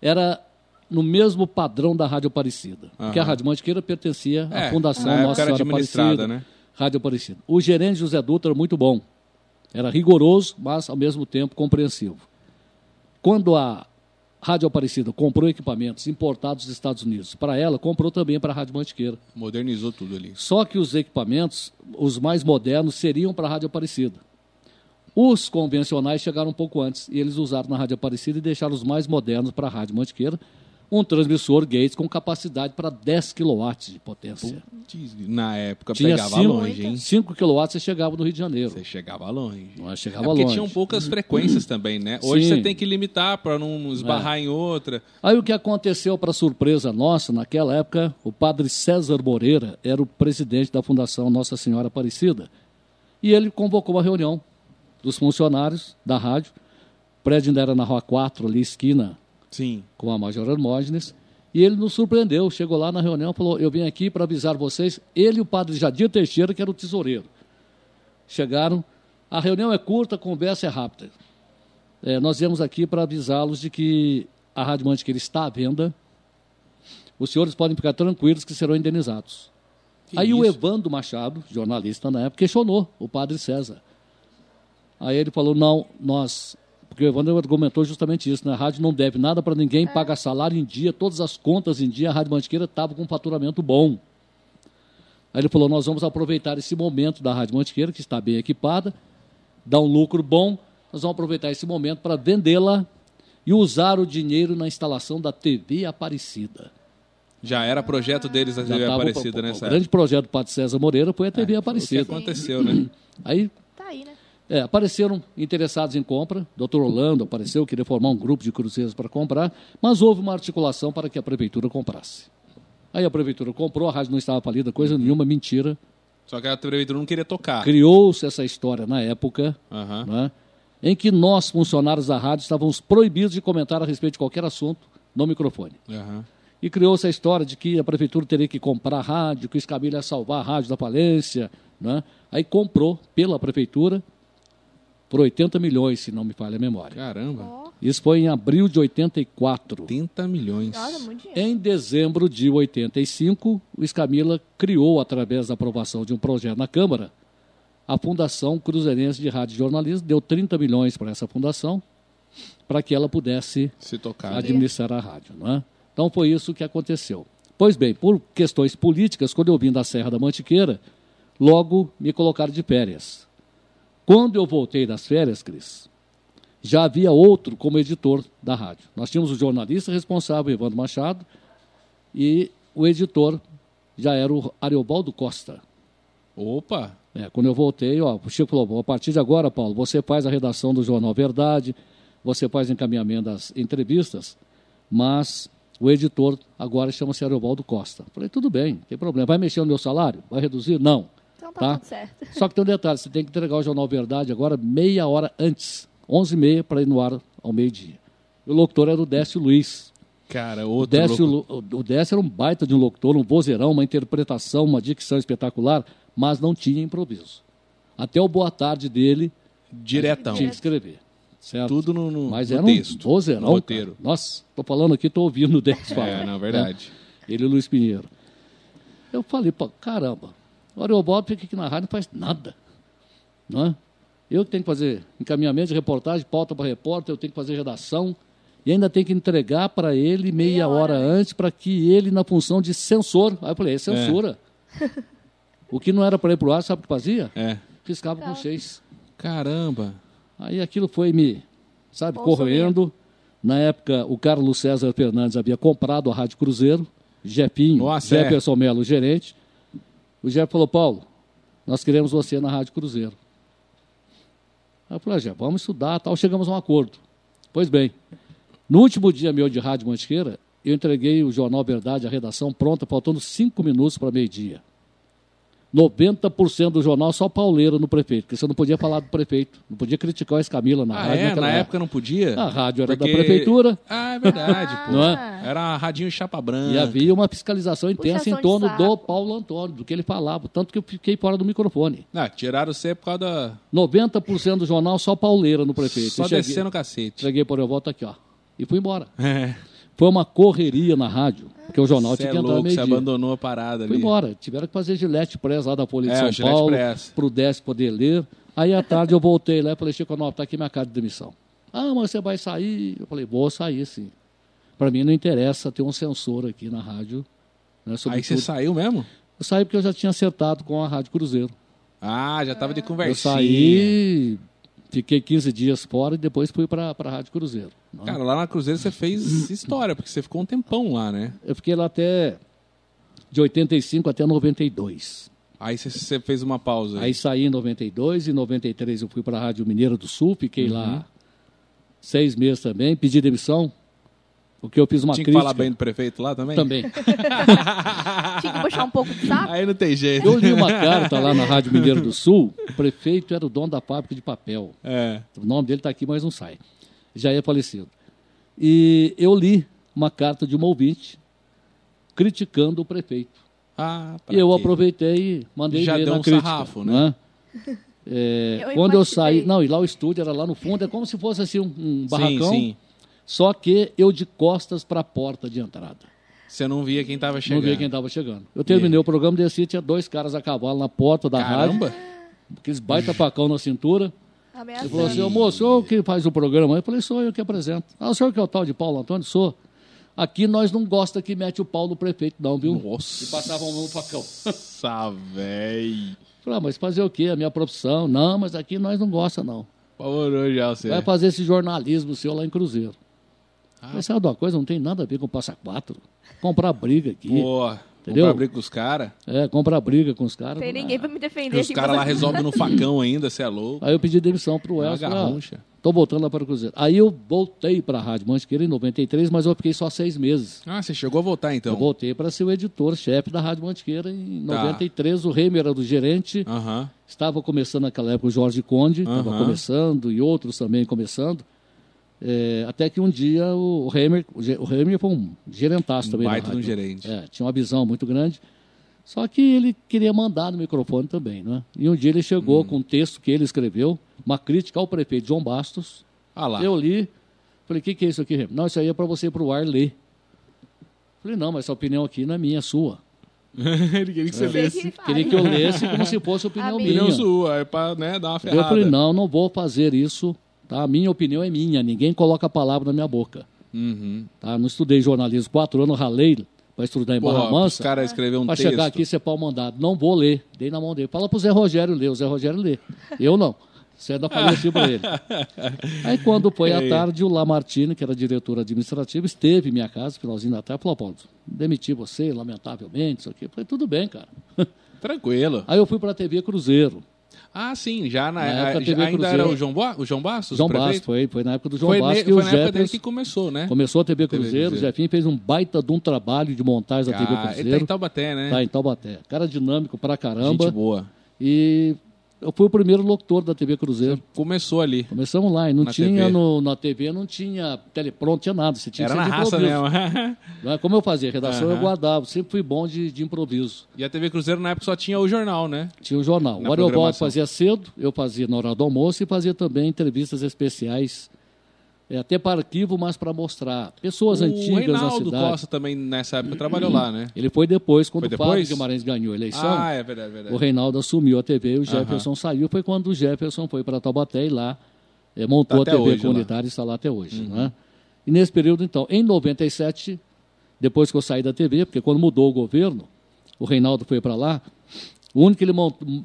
era no mesmo padrão da Rádio Aparecida. Porque a Aham. Rádio Mantiqueira pertencia à É, Fundação época Nossa era Senhora Aparecida. né? Rádio Aparecida. O gerente José Dutra era muito bom. Era rigoroso, mas ao mesmo tempo compreensivo. Quando a Rádio Aparecida comprou equipamentos importados dos Estados Unidos para ela, comprou também para a Rádio Mantiqueira. Modernizou tudo ali. Só que os equipamentos, os mais modernos, seriam para a Rádio Aparecida. Os convencionais chegaram um pouco antes e eles usaram na Rádio Aparecida e deixaram os mais modernos para a Rádio Mantiqueira, um transmissor Gates com capacidade para 10 kW de potência. Na época Tinha pegava 5 longe, hein? kW você chegava no Rio de Janeiro. Você chegava longe. Não é? É Chegava porque longe. tinham poucas frequências (clears throat) também, né? Hoje Sim. É. você tem que limitar para não esbarrar em outra. Aí o que aconteceu, para surpresa nossa, naquela época, o padre César Moreira era o presidente da Fundação Nossa Senhora Aparecida. E ele convocou uma reunião dos funcionários da rádio. O prédio ainda era na Rua 4, ali, esquina Sim. com a Major Hermógenes. E ele nos surpreendeu. Chegou lá na reunião e falou: Eu vim aqui para avisar vocês. Ele e o padre Jadir Teixeira, que era o tesoureiro. Chegaram. A reunião é curta, a conversa é rápida. É, nós viemos aqui para avisá-los de que a Rádio Mantiqueira está à venda. Os senhores podem ficar tranquilos que serão indenizados. Que Aí o isso? Evandro Machado, jornalista na época, questionou o padre César. Aí ele falou: não, nós. Porque o Evandro argumentou justamente isso, né? A rádio não deve nada para ninguém, paga salário em dia, todas as contas em dia, a Rádio Mantiqueira estava com um faturamento bom. Aí ele falou: nós vamos aproveitar esse momento da Rádio Mantiqueira, que está bem equipada, dá um lucro bom, nós vamos aproveitar esse momento para vendê-la e usar o dinheiro na instalação da TV Aparecida. Já era projeto deles a TV Aparecida o, o, nessa o grande projeto do Padre César Moreira foi a TV época. O que Aparecida. aconteceu, né? Aí Tá aí, né? É, apareceram interessados em compra. Dr. Orlando apareceu, queria formar um grupo de cruzeiros para comprar, mas houve uma articulação para que a prefeitura comprasse. Aí a prefeitura comprou, a rádio não estava falida, coisa nenhuma, mentira. Só que a prefeitura não queria tocar. Criou-se essa história na época, Aham. né, em que nós, funcionários da rádio, estávamos proibidos de comentar a respeito de qualquer assunto no microfone. Aham. E criou-se a história de que a prefeitura teria que comprar a rádio, que o Escamilha ia salvar a rádio da falência. Né? Aí comprou pela prefeitura por 80 milhões, se não me falha a memória. Caramba. Ó, Isso foi em abril de 84. 80 milhões. muito dinheiro. Em dezembro de 85, o Escamila criou, através da aprovação de um projeto na Câmara, a Fundação Cruzeirense de Rádio e Jornalismo, deu 30 milhões para essa fundação, para que ela pudesse Se tocar. administrar a rádio. Não é? Então foi isso que aconteceu. Pois bem, por questões políticas, quando eu vim da Serra da Mantiqueira, logo me colocaram de férias. Quando eu voltei das férias, Cris, já havia outro como editor da rádio. Nós tínhamos o jornalista responsável, Evandro Machado, e o editor já era o Ariobaldo Costa. Opa! É, quando eu voltei, ó, o Chico falou, "Bom, a partir de agora, Paulo, você faz a redação do Jornal Verdade, você faz encaminhamento das entrevistas, mas O editor agora chama-se Ariobaldo Costa. Falei, tudo bem, não tem problema. Vai mexer no meu salário? Vai reduzir? Não. Então tá, Tá. tudo certo. Só que tem um detalhe, você tem que entregar o Jornal Verdade agora meia hora antes, 11h30 para ir no ar ao meio-dia. O locutor era o Décio Luiz. Cara, O outro Décio, louco. Lu- o Décio era um baita de um locutor, um vozeirão, uma interpretação, uma dicção espetacular, mas não tinha improviso. Até o boa tarde dele Diretão. tinha que escrever. Certo? Tudo no, no, Mas no era texto. um vozeirão. no roteiro. cara. Nossa, tô falando aqui, tô ouvindo o Décio falar. É, na verdade. É. Ele e o Luiz Pinheiro. Eu falei, pô, caramba, o Ariobaldo fica aqui na rádio e não faz nada. Não é? Eu que tenho que fazer encaminhamento de reportagem, pauta para repórter, eu tenho que fazer redação. E ainda tenho que entregar para ele meia, Meia hora, hora antes para que ele, na função de censor. Aí eu falei, é censura. o que não era para ir para o ar, sabe o que fazia? É. Riscava com seis. Caramba. Aí aquilo foi me, sabe, Consumindo. corroendo. Na época, o Carlos César Fernandes havia comprado a Rádio Cruzeiro, Jepinho, Nossa, é. Jefferson Melo, gerente. O Jeff falou, Paulo, nós queremos você na Rádio Cruzeiro. Eu falei, ah, Jeff, vamos estudar, tal. chegamos a um acordo. Pois bem, no último dia meu de Rádio Mantiqueira, eu entreguei o Jornal Verdade, a redação pronta, faltando cinco minutos para meio-dia. 90% do jornal só pauleira no prefeito, porque você não podia falar do prefeito, não podia criticar o Escamila na Ah, rádio. é? Na época não podia? A rádio era Porque- da prefeitura Ah, é verdade, (laughs) pô. É? Era radinho chapa branca. e havia uma fiscalização intensa Puxação em torno do Paulo Antônio, do que ele falava, tanto que eu fiquei fora do microfone. Ah, tiraram você por causa da... 90% do jornal só pauleira no prefeito. Só descendo o cacete. cheguei por eu volto aqui, ó, e fui embora. É. Foi uma correria na rádio, porque o jornal Você tinha é que entrar louco, você abandonou a parada ali. Fui embora. Tiveram que fazer Gillette Press lá da Folha de É, São Paulo, para o Décio poder ler. Aí à tarde eu voltei lá e falei, Chico, não, tá aqui minha carta de demissão. Ah, mas você vai sair? Eu falei, vou sair sim. Para mim não interessa ter um censor aqui na rádio. Né, Aí você saiu mesmo? Eu saí porque eu já tinha acertado com a Rádio Cruzeiro. Ah, já tava de Eu conversinha. saí, fiquei 15 dias fora e depois fui para a Rádio Cruzeiro. né? Cara, lá na Cruzeiro você fez história, porque você ficou um tempão lá, né? Eu fiquei lá até de 85 até 92. Aí você, fez uma pausa. Aí saí em 92, em 93 eu fui para a Rádio Mineira do Sul, fiquei Uhum. lá seis meses também, pedi demissão, porque eu fiz uma Tinha que crítica. falar bem do prefeito lá também? Também. (laughs) Tinha que puxar um pouco de saco. Aí não tem jeito. Eu li uma carta lá na Rádio Mineira do Sul, o prefeito era o dono da fábrica de papel. É. O nome dele está aqui, mas não sai. Já é falecido. E eu li uma carta de uma ouvinte criticando o prefeito. Ah, pra E eu quê? aproveitei e mandei Já deu na um crítica, sarrafo, né? (laughs) É, Eu quando eu saí, não, e lá o estúdio era lá no fundo, é como se fosse assim um, um barracão, Sim, sim. Só que eu de costas para a porta de entrada. Você não via quem tava chegando. Não via quem estava chegando. Eu terminei o programa, desci, tinha dois caras a cavalo na porta da Caramba. rádio, aqueles baita facão na cintura. Ele Ameaçando. falou assim, ô moço, o senhor que faz o programa? Eu falei, sou eu que apresento. Ah, o senhor que é o tal de Paulo Antônio? Sou. Aqui nós não gosta que mete o pau no prefeito, não, viu? Nossa. E passava a mão no facão. Nossa, véi. Falei, ah, mas fazer o quê? A minha profissão? Não, mas aqui nós não gosta, não. Pavorou já você. Vai fazer esse jornalismo seu lá em Cruzeiro. Ah. Mas sabe de uma coisa? Não tem nada a ver com Passa Quatro. Comprar briga aqui. Pô, Entendeu? comprar briga com os caras. É, comprar briga com os caras. Tem ninguém pra me defender Os aqui. caras lá resolvem no facão ainda, você é louco. Aí eu pedi demissão pro É Elcio. Falei, garroncha. ah, tô voltando lá para o Cruzeiro. Aí eu voltei para a Rádio Mantiqueira em 93, mas eu fiquei só seis meses. Ah, você chegou a voltar então. Eu voltei para ser o editor-chefe da Rádio Mantiqueira em Tá. 93. O Reimer era do gerente. Aham. Estava começando naquela época o Jorge Conde, estava Aham. começando, e outros também começando. É, até que um dia o Reimer, o Reimer foi um gerentaço Um também. baita de um gerente. É, tinha uma visão muito grande. Só que ele queria mandar no microfone também, né? E um dia ele chegou Hum. com um texto que ele escreveu, uma crítica ao prefeito João Bastos. Ah lá. Eu li, falei, o que, que é isso aqui, Reimer? Não, isso aí é para você ir para o ar ler. Falei, não, mas essa opinião aqui não é minha, é sua. (laughs) Ele queria que você Sei lesse. Queria que eu lesse como se fosse opinião A minha. Opinião sua, é pra né, dar uma Eu ferrada. falei, não, não vou fazer isso. Tá? A minha opinião é minha, ninguém coloca a palavra na minha boca. Uhum. Tá? Não estudei jornalismo quatro anos, ralei para estudar em Pô, Barra os Mansa. caras escreveram um Para texto. chegar aqui, ser pau mandado. Não vou ler. Dei na mão dele. Fala pro Zé Rogério ler. O Zé Rogério lê. Eu não. Você ainda falou assim para ele. (laughs) Aí quando foi à tarde, o Lamartine, que era diretor administrativo, esteve em minha casa, finalzinho da tarde, falou, Paulo, demiti você, lamentavelmente, isso aqui. Eu falei, tudo bem, cara. Tranquilo. Aí eu fui para a TV Cruzeiro. Ah, sim, já na, Na época a- TV ainda Cruzeiro. era o João, Bo, o João Bastos? João? Bastos, foi, foi na época do João Foi, Bastos ne- foi o na época dele Jefferson que começou, né? começou a TV TV Cruzeiro, o Cruzeiro. Jefinho fez um baita de um trabalho de montagem da TV Ah, ele tá Cruzeiro. em Taubaté, né? Tá em Taubaté. Cara dinâmico pra caramba. Gente boa. E eu fui o primeiro locutor da TV Cruzeiro. Começou ali. Começamos lá, e não Na tinha TV. no, na TV, não tinha telepronto, tinha nada. Você tinha Era que na ser de raça mesmo. (laughs) É Como eu fazia redação, eu guardava. Sempre fui bom de, de improviso. e a TV Cruzeiro na época só tinha o jornal, né? Tinha o jornal. Na o programação. fazia cedo, eu fazia na hora do almoço e fazia também entrevistas especiais, é, até para arquivo, mas para mostrar pessoas o antigas na Reinaldo cidade. Costa também nessa época trabalhou lá, né? Ele foi depois, quando Foi o Fábio depois? Guimarães ganhou a eleição. Ah, é verdade, verdade. O Reinaldo assumiu a TV e o Jefferson saiu. Foi quando o Jefferson foi para Taubaté e lá eh, montou Tá a TV comunitária e está lá até hoje. né? E nesse período, então, em 97, depois que eu saí da TV, porque quando mudou o governo, o Reinaldo foi para lá, o único que ele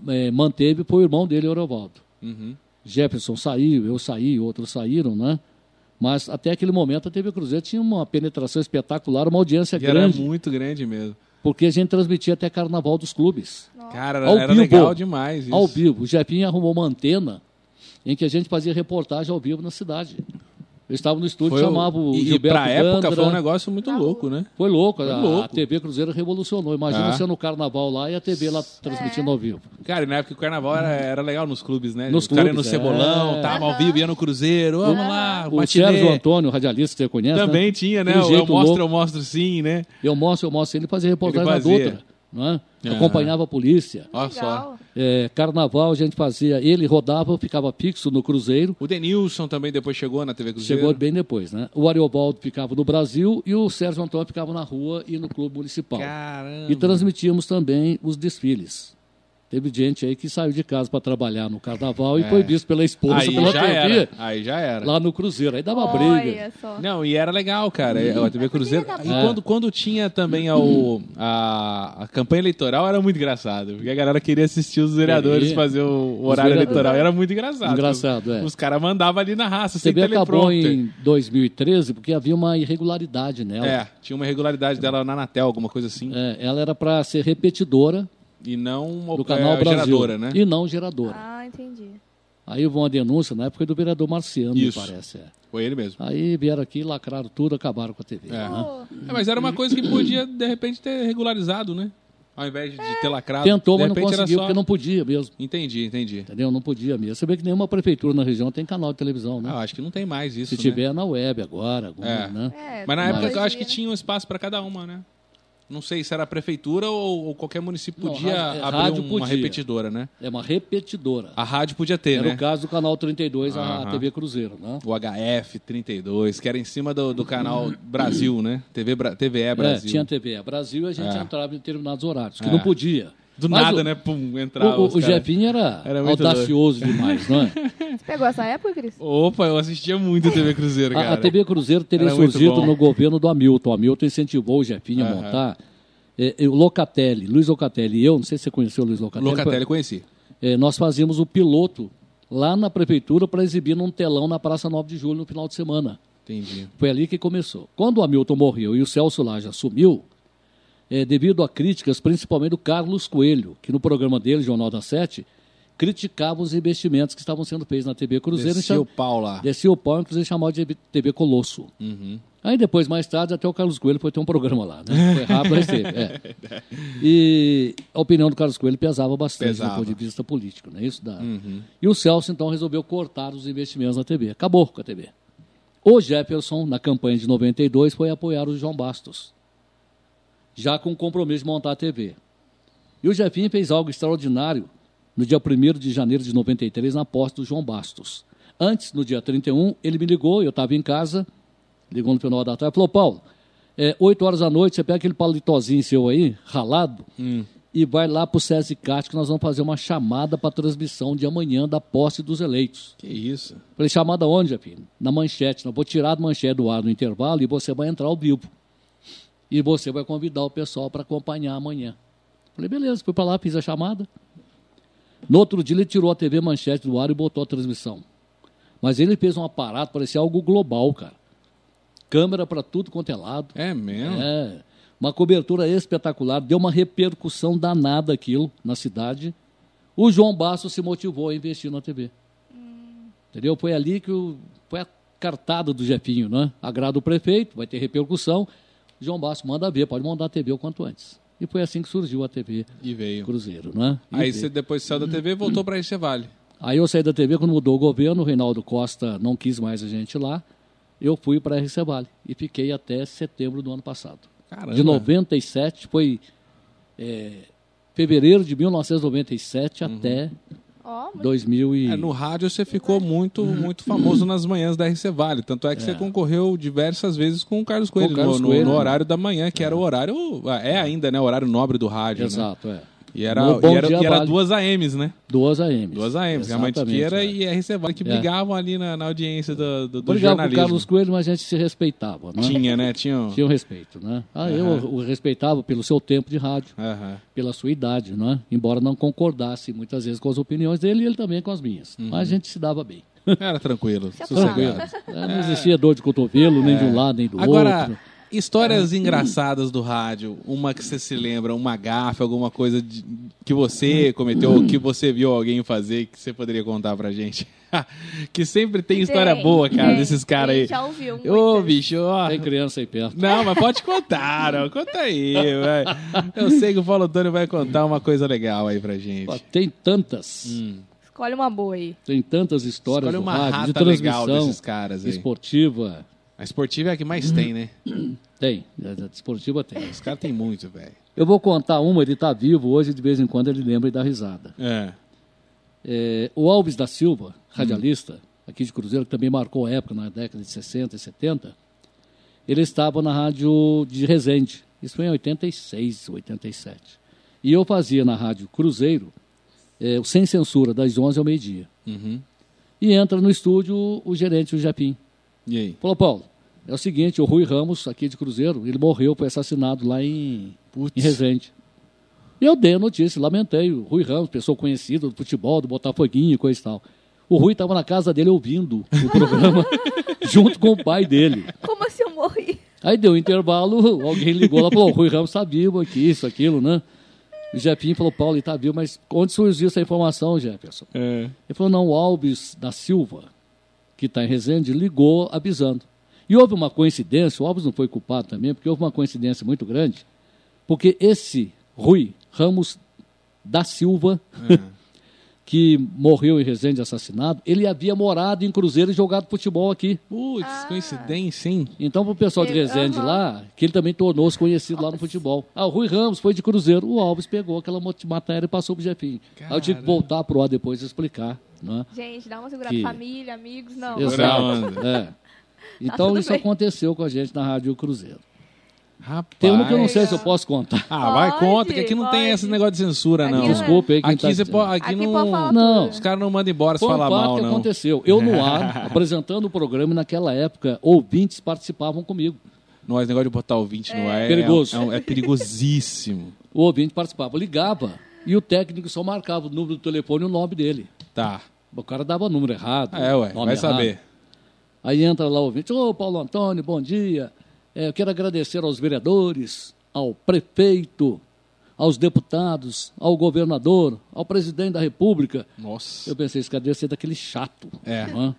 eh, manteve foi o irmão dele, o Orovaldo. Uhum. Jefferson saiu, eu saí, outros saíram, né? Mas até aquele momento a TV Cruzeiro tinha uma penetração espetacular, uma audiência E era grande, muito grande mesmo. porque a gente transmitia até carnaval dos clubes. Cara, Ao era vivo. legal demais isso. Ao vivo. O Jefinho arrumou uma antena em que a gente fazia reportagem ao vivo na cidade. Eu estava no estúdio, Foi o- chamava o e, e Gilberto pra época Gandra. foi um negócio muito louco, né? Foi louco, a, louco. a TV Cruzeiro revolucionou. Imagina Ah. você no carnaval lá e a TV lá transmitindo ao vivo. Cara, e na época o carnaval era, era legal nos clubes, né? Nos Os caras iam no clubes, Cebolão, é. tava ao vivo, ia no Cruzeiro, vamos lá, O matinê. Sérgio Antônio, o radialista que você conhece, Também né? tinha, né? O Eu mostro, louco. eu mostro sim, né? Eu mostro, eu mostro. Ele fazia reportagem Ele na fazia. Dutra. Não é? Aham. Acompanhava a polícia. Olha só. É, carnaval a gente fazia, ele rodava, ficava fixo no Cruzeiro. O Denilson também depois chegou na TV Cruzeiro. Chegou bem depois, né? O Ariobaldo ficava no Brasil e o Sérgio Antônio ficava na rua e no clube municipal. Caramba. E transmitíamos também os desfiles. Teve gente aí que saiu de casa para trabalhar no carnaval e foi visto pela esposa, É. Aí pela já TV, era. Aí já era. lá no Cruzeiro. Aí dava briga. Olha só. Não, e era legal, cara. A TV Cruzeiro. E É. quando, quando tinha também a, o- a, a campanha eleitoral, era muito engraçado. Porque a galera queria assistir os vereadores Queria. fazer o, o horário vereadores. eleitoral. Era muito engraçado. Engraçado, os, é. Os caras mandavam ali na raça, A sem TV acabou em 2013 porque havia uma irregularidade nela. É, tinha uma irregularidade dela na Anatel, alguma coisa assim. É, ela era para ser repetidora E não uma do canal é, Brasil. geradora, né? E não geradora. Ah, entendi. Aí houve uma denúncia, na época do vereador Marciano, Isso. me parece. é. Foi ele mesmo. Aí vieram aqui, lacraram tudo, acabaram com a TV. É. né? É, mas era uma coisa que podia, de repente, ter regularizado, né? Ao invés de ter lacrado. Tentou, mas não conseguiu, só- porque não podia mesmo. Entendi, entendi. Entendeu? Não podia mesmo. Você vê que nenhuma prefeitura na região tem canal de televisão, né? Ah, acho que não tem mais isso. Se né? tiver na web agora, alguma, É. né? é, Mas na época eu acho que tinha um espaço para cada uma, né? Não sei se era a prefeitura ou, ou qualquer município Não, podia rádio- é, abrir um- uma podia. repetidora, né? É uma repetidora. A rádio podia ter, Era né? o caso do canal 32, a. TV Cruzeiro, né? O HF 32, que era em cima do, do canal Brasil, né? TV. TVE É, Brasil. tinha TV Brasil e a gente É. entrava em determinados horários, que É. não podia. Do Mas nada, o- né? Pum, entrava. O, o. Jefinho era, Era audacioso demais, não é? (laughs) Você pegou essa época, Cris? Opa, eu assistia muito TV Cruzeiro, cara. A, a TV Cruzeiro teria Era surgido no governo do Hamilton. O Hamilton incentivou o Jefinho a Aham. montar. É, é, o Locatelli, Luiz Locatelli e eu, não sei se você conheceu o Luiz Locatelli. Locatelli conheci. É, nós fazíamos o piloto lá na prefeitura para exibir num telão na Praça 9 de Julho no final de semana. Entendi. Foi ali que começou. Quando o Hamilton morreu e o Celso Laje assumiu, é, devido a críticas, principalmente do Carlos Coelho, que no programa dele, Jornal da Sete, criticava os investimentos que estavam sendo feitos na TV Cruzeiro. Descia cham- o pau lá. Descia o pau, inclusive chamava de TV Colosso. Uhum. Aí depois, mais tarde, até o Carlos Coelho foi ter um programa lá, né? Foi rápido, mas teve. é. (laughs) E a opinião do Carlos Coelho pesava bastante Pesava. do ponto de vista político, né? Isso dá. Uhum. E o Celso, então, resolveu cortar os investimentos na TV. Acabou com a TV. O Jefferson, na campanha de 92, foi apoiar o João Bastos, já com o compromisso de montar a TV. E o Jefinho fez algo extraordinário no dia 1 de janeiro de 93, na posse do João Bastos. Antes, no dia 31, ele me ligou, eu estava em casa, ligou no final da tarde, falou, Paulo, é, 8 horas da noite, você pega aquele palitozinho seu aí, ralado, e vai lá para o SESICAT que nós vamos fazer uma chamada para transmissão de amanhã da posse dos eleitos. Que isso. Falei, chamada onde, Jefinho? Na manchete. Eu vou tirar a manchete do ar no intervalo e você vai entrar ao vivo. E você vai convidar o pessoal para acompanhar amanhã. Falei, beleza, fui para lá, fiz a chamada. No outro dia ele tirou a TV manchete do ar e botou a transmissão. Mas ele fez um aparato, parecia algo global, cara. Câmera para tudo quanto é lado. É mesmo? É, uma cobertura espetacular, deu uma repercussão danada aquilo na cidade. o João Basso se motivou a investir na TV. Entendeu? Foi ali que o, foi a cartada do Jefinho, né? Agrada o prefeito, vai ter repercussão. João Basso manda ver, pode mandar a TV o quanto antes. E foi assim que surgiu a TV E veio. Cruzeiro, né? E Aí veio. você depois saiu da TV e voltou pra Vale. Aí eu saí da TV quando mudou o governo, o Reinaldo Costa não quis mais a gente lá. Eu fui para a RC Vale e fiquei até setembro do ano passado. Caramba. De 97, foi é, fevereiro de 1997 até Ó, muito 2000 e... É, no rádio você ficou muito, muito famoso nas manhãs da RC Vale. Tanto é que você concorreu diversas vezes com o Carlos Coelho, o Carlos no, no- Coelho. no horário da manhã, que era o horário. É ainda, né? O horário nobre do rádio. Né? Exato, é. E era, No Bom e era, Dia e era Vale. duas AMs, né? Duas AMs. Duas AMs, que é a Exatamente, Mantiqueira é. e a RC Vale, que É. brigavam ali na, na audiência do, do, do Obrigado com o jornalismo. Carlos Coelho, mas a gente se respeitava, né? Tinha, né? Tinha. Tinha um respeito, né? Ah, eu o respeitava pelo seu tempo de rádio, pela sua idade, né? Embora não concordasse muitas vezes com as opiniões dele e ele também com as minhas. Uhum. Mas a gente se dava bem. Era tranquilo. Se sossegado. É, não existia dor de cotovelo, nem de um lado, nem do Agora, outro. Histórias engraçadas do rádio, uma que você se lembra, uma gafe, alguma coisa de- que você cometeu, ou que você viu alguém fazer, que você poderia contar pra gente. (laughs) que sempre tem história Tem, boa, cara, tem. desses caras A aí. gente já ouviu Ô, muitas. bicho, ó. Tem criança aí perto. Não, mas pode contar, ó. conta aí, vai. Eu (laughs) sei que o Paulo Antônio vai contar uma coisa legal aí pra gente. Pô, Tem tantas, Escolhe uma boa aí. tem tantas histórias Escolhe do uma rádio, de rata legal transmissão desses caras aí. esportiva. A esportiva é a que mais tem, né? Tem, a esportiva tem. Os caras têm muito, velho. Eu vou contar uma, ele está vivo hoje, de vez em quando ele lembra e dá risada. É. É, o Alves da Silva, radialista, aqui de Cruzeiro, que também marcou a época na década de 60 e 70, ele estava na rádio de Resende. Isso foi em 86, 87. E eu fazia na rádio Cruzeiro, é, o Sem Censura, das 11 ao meio-dia. Uhum. E entra no estúdio o gerente, o Japim. E aí? Falou, Paulo, é o seguinte, o Rui Ramos, aqui de Cruzeiro, ele morreu, foi assassinado lá em, Putz. em Resende. E eu dei a notícia, lamentei. O Rui Ramos, pessoa conhecida do futebol, do Botafoguinho e coisa e tal. O Rui estava na casa dele ouvindo o programa (laughs) junto com o pai dele. Como assim eu morri? Aí deu um intervalo, alguém ligou lá e falou: o Rui Ramos está vivo aqui, isso, aquilo, né? O Jefinho falou: Paulo, ele está vivo, mas onde surgiu essa informação, Jefferson? É. Ele falou, não, o Alves da Silva, que está em Resende, ligou avisando. E houve uma coincidência, o Alves não foi culpado também, porque houve uma coincidência muito grande, porque esse Rui Ramos da Silva, (laughs) que morreu em Resende assassinado, ele havia morado em Cruzeiro e jogado futebol aqui. Putz, coincidência, hein? Então, para o pessoal de Resende lá, que ele também tornou-se conhecido lá no futebol. Ah, o Rui Ramos foi de Cruzeiro, o Alves pegou aquela matéria e passou pro Jefinho. Aí eu tive que voltar pro ar depois e explicar, né? Gente, dá uma segurada. Que- Família, amigos, não. Exato. É. Então tudo isso bem. aconteceu com a gente na Rádio Cruzeiro. Rapaz. Tem uma que eu não sei se eu posso contar. Ah, vai, Pode, conta, que aqui não tem pode. esse negócio de censura, Aqui não. não é. Desculpa aí quem Aqui, tá você pode, aqui, Aqui não, pode falar Não. tudo. os caras não mandam embora se um falar mal, que não. aconteceu. Eu no (laughs) ar, apresentando o programa, e naquela época, ouvintes participavam comigo. Não, esse negócio de botar o 20 no ar é, Perigoso. é, um- é perigosíssimo. O ouvinte participava, ligava, e o técnico só marcava o número do telefone e o nome dele. Tá. O cara dava o número errado. É, ué, nome vai errado. saber. Aí entra lá o ouvinte, ô Paulo Antônio, bom dia. É, eu quero agradecer aos vereadores, ao prefeito, aos deputados, ao governador, ao presidente da República. Nossa. Eu pensei, deve ser daquele chato. É. Não é?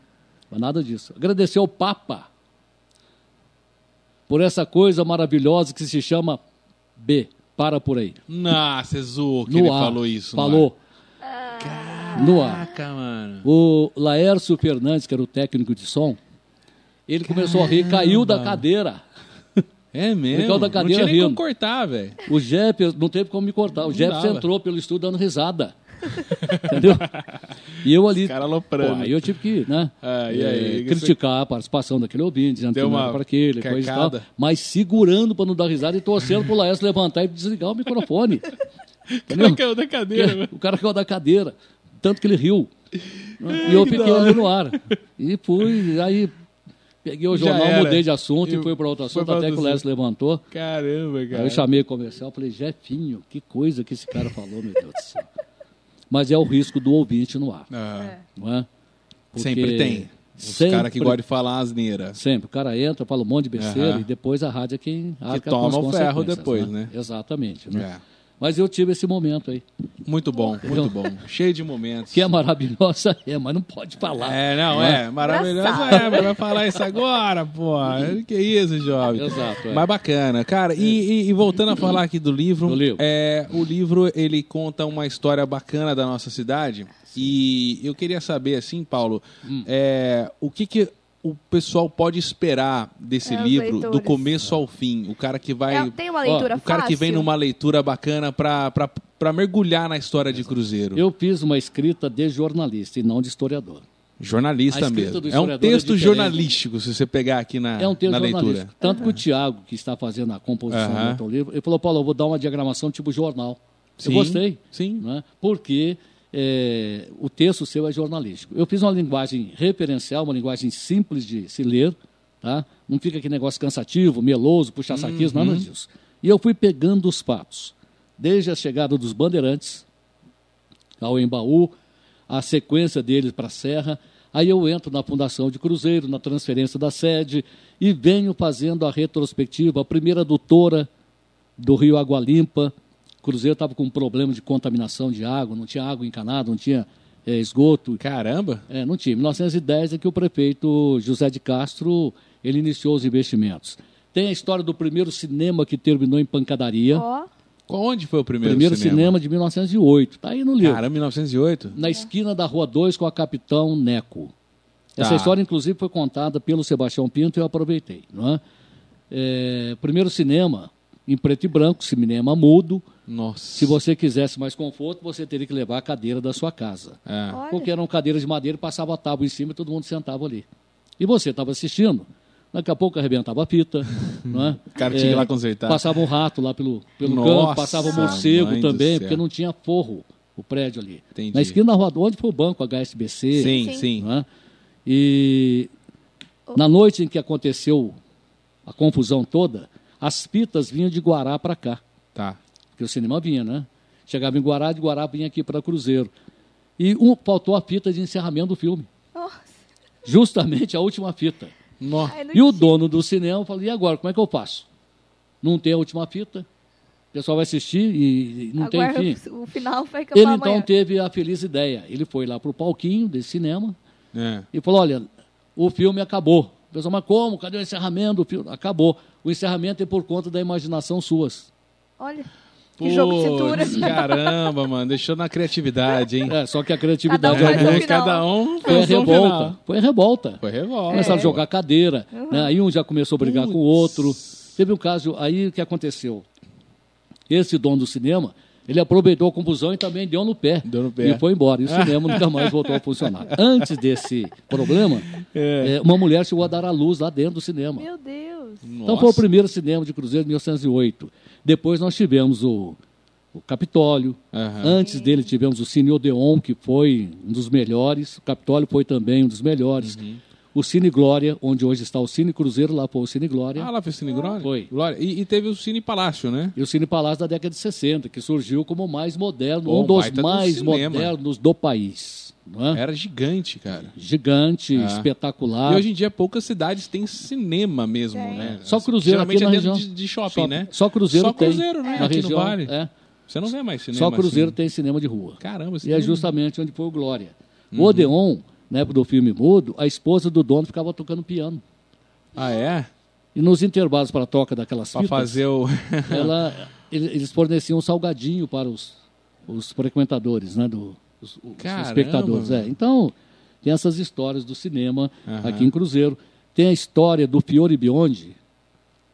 Mas nada disso. Agradecer ao Papa por essa coisa maravilhosa que se chama B. Para por aí. Nossa, é zoou que No ele ar. falou isso. Falou. No ar. Caraca, mano. O Laércio Fernandes, que era o técnico de som, ele começou a rir, caiu da cadeira. (laughs) É mesmo? Legal da não cadeira tinha nem como rindo. cortar, velho. O Jefferson, não teve como me cortar. O dava. entrou pelo estúdio dando risada. Entendeu? E eu ali. Os caras aloprando. Pô, aí eu tive que, né? Ah, aí? criticar a participação daquele ouvinte, dizendo Deu que não era para aquele, coisa e tal. Mas segurando para não dar risada e torcendo pro Laércio levantar e desligar o microfone. (laughs) Cara, (laughs) caiu da cadeira, velho. o cara caiu da cadeira, tanto que ele riu. né? E eu que fiquei ali no ar. E fui, aí peguei o jornal, mudei de assunto E e fui para outro assunto, até que o Laércio levantou. Caramba, Aí cara. eu chamei o comercial falei, Jefinho, que coisa que esse cara falou, meu Deus do céu. Mas é o risco do ouvinte no ar, Ah, não é? Porque sempre tem. Os sempre- caras que gostam de falar asneira. Sempre. O cara entra, fala um monte de besteira e depois a rádio é quem arca toma o ferro depois, né? Exatamente. Né? É. Mas eu tive esse momento aí. Muito bom, muito bom. Cheio de momentos. Que é maravilhosa, (laughs) é, mas não pode falar. É, não, é. Maravilhoso é, mas vai falar isso agora, pô. (laughs) Que isso, jovem. Exato, é. Mas bacana. Cara, e, e- e voltando a falar aqui do livro, Do livro. É, o livro, ele conta uma história bacana da nossa cidade. E eu queria saber, assim, Paulo, Hum. é, o que que o pessoal pode esperar desse É, livro, do começo ao fim? O cara que vai... É, tem uma leitura o cara que vem numa leitura bacana pra mergulhar na história de Cruzeiro. Eu fiz uma escrita de jornalista e não de historiador. Jornalista mesmo. do É um é texto diferente. jornalístico, se você pegar aqui na, É um texto na leitura. jornalístico. Tanto que o Tiago, que está fazendo a composição Aham. do livro, ele falou, Paulo, eu vou dar uma diagramação tipo jornal. Sim, eu gostei. sim. Né? Porque é, o texto seu é jornalístico. Eu fiz uma linguagem referencial, uma linguagem simples de se ler, tá? não fica aquele negócio cansativo, meloso, puxa-saquismo, Uhum. nada disso. E eu fui pegando os fatos, desde a chegada dos bandeirantes, ao Embaú, a sequência deles para a Serra. Aí eu entro na fundação de Cruzeiro, na transferência da sede e venho fazendo a retrospectiva, a primeira adutora do Rio Água Limpa. Cruzeiro estava com um problema de contaminação de água, não tinha água encanada, não tinha eh, esgoto. Caramba! É, não tinha. Em 1910 é que o prefeito José de Castro ele iniciou os investimentos. Tem a história do primeiro cinema que terminou em pancadaria. Ó, Onde foi o primeiro, primeiro cinema. de 1908. Está aí no livro Caramba, 1908? na esquina da Rua 2 com a Capitão Neco. Essa Tá. história, inclusive, foi contada pelo Sebastião Pinto e eu aproveitei. Não é? É, primeiro cinema em preto e branco, cinema mudo. Nossa. Se você quisesse mais conforto, você teria que levar a cadeira da sua casa. É. Porque eram cadeiras de madeira, passava a tábua em cima e todo mundo sentava ali. E você estava assistindo, daqui a pouco arrebentava a fita. (laughs) não é? O cara tinha que ir lá consertar. Passava um rato lá pelo, pelo Nossa, campo, passava um morcego também, porque não tinha forro o prédio ali. Entendi. Na esquina da rua, onde foi o banco HSBC. Sim, Sim. sim. não é? E na noite em que aconteceu a confusão toda, as fitas vinham de Guará para cá. Tá. Porque o cinema vinha, né? Chegava em Guará, de Guará vinha aqui para Cruzeiro. E um, faltou a fita de encerramento do filme. Nossa. Justamente a última fita. Nossa. Ai, E o tinha. dono do cinema falou, e agora, como é que eu faço? Não tem a última fita, o pessoal vai assistir e não Agora tem fim. o final vai Ele acabar então amanhã. teve a feliz ideia. Ele foi lá para o palquinho desse cinema É. e falou, olha, o filme acabou. O pessoal, mas como? Cadê o encerramento do filme? Acabou. O encerramento é por conta da imaginação suas. Olha, que jogo de cintura. (laughs) Caramba, mano. Deixou na criatividade, hein? É, só que a criatividade Cada um alguns final. Cada um foi revolta. final. Foi revolta. Foi revolta. Começaram a jogar cadeira, né? aí um já começou a brigar com o outro. Teve um caso, aí o que aconteceu? Esse dono do cinema, ele aproveitou a confusão e também deu no pé. Deu no pé. E foi embora. E o cinema nunca mais voltou a funcionar. Antes desse problema, É. eh, uma mulher chegou a dar à luz lá dentro do cinema. Meu Deus. Então foi o primeiro cinema de Cruzeiro de 1908. Depois nós tivemos o, o Capitólio. Aham. Antes dele tivemos o Cine Odeon, que foi um dos melhores. O Capitólio foi também um dos melhores. Uhum. O Cine Glória, onde hoje está o Cine Cruzeiro, lá foi o Cine Glória. Ah, lá foi o Cine Glória? Foi. Glória. E, e teve o Cine Palácio, né? E o Cine Palácio da década de 60, que surgiu como o mais moderno, Pô, um dos do mais cinema. modernos do país. Não é? Era gigante, cara. Gigante, Ah. espetacular. E hoje em dia poucas cidades têm cinema mesmo, Tem. né? Só Cruzeiro Geralmente aqui na é dentro região. de, de shopping, só, né? Só Cruzeiro Só tem. Cruzeiro, né? Na Aqui no região, Vale. É. Você não vê mais cinema Só Cruzeiro assim. tem cinema de rua. Caramba, E é justamente onde foi o Glória. Uhum. O Odeon, na época do filme mudo, a esposa do dono ficava tocando piano. Ah, é? E nos intervalos para a toca daquelas Pra fitas, fazer o... ela, ele- eles forneciam um salgadinho para os, os frequentadores, né, do, os, os Caramba, espectadores. É. Então, tem essas histórias do cinema Aham. aqui em Cruzeiro. Tem a história do Fiore Biondi,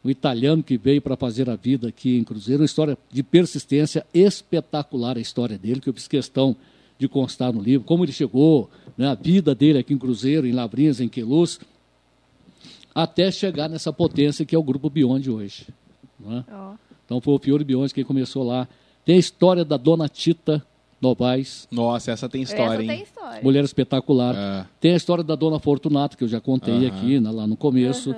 o italiano que veio para fazer a vida aqui em Cruzeiro, uma história de persistência espetacular a história dele, que eu fiz questão de constar no livro, como ele chegou, né, a vida dele aqui em Cruzeiro, em Lavrinhas, em Queluz, até chegar nessa potência que é o Grupo Biondi hoje. não é? Ó. Então foi o Fiore Biondi quem começou lá. Tem a história da Dona Tita Novaes, Nossa, essa tem história, Essa hein? tem história. mulher espetacular. É. Tem a história da Dona Fortunata, que eu já contei aqui né, lá no começo.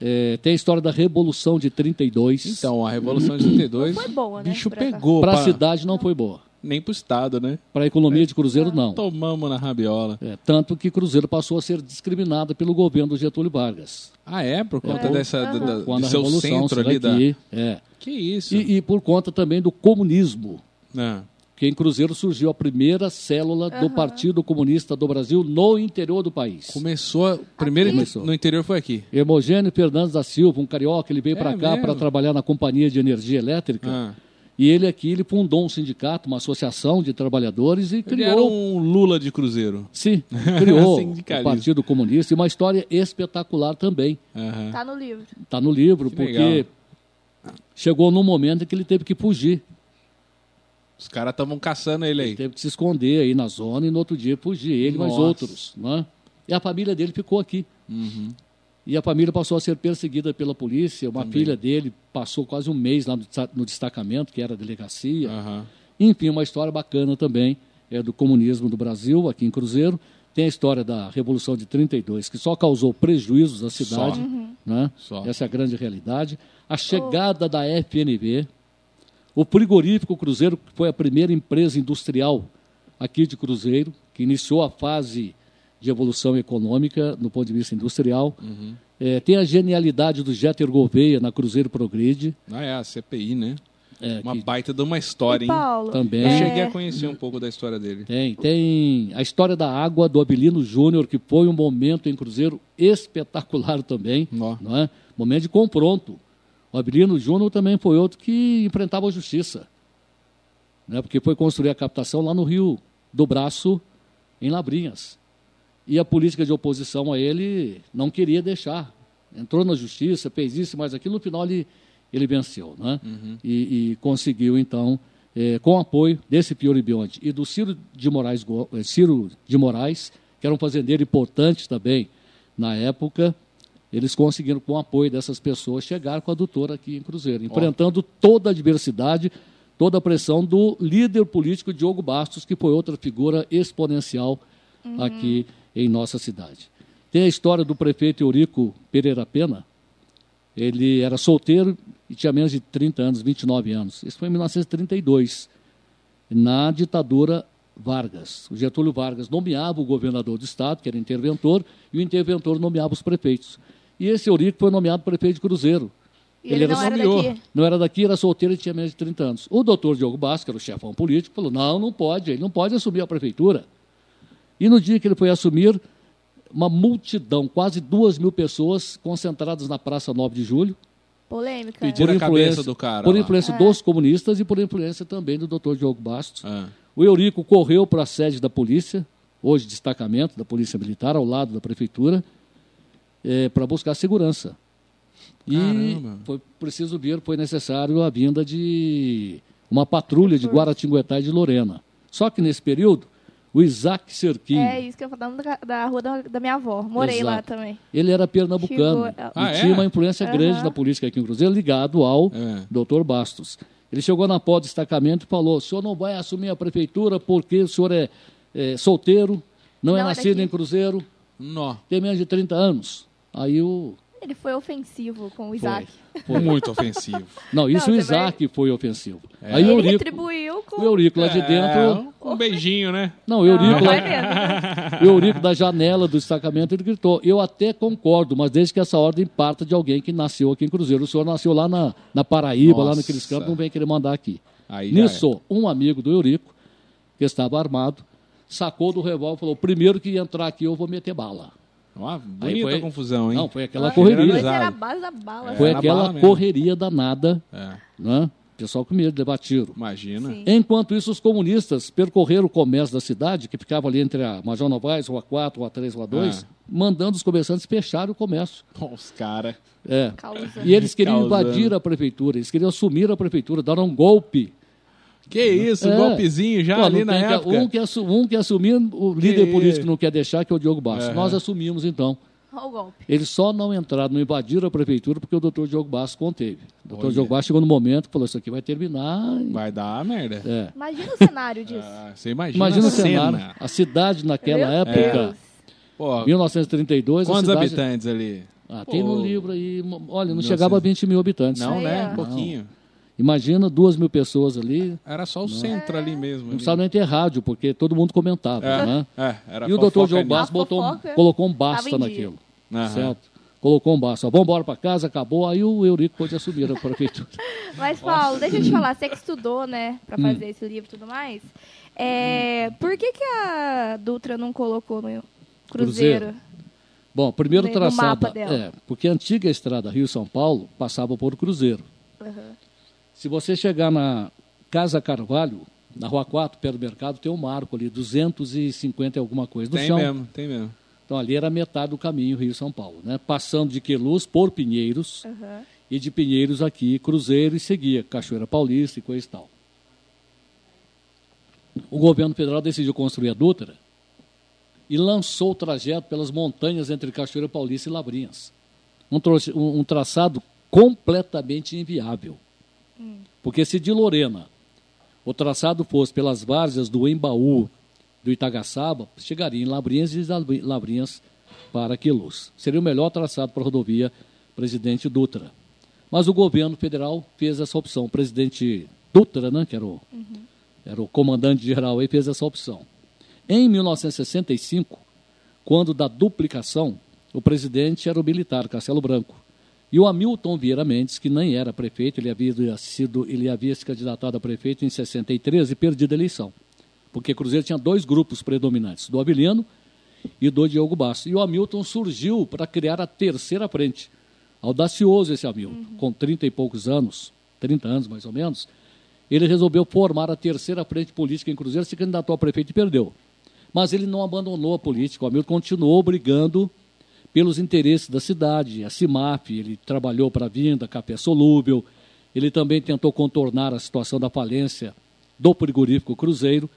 É, tem a história da Revolução de 32. Então, a Revolução de 32... Foi boa, né? bicho pegou. para a pra- cidade não foi boa. Nem pro Estado, né? Para a economia de Cruzeiro, não. Tomamos na rabiola. É, tanto que Cruzeiro passou a ser discriminada pelo governo do Getúlio Vargas. Ah, é? Por conta É. dessa. Da, da, Quando do a seu Revolução centro ali da. daqui, é. Que isso? E, e por conta também do comunismo. Ah, que em Cruzeiro surgiu a primeira célula do Partido Comunista do Brasil no interior do país. começou. Primeiro Começou. no interior foi aqui. Hermogênio Fernandes da Silva, um carioca, ele veio É para cá para trabalhar na Companhia de Energia Elétrica. Ah. E ele aqui, ele fundou um sindicato, uma associação de trabalhadores e Ele criou, era um Lula de Cruzeiro. sim, (laughs) criou o. Partido Comunista. E uma história espetacular também. Aham. Tá no livro. Está no livro, Que porque legal. chegou num momento em que ele teve que fugir. Os caras estavam caçando ele aí. Teve que se esconder aí na zona e no outro dia fugir, ele e mais outros. Né? E a família dele ficou aqui. E a família passou a ser perseguida pela polícia. Uma filha dele passou quase um mês lá no desta- no destacamento, que era a delegacia. Aham. Enfim, uma história bacana também é do comunismo do Brasil, aqui em Cruzeiro. Tem a história da Revolução de 32, que só causou prejuízos à cidade. Né? Só. Essa é a grande realidade. A chegada da FNV, o frigorífico Cruzeiro, que foi a primeira empresa industrial aqui de Cruzeiro, que iniciou a fase de evolução econômica no ponto de vista industrial. Eh, tem a genialidade do Jeter Gouveia na Cruzeiro Progride. Ah, é, a CPI, né? eh, Uma que baita de uma história, E hein? Paulo, Também. Eu É. cheguei a conhecer um pouco da história dele. Tem, tem a história da água do Abilino Júnior, que foi um momento em Cruzeiro espetacular também, não é? Momento de confronto. O Abilino Júnior também foi outro que enfrentava a justiça, né? Porque foi construir a captação lá no Rio do Braço, em Labrinhas. E a política de oposição a ele não queria deixar. Entrou na justiça, fez isso, mas aquilo no final ele, ele venceu. Né? E, e conseguiu, então, eh, com o apoio desse Pior Bionde e do Ciro de, Moraes, eh, Ciro de Moraes, que era um fazendeiro importante também na época, eles conseguiram, com o apoio dessas pessoas, chegar com a doutora aqui em Cruzeiro, enfrentando toda a adversidade, toda a pressão do líder político Diogo Bastos, que foi outra figura exponencial aqui em nossa cidade. Tem a história do prefeito Eurico Pereira Pena. Ele era solteiro e tinha menos de 30 anos, 29 anos. Isso foi em 1932, na ditadura Vargas. O Getúlio Vargas nomeava o governador do estado, que era interventor, e o interventor nomeava os prefeitos. E esse Eurico foi nomeado prefeito de Cruzeiro. E ele, era não era nomeou. daqui. Não era daqui, era solteiro e tinha menos de 30 anos. O doutor Diogo Bastos, que era o chefão político, falou: não, não pode, ele não pode assumir a prefeitura. E no dia que ele foi assumir, uma multidão, quase duas mil pessoas concentradas na Praça 9 de Julho, Polêmica. Tira a cabeça do cara por lá. influência dos comunistas e por influência também do doutor Diogo Bastos. Ah. O Eurico correu para a sede da polícia, hoje destacamento da Polícia Militar, ao lado da prefeitura, para buscar segurança. E Caramba. foi preciso ver, foi necessário a vinda de uma patrulha de Guaratinguetá e de Lorena. Só que nesse período, o Isaac Serquim, É isso que eu falando da, da rua da, da minha avó. Morei lá Exato. também. ele era pernambucano Chegou- e Ah, é? tinha uma influência grande Aham. na política aqui em Cruzeiro, ligado ao É. doutor Bastos. Ele chegou na pó do destacamento e falou: o senhor não vai assumir a prefeitura porque o senhor é, é solteiro, não, é Não é nascido daqui." em Cruzeiro, Nó. tem menos de 30 anos. Aí o. Ele foi ofensivo com o Isaac. Muito ofensivo. (laughs) Não, isso Não, o você vai- Isaac foi ofensivo. Aí Ele o Eurico, retribuiu com... o Eurico lá de dentro. É, um beijinho, né? Não, o Eurico, Não, lá, (laughs) o Eurico da janela do destacamento, ele gritou: Eu até concordo, mas desde que essa ordem parta de alguém que nasceu aqui em Cruzeiro. O senhor nasceu lá na, na Paraíba, lá Nossa. naqueles campos, não vem querer mandar aqui. Aí Nisso, um amigo do Eurico, que estava armado, sacou do revólver e falou: primeiro que entrar aqui eu vou meter bala. Uma bonita foi- confusão, hein? Não, foi aquela Ah, correria. Era a base da bala. Foi É, na aquela bala mesmo. correria danada, É, né? Pessoal com medo de levar tiro. imagina. Sim. Enquanto isso, os comunistas percorreram o comércio da cidade, que ficava ali entre a Major Novaes, Rua 4, Rua 3, Rua 2, Ah. mandando os comerciantes fecharem o comércio. Pô, Os caras. É. Causa. E eles queriam Causando. invadir a prefeitura, eles queriam assumir a prefeitura, dar um golpe. Que isso, um É. golpezinho já Pô, ali na tem que- época. um, que assu- um que assumir, o líder Que- político não quer deixar, que é o Diogo Bastos. Aham. Nós assumimos, então. Olha o golpe. Eles só não entraram, não invadiram a prefeitura porque o doutor Diogo Bastos conteve. O doutor Olha. Diogo Bastos chegou no momento que falou: Isso aqui vai terminar. e- Vai dar merda. É. Imagina o cenário disso. Ah, você imagina, Imagina a o cenário. cena. A cidade naquela Meu época. Pô, 1932. a quantos cidade... habitantes ali? Ah, tem Pô. no livro aí. Olha, não Não chegava a 20 mil habitantes. Não, né? Um pouquinho. Imagina duas mil pessoas ali. Era só o centro ali mesmo. Não ali. precisava nem ter rádio, porque todo mundo comentava, É, né? é, era E o doutor João. Basso botou, colocou um basta naquilo. Aham. Certo? Colocou um basta. Vamos embora para casa, acabou. Aí o Eurico pôde assumir a prefeitura. (laughs) Mas, Paulo, deixa eu te falar, você que estudou, né, pra Hum. fazer esse livro e tudo mais, é, por que, que a Dutra não colocou no Cruzeiro? Cruzeiro. Bom, primeiro No traçado. mapa dela. É, porque a antiga estrada Rio-São Paulo passava por Cruzeiro. Aham. Se você chegar na Casa Carvalho, na Rua 4, perto do mercado, tem um marco ali, 250 e alguma coisa. No Tem chão. mesmo, tem mesmo. Então ali era metade do caminho Rio-São Paulo, né? Passando de Queluz por Pinheiros Aham. e de Pinheiros aqui, Cruzeiro e seguia Cachoeira Paulista e coisa e tal. O governo federal decidiu construir a Dutra e lançou o trajeto pelas montanhas entre Cachoeira Paulista e Lavrinhas. Um, troce- um- um traçado completamente inviável. Porque se de Lorena o traçado fosse pelas várzeas do Embaú, do Itagaçaba, chegaria em Lavrinhas e de Lavrinhas para Queluz. Seria o melhor traçado para a rodovia Presidente Dutra. Mas o governo federal fez essa opção. O presidente Dutra, né, que era o, era o comandante geral, fez essa opção. Em 1965, quando da duplicação, o presidente era o militar, Castelo Branco. E o Hamilton Vieira Mendes, que nem era prefeito, ele havia sido, ele havia se candidatado a prefeito em 63 e perdido a eleição. Porque Cruzeiro tinha dois grupos predominantes, do Avilino e do Diogo Basso. E o Hamilton surgiu para criar a terceira frente. Audacioso esse Hamilton, com 30 e poucos anos, 30 anos mais ou menos, ele resolveu formar a terceira frente política em Cruzeiro, se candidatou a prefeito e perdeu. Mas ele não abandonou a política, o Hamilton continuou brigando pelos interesses da cidade, a CIMAF, ele trabalhou para a vinda, Café Solúvel, ele também tentou contornar a situação da falência do frigorífico Cruzeiro,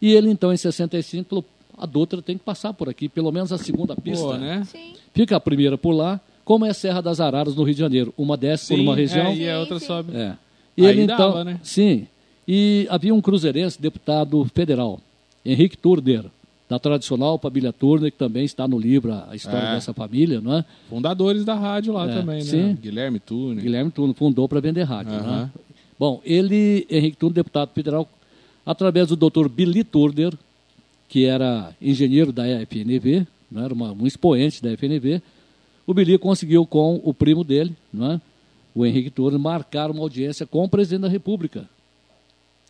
e ele então em 65 falou, a Dutra tem que passar por aqui, pelo menos a segunda pista. Pô, né? Sim. Fica a primeira por lá, como é a Serra das Araras no Rio de Janeiro, uma desce por Sim, uma região, é, e a outra sim. sobe. é. E Aí ele então, dava, né? sim. E havia um cruzeirense, deputado federal, Henrique Turner, da tradicional família Turner, que também está no livro a história É. dessa família, não é? Fundadores da rádio lá É, também, né? sim. Guilherme Tune. Guilherme Turner fundou para vender rádio, Aham. né? Bom, ele, Henrique Turner, deputado federal, através do doutor Billy Turner, que era engenheiro da FNV, não era uma, um expoente da FNV, o Billy conseguiu com o primo dele, não é? o Henrique Turner, marcar uma audiência com o presidente da República,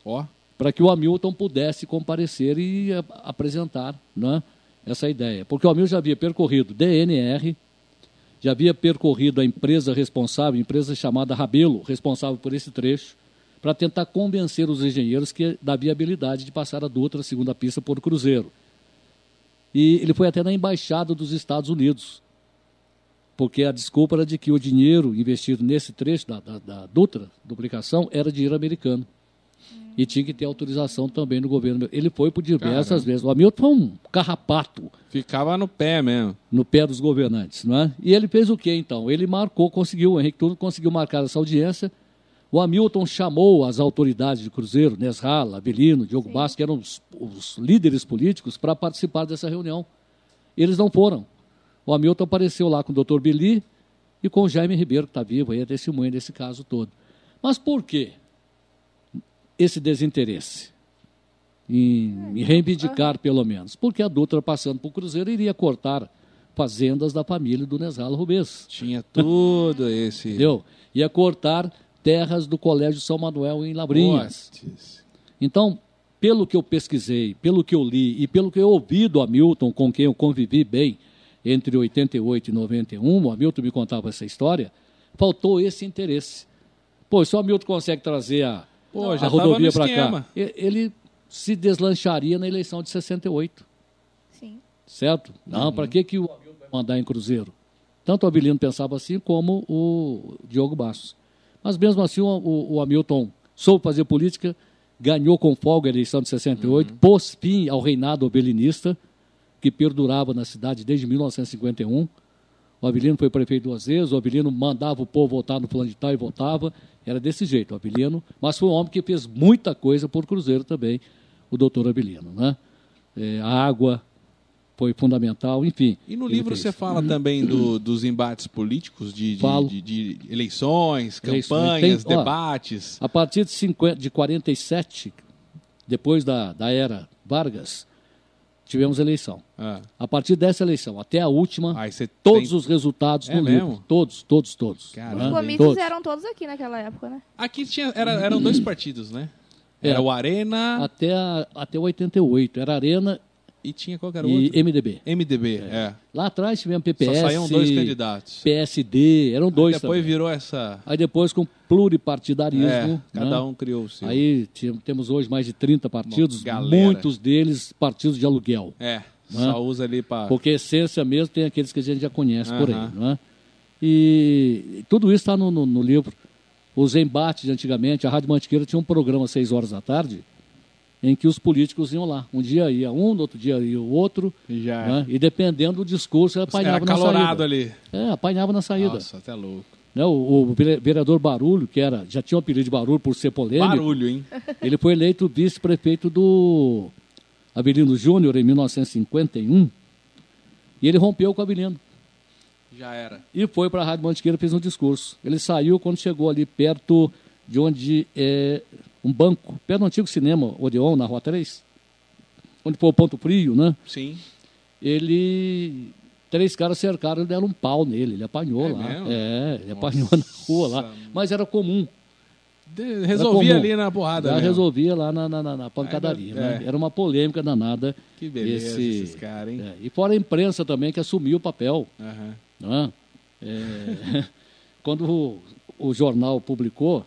Ó, para que o Hamilton pudesse comparecer e apresentar né, essa ideia. Porque o Hamilton já havia percorrido DNR, já havia percorrido a empresa responsável, a empresa chamada Rabelo, responsável por esse trecho, para tentar convencer os engenheiros que da viabilidade de passar a Dutra, segunda pista, por Cruzeiro. E ele foi até na embaixada dos Estados Unidos, porque a desculpa era de que o dinheiro investido nesse trecho da, da, da Dutra, duplicação, era dinheiro americano. E tinha que ter autorização também do governo. Ele foi por diversas Caramba. vezes. O Hamilton foi um carrapato ficava no pé mesmo. no pé dos governantes, não é? E ele fez o que então? Ele marcou, conseguiu, o Henrique Turno conseguiu marcar essa audiência. O Hamilton chamou as autoridades de Cruzeiro, Nesrala, Avelino, Diogo Bastos, que eram os, os líderes políticos, para participar dessa reunião. Eles não foram. O Hamilton apareceu lá com o doutor Bili e com o Jaime Ribeiro, que está vivo aí, é testemunha desse caso todo. Mas por quê esse desinteresse? Em, em reivindicar, pelo menos. Porque a Dutra, passando por Cruzeiro, iria cortar fazendas da família do Nesrala Rubens. Tinha tudo esse. Entendeu? Ia cortar terras do Colégio São Manuel em Labrinhas. Então, pelo que eu pesquisei, pelo que eu li e pelo que eu ouvi do Hamilton, com quem eu convivi bem entre 88 e 91, o Hamilton me contava essa história, faltou esse interesse. Pô, se o Hamilton consegue trazer a, Pô, a rodovia no para cá, esquema. ele se deslancharia na eleição de 68 Sim. certo? Não, Uhum. para que, que o Hamilton vai mandar em Cruzeiro? Tanto o Avelino pensava assim, como o Diogo Bastos. Mas mesmo assim, o, o- o Hamilton soube fazer política, ganhou com folga a eleição de 68, Uhum. pôs fim ao reinado abelinista, que perdurava na cidade desde 1951. O Avelino foi prefeito duas vezes, o Avelino mandava o povo votar no plano de tal e votava. Era desse jeito, o Avelino. Mas foi um homem que fez muita coisa por Cruzeiro também, o doutor Avelino. Né? É, a água, foi fundamental, enfim. E no livro fez. você fala também do- dos embates políticos, de, de, de- de eleições, Eleições. campanhas, Tem- ó, debates. A partir de, 50, de 47, depois da, da era Vargas, tivemos eleição. Ah, A partir dessa eleição até a última, todos tem- os resultados É no mesmo? livro. Todos, todos, todos. Caramba, Os comícios Todos. eram todos aqui naquela época, né? Aqui tinha, era- eram dois partidos, né? É. Era o Arena Até, a- até 88. Era Arena e tinha qual era o e outro? MDB. MDB, é. Lá atrás tivemos Só PPS, saíam dois candidatos. PSD, eram dois Depois também. virou essa... Aí depois com pluripartidarismo. É, né? cada um criou o seu. Aí temos hoje mais de 30 partidos, galera. muitos deles partidos de aluguel. É, só usa ali para... Porque essência mesmo tem aqueles que a gente já conhece por aí. Aham. Não é? E tudo isso está no, no- no livro. Os embates de antigamente, a Rádio Mantiqueira tinha um programa às 6 horas da tarde, em que os políticos iam lá. Um dia ia um, no outro dia ia o outro. E já né? E dependendo do discurso, ele apanhava Era na calorado saída. ali. É, apanhava na saída. Nossa, até louco. Né, O, o vere- vereador Barulho, que era, já tinha o apelido de Barulho por ser polêmico, Barulho, hein? (laughs) ele foi eleito vice-prefeito do Avelino Júnior em 1951 e ele rompeu com o Avelino Já era. e foi para a Rádio Mantiqueira e fez um discurso. Ele saiu quando chegou ali perto de onde é um banco, perto do antigo cinema Odeon, na Rua 3, onde foi o Ponto Frio, né? Sim. Ele... Três caras cercaram e deram um pau nele, ele apanhou É lá. mesmo? É, ele Nossa. apanhou na rua lá. Mas era comum. De- resolvia ali na porrada Já mesmo. resolvia lá na, na- na- na pancadaria. Era- né? é. Era uma polêmica danada. Que beleza esse- esses caras, hein? é, e fora a imprensa também, que assumiu o papel. Né? É, (laughs) quando o, o jornal publicou,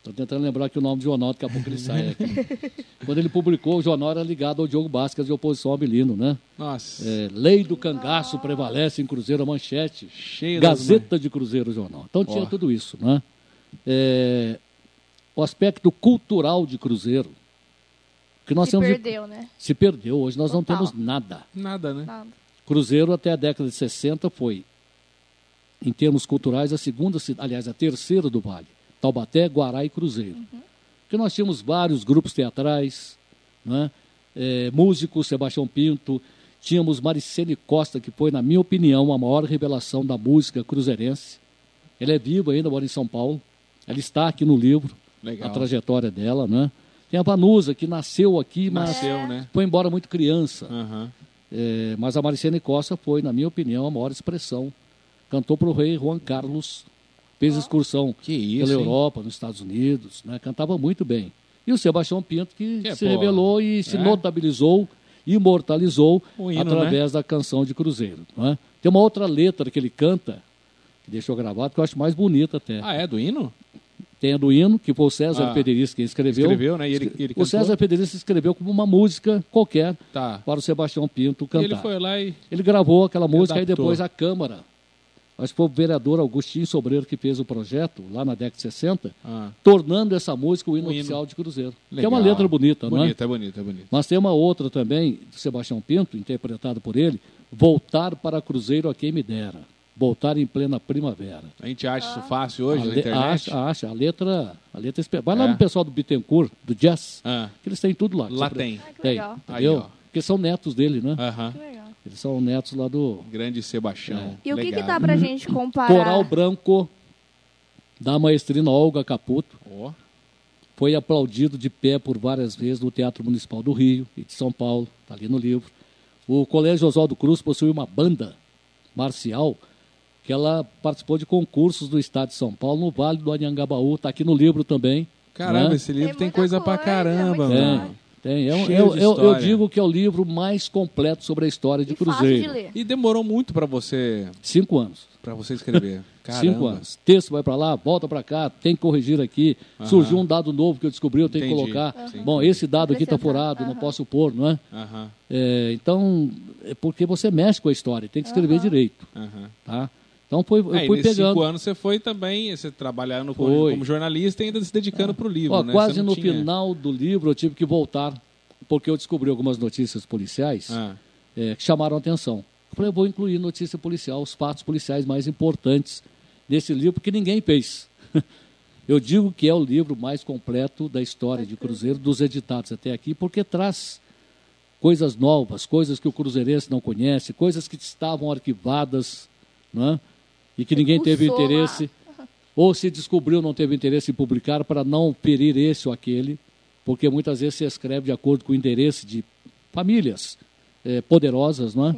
estou tentando lembrar aqui o nome do jornal, daqui a pouco ele sai aqui. (laughs) quando ele publicou, o jornal era ligado ao Diogo Basques de oposição ao Abilino. Né? Nossa. É, Lei do cangaço prevalece em Cruzeiro a manchete. Cheio Gazeta de Cruzeiro Jornal. Então tinha Ó. tudo isso. Né? É, o aspecto cultural de Cruzeiro, que nós Se temos de- perdeu, né? se perdeu. Hoje nós não Total. temos nada. Nada, né? Nada. Cruzeiro, até a década de 60, foi, em termos culturais, a segunda, aliás, a terceira do Vale. Taubaté, Guará e Cruzeiro. Porque nós tínhamos vários grupos teatrais, né? É, músicos, Sebastião Pinto, tínhamos Maricene Costa, que foi, na minha opinião, a maior revelação da música cruzeirense. Ela é viva ainda, mora em São Paulo. Ela está aqui no livro, Legal. a trajetória dela, né? Tem a Vanusa, que nasceu aqui, mas Nasceu, né? foi embora muito criança. Aham. É, mas a Maricene Costa foi, na minha opinião, a maior expressão. Cantou para o rei Juan Carlos, fez excursão Que isso, pela hein? Europa, nos Estados Unidos, né? cantava muito bem. E o Sebastião Pinto, que, Que é, se revelou e se é. notabilizou, imortalizou hino, através da canção de Cruzeiro. não é? Tem uma outra letra que ele canta, que deixou gravado, que eu acho mais bonita até. Ah, é do hino? Tem a do hino, que foi o César Ah. Federici quem escreveu. Escreveu, né? E ele- ele o? César Federici escreveu como uma música qualquer Tá. para o Sebastião Pinto E cantar. ele foi lá e. Ele gravou aquela música e depois a Câmara. Acho que foi o vereador Augustinho Sobreiro que fez o projeto, lá na década de 60, Ah, tornando essa música o hino O hino. oficial de Cruzeiro. Que é legal. uma letra bonita, não é? Bonita, é bonita, é bonita. Mas tem uma outra também, do Sebastião Pinto, interpretado por ele, Voltar para Cruzeiro a quem me dera. Voltar em plena primavera. A gente acha isso fácil hoje a na internet? Acha, acha. A letra. A letra Vai lá É. no pessoal do Bittencourt, do Jazz, Ah, que eles têm tudo lá. lá tem. Ai, que Tem. legal. Aí, ó. Porque são netos dele, né? Aham. Que legal. Eles são netos lá do Grande Sebastião. É. E o que que dá pra gente comparar? Coral Branco da maestrina Olga Caputo. Ó, Foi aplaudido de pé por várias vezes no Teatro Municipal do Rio e de São Paulo, está ali no livro. O Colégio Oswaldo Cruz possui uma banda marcial que ela participou de concursos do Estado de São Paulo no Vale do Anhangabaú, está aqui no livro também. Caramba, né? esse livro Tem tem, muita coisa pra coisa, caramba, muita mano. Tem. É um- Cheio eu, eu- eu história. digo que é o livro mais completo sobre a história de E fácil Cruzeiro. de ler. E demorou muito pra você, Cinco anos. para você escrever. (laughs) Caramba. Cinco anos. Texto vai para lá, volta para cá, tem que corrigir aqui. Surgiu um dado novo que eu descobri, eu tenho que Entendi. colocar. Aham. Bom, esse dado aqui está furado, não posso pôr, não é? É, então, é porque você mexe com a história, tem que escrever direito, tá? Então foi, eu Aí, fui nesses pegando. cinco anos você foi também, você trabalhando como, Foi. como jornalista e ainda se dedicando pro livro, Ó, né? quase não no tinha- final do livro eu tive que voltar, porque eu descobri algumas notícias policiais Ah, é, que chamaram a atenção. Eu falei, eu vou incluir notícia policial, os fatos policiais mais importantes nesse livro, porque ninguém fez. (laughs) Eu digo que é o livro mais completo da história de Cruzeiro, dos editados até aqui, porque traz coisas novas, coisas que o cruzeirense não conhece, coisas que estavam arquivadas, né? E que ninguém teve interesse, ou se descobriu não teve interesse em publicar para não ferir esse ou aquele, porque muitas vezes se escreve de acordo com o interesse de famílias eh, poderosas, não é?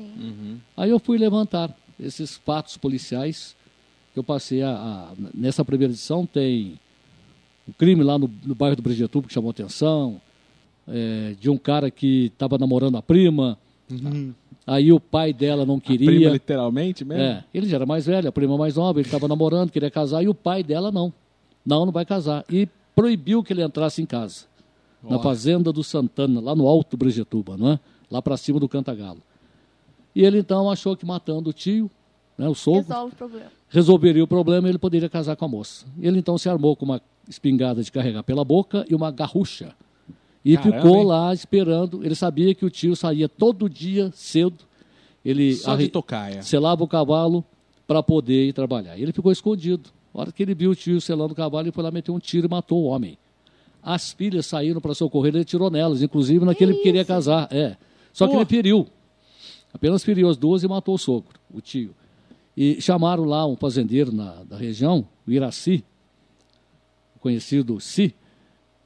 Aí eu fui levantar esses fatos policiais que eu passei a, a- nessa primeira edição tem um crime lá no, no bairro do Brigetuba que chamou atenção, eh, de um cara que estava namorando a prima, aí o pai dela não Prima, queria. literalmente mesmo? É, ele já era mais velho, a prima mais nova, ele estava namorando, queria casar, e o pai dela não. Não, não vai casar. E proibiu que ele entrasse em casa. Na Ó. fazenda do Santana, lá no Alto Brigetuba, não é? Lá para cima do Cantagalo. E ele então achou que matando o tio, né, o sogro, Resolve o problema. resolveria o problema e ele poderia casar com a moça. Ele então se armou com uma espingarda de carregar pela boca e uma garrucha. E Caramba, ficou hein? lá esperando. Ele sabia que o tio saía todo dia cedo. Ele Só de tocaia. selava o cavalo para poder ir trabalhar. E ele ficou escondido. A hora que ele viu o tio selando o cavalo, ele foi lá meter um tiro e matou o homem. As filhas saíram para socorrer, ele tirou nelas, inclusive naquele que queria casar. É. Só que Pô. ele feriu. Apenas feriu as duas e matou o sogro, o tio. E chamaram lá um fazendeiro na, da região, o Iraci, o conhecido Si,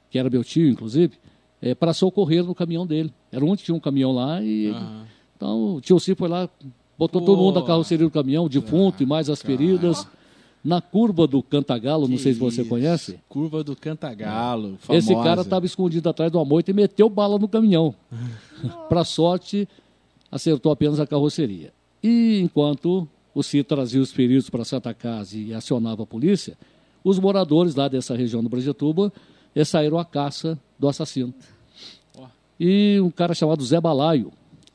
que era meu tio, inclusive, é, para socorrer no caminhão dele. Era onde tinha um caminhão lá e Aham. então o tio Si foi lá, botou Pô. todo mundo na carroceria do caminhão, o defunto e mais as feridas. Na curva do Cantagalo, não sei se você Isso. conhece, Curva do Cantagalo. esse famosa. cara estava escondido atrás de uma moita e meteu bala no caminhão. (laughs) Para sorte, acertou apenas a carroceria. E enquanto o Si trazia os feridos para Santa Casa e acionava a polícia, os moradores lá dessa região do Brajetuba eh, saíram à caça do assassino. E um cara chamado Zé Balaio.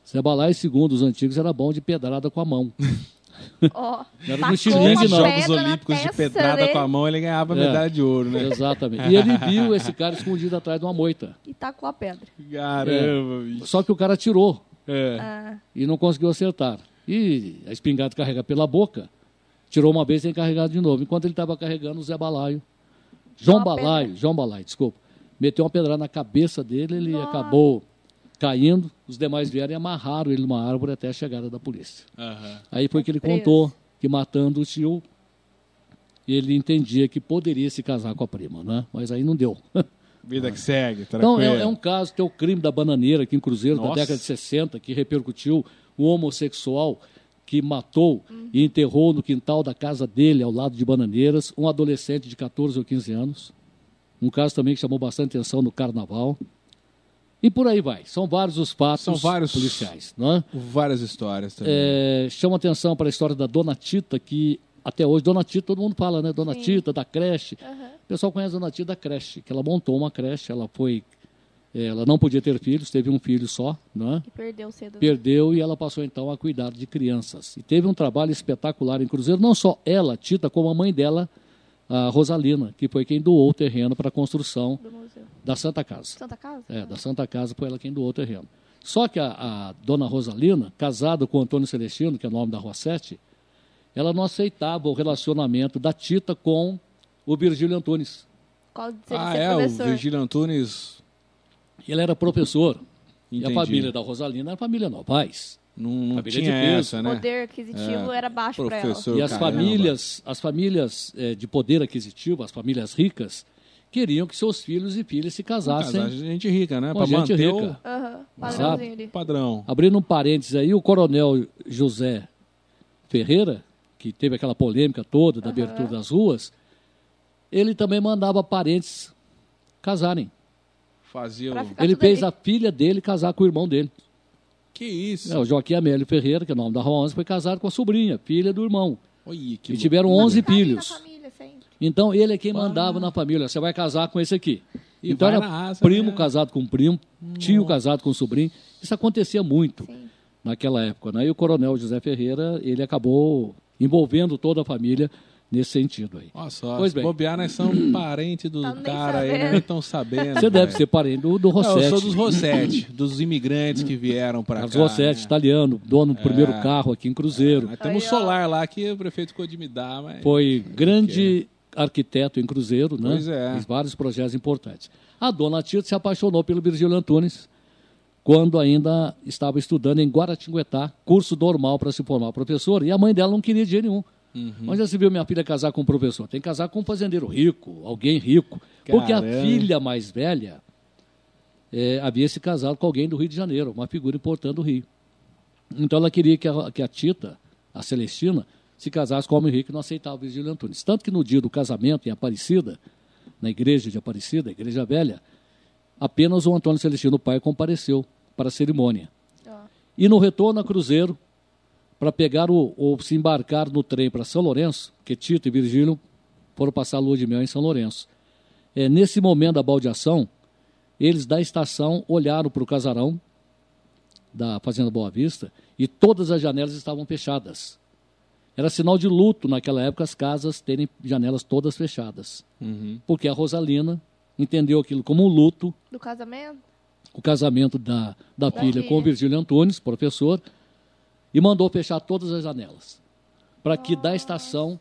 Zé Balaio, segundo os antigos, era bom de pedrada com a mão. (laughs) Ó, Era do tacou estilingue, uma não. Jogos Olímpicos de pedrada dele com a mão, ele ganhava É. medalha de ouro, né? Exatamente. E ele viu esse cara escondido atrás de uma moita. E tacou a pedra. Caramba, bicho. Só que o cara atirou. É. Ah, e não conseguiu acertar. E a espingarda carrega pela boca, tirou uma vez e tem carregado de novo. Enquanto ele estava carregando, o Zé Balaio, João Balaio. João Balaio, desculpa, meteu uma pedrada na cabeça dele, ele Nossa. acabou caindo, os demais vieram e amarraram ele numa árvore até a chegada da polícia. Aham. Aí foi que ele Preso. contou que matando o tio, ele entendia que poderia se casar com a prima, né? Mas aí não deu. (laughs) Vida que segue, Então, tranquilo. é, é um caso, tem o crime da bananeira aqui em Cruzeiro, da Nossa. década de 60, que repercutiu um homossexual que matou e enterrou no quintal da casa dele, ao lado de Bananeiras, um adolescente de 14 ou 15 anos. Um caso também que chamou bastante atenção no carnaval. E por aí vai. São vários os fatos São vários- policiais. Não é? Várias histórias também. É, chama atenção para a história da Dona Tita, que até hoje, Dona Tita, todo mundo fala, né? Dona Sim. Tita, da creche. aham. O pessoal conhece a Dona Tita da creche, que ela montou uma creche, ela foi. Ela não podia ter filhos, teve um filho só, não é? E perdeu cedo. né? Perdeu e ela passou então a cuidar de crianças. E teve um trabalho espetacular em Cruzeiro, não só ela, Tita, como a mãe dela, a Rosalina, que foi quem doou o terreno para a construção Do museu. da Santa Casa. Santa Casa? É, da Santa Casa foi ela quem doou o terreno. Só que a, a dona Rosalina, casada com o Antônio Celestino, que é o nome da Rua 7, ela não aceitava o relacionamento da Tita com o Virgílio Antunes. Qual de ser, ah, ser é, o professor? Virgílio Antunes. Ele era professor. E Entendi. a família da Rosalina era família Novaes. Não, não Família tinha de peso. essa, O né? poder aquisitivo É, era baixo para ela. E as caramba. famílias, as famílias eh, de poder aquisitivo, as famílias ricas, queriam que seus filhos e filhas se casassem. Casar gente rica, né? Com gente manter rica. O padrão. Abrindo um parênteses aí, o coronel José Ferreira, que teve aquela polêmica toda da Aham. abertura das ruas, ele também mandava parentes casarem. Fazia o... Ele fez ali. a filha dele casar com o irmão dele. Que isso? É, o Joaquim Amélio Ferreira, que é o nome da Rua 11, foi casado com a sobrinha, filha do irmão. Olha, que E tiveram loucura. 11 Tá filhos. família. Então ele é quem mandava na família. Você vai casar com esse aqui. E então era raça primo mesmo. casado com primo, tio casado com sobrinho. Isso acontecia muito Sim. naquela época. Né? E o coronel José Ferreira, ele acabou envolvendo toda a família nesse sentido aí. Olha só, Pois se bem. bobear, nós somos (clears throat) parente do Tá nem cara aí? Não estão sabendo. Você deve ser parente do, do Não, Rossetti. eu sou dos Rossetti, (clears throat) dos imigrantes que vieram Carlos cá. Rossetti, né? italiano, dono do primeiro É. carro aqui em Cruzeiro. Nós temos um solar lá que o prefeito ficou de me dar, mas... Foi grande arquiteto em Cruzeiro, né? Pois é. Fez vários projetos importantes. A dona Tita se apaixonou pelo Virgílio Antunes quando ainda estava estudando em Guaratinguetá, curso normal para se formar professor, e a mãe dela não queria dinheiro nenhum. Uhum. Onde já se viu minha filha casar com um professor? Tem que casar com um fazendeiro rico, alguém rico. Porque a Caramba. filha mais velha eh, havia se casado com alguém do Rio de Janeiro, uma figura importante do Rio. Então ela queria que a, que a Tita, a Celestina, se casasse com o homem rico e não aceitava o Virgílio Antunes. Tanto que no dia do casamento em Aparecida, na igreja de Aparecida, a igreja velha, apenas o Antônio Celestino, o pai, compareceu para a cerimônia. E no retorno a Cruzeiro, para pegar o, ou se embarcar no trem para São Lourenço, que Tito e Virgílio foram passar a lua de mel em São Lourenço. É, nesse momento da baldeação, eles da estação olharam para o casarão da Fazenda Boa Vista e todas as janelas estavam fechadas. Era sinal de luto naquela época as casas terem janelas todas fechadas. Uhum. Porque a Rosalina entendeu aquilo como um luto, Do casamento? o casamento da, da filha filha. com o Virgílio Antunes, professor, e mandou fechar todas as janelas. Para que da estação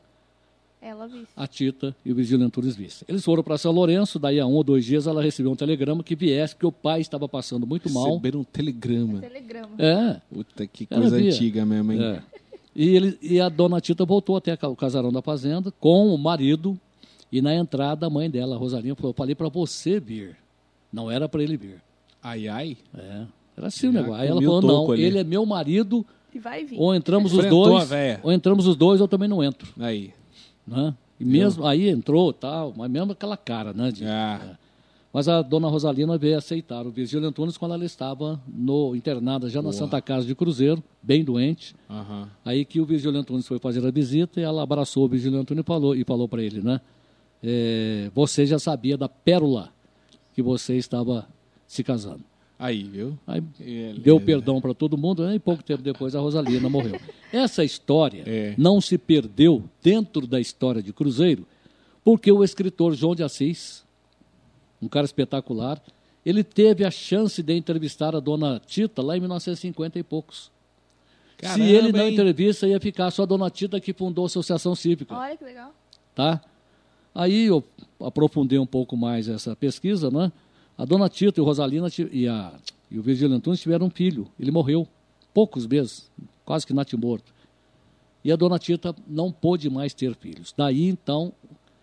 a Tita e o Virgílio Antunes vissem. Eles foram para São Lourenço, daí a um ou dois dias ela recebeu um telegrama que viesse, porque o pai estava passando muito mal. Receberam um telegrama. Telegrama. É, Puta, que coisa antiga mesmo, hein? é. E, ele, e a dona Tita voltou até o casarão da fazenda com o marido, e na entrada a mãe dela, a Rosalinha, falou: Eu falei para você vir. Não era para ele vir. Ai, ai. É, era assim o negócio. Aí ela falou: Não, ali." ele é meu marido, E vai vir. ou entramos os Enfrentou a dois, véia. ou entramos os dois, eu também não entro. Aí. Né? E mesmo aí entrou tal, mas mesmo aquela cara, né? de- Ah. é. Mas a dona Rosalina veio aceitar o Virgílio Antunes quando ela estava no internada já na. Santa Casa de Cruzeiro, bem doente. Aham. Aí que o Virgílio Antunes foi fazer a visita e ela abraçou o Virgílio Antunes e falou, e falou para ele, né? é, você já sabia da pérola que você estava se casando. Aí, viu? Aí Beleza. deu perdão para todo mundo né? e pouco tempo depois a Rosalina morreu. (laughs) Essa história É. não se perdeu dentro da história de Cruzeiro porque o escritor João de Assis, um cara espetacular, ele teve a chance de entrevistar a dona Tita lá em 1950 e poucos. Caramba, Se ele não entrevista, ia ficar só a dona Tita que fundou a Associação Cívica Olha que legal. tá? Aí eu aprofundei um pouco mais essa pesquisa, né? A dona Tita e o Rosalina e, a, e o Virgílio Antunes tiveram um filho. Ele morreu poucos meses, quase que natimorto. E a dona Tita não pôde mais ter filhos. Daí, então,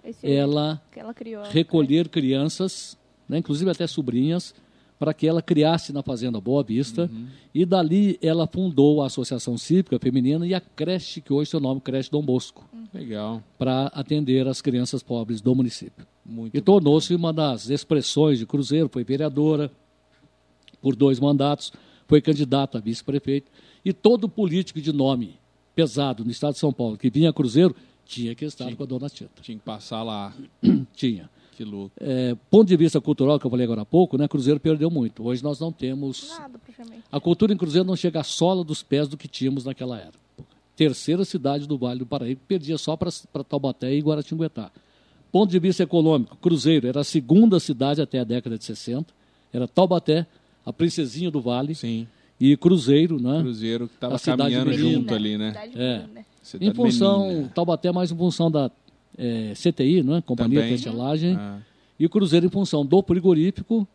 Esse ela que ela criou. recolher crianças, né, inclusive até sobrinhas, para que ela criasse na Fazenda Boa Vista. E dali ela fundou a Associação Cívica Feminina e a creche, que hoje tem o nome Creche Dom Bosco, Legal. para atender as crianças pobres do município. Muito E tornou-se uma das expressões de Cruzeiro, foi vereadora por dois mandatos, foi candidata a vice-prefeito. E todo político de nome pesado no estado de São Paulo que vinha a Cruzeiro tinha que estar com a dona Tita. Tinha que passar lá. Tinha. Que louco. É, ponto de vista cultural, que eu falei agora há pouco, né, Cruzeiro perdeu muito. Hoje nós não temos. Nada, praticamente. A cultura em Cruzeiro não chega à sola dos pés do que tínhamos naquela época. Terceira cidade do Vale do Paraíba, perdia só para Taubaté e Guaratinguetá. Ponto de vista econômico, Cruzeiro era a segunda cidade até a década de 60. Era Taubaté, a princesinha do Vale, Sim. e Cruzeiro, né? Cruzeiro que tava A cidade caminhando menina. junto ali, né? É. Cidade Em função, menina. Taubaté mais em função da eh, CTI, não é? Companhia Também. de Estelagem, Ah, e o Cruzeiro em função do frigorífico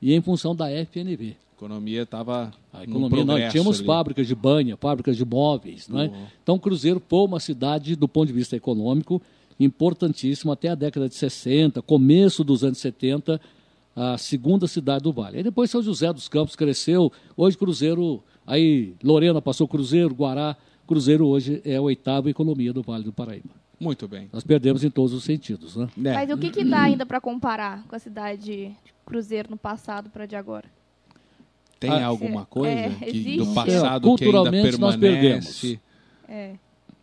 e em função da FNV. a economia tava A economia, nós tínhamos ali. fábricas de banha, fábricas de móveis. Não é? Boa. Então, Cruzeiro foi uma cidade, do ponto de vista econômico, importantíssima até a década de 60, começo dos anos 70, a segunda cidade do Vale. Aí depois São José dos Campos cresceu, hoje Cruzeiro, aí Lorena passou Cruzeiro, Guará, Cruzeiro hoje é a oitava economia do Vale do Paraíba. Muito bem. Nós perdemos em todos os sentidos. Né? É, Mas o que, que dá ainda para comparar com a cidade de Cruzeiro no passado para de agora? Tem Ah, alguma coisa é, que, do passado É, que ainda culturalmente nós permanece? É. Do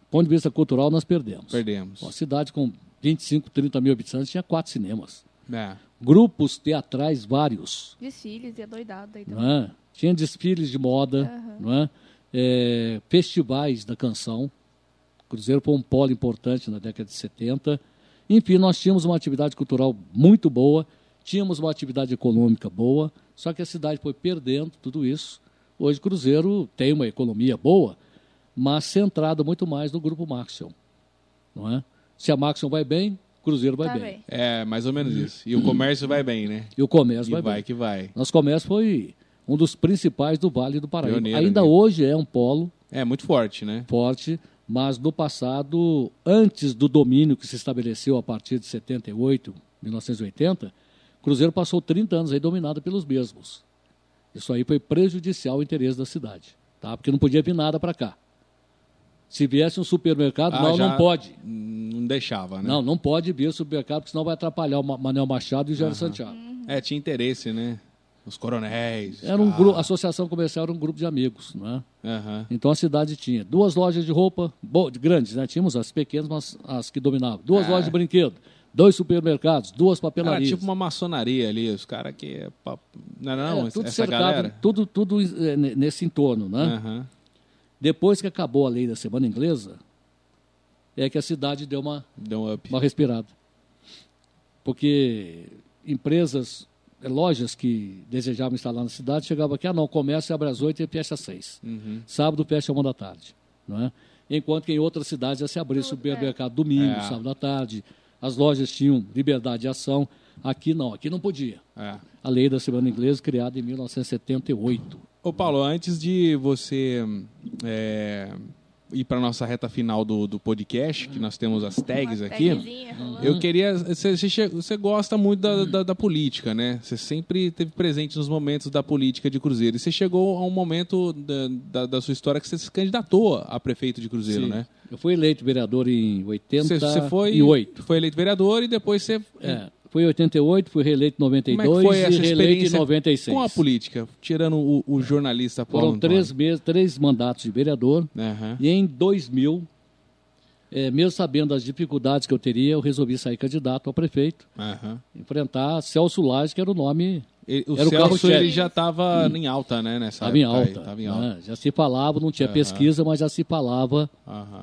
ponto de vista cultural, nós perdemos. Perdemos. Uma cidade com 25, 30 mil habitantes tinha quatro cinemas. É. Grupos teatrais vários. Desfiles e adoidado aí também. Não é? Tinha desfiles de moda, Aham. não é? É, festivais da canção. Cruzeiro foi um polo importante na década de 70. Enfim, nós tínhamos uma atividade cultural muito boa, tínhamos uma atividade econômica boa, só que a cidade foi perdendo tudo isso. Hoje, Cruzeiro tem uma economia boa, mas centrada muito mais no grupo Maxion. Não é? Se a Maxion vai bem, Cruzeiro vai Tá bem. bem. É, mais ou menos isso. E o comércio vai bem, né? E o comércio E vai, vai bem. que vai. Nosso comércio foi um dos principais do Vale do Paraíba. Pioneiro, Ainda né? hoje é um polo É muito forte, né? forte, mas no passado, antes do domínio que se estabeleceu a partir de 78, 1980, Cruzeiro passou 30 anos aí dominado pelos mesmos. Isso aí foi prejudicial ao interesse da cidade, tá? Porque não podia vir nada para cá. Se viesse um supermercado, Ah, não, não pode. Não deixava, né? Não, não pode vir supermercado, porque senão vai atrapalhar o Ma- Manuel Machado e o Jair Santiago. É, tinha interesse, né? Os coronéis. Era um grupo, a associação comercial era um grupo de amigos, não é? aham. Então a cidade tinha duas lojas de roupa, grandes, né? Tínhamos as pequenas, mas as que dominavam. Duas É. lojas de brinquedo, dois supermercados, duas Era papelarias. tipo uma maçonaria ali, os caras que. é Não, era não, É, tudo essa cercado, galera. tudo, tudo é, ne- nesse entorno, né? Aham. Depois que acabou a lei da semana inglesa, é que a cidade deu uma, Deu um uma respirada. Porque empresas, eh, lojas que desejavam instalar na cidade, chegavam aqui, ah não, comércio abre às 8 e fecha às 6. Uhum. Sábado fecha uma da tarde. Não é? Enquanto que em outras cidades já se abria supermercado domingo, É. sábado à tarde. As lojas tinham liberdade de ação. Aqui não, aqui não podia. É. A lei da semana inglesa, criada em 1978. Ô Paulo, antes de você é, ir para nossa reta final do, do podcast, que nós temos as tags Uma aqui, eu queria. Você, você você gosta muito da, da, da política, né? Você sempre teve presente nos momentos da política de Cruzeiro. E você chegou a um momento da, da, da sua história que você se candidatou a prefeito de Cruzeiro, Sim. né? Eu fui eleito vereador em Você, 88. você foi, foi eleito vereador e depois você. É, fui em 88, fui reeleito em Como 92 é que foi e reeleito em experiência 96. com a política? Tirando o, o jornalista Paulo Foram Antônio. três, meses, três mandatos de vereador. Aham. E em 2000, eh, mesmo sabendo das dificuldades que eu teria, eu resolvi sair candidato a prefeito, Aham. enfrentar Celso Lage, que era o nome O Era o Celso carro-chefe. ele já estava em alta, né? Estava em época aí, alta. tava em alta. né? Já se falava, não tinha Aham. pesquisa, mas já se falava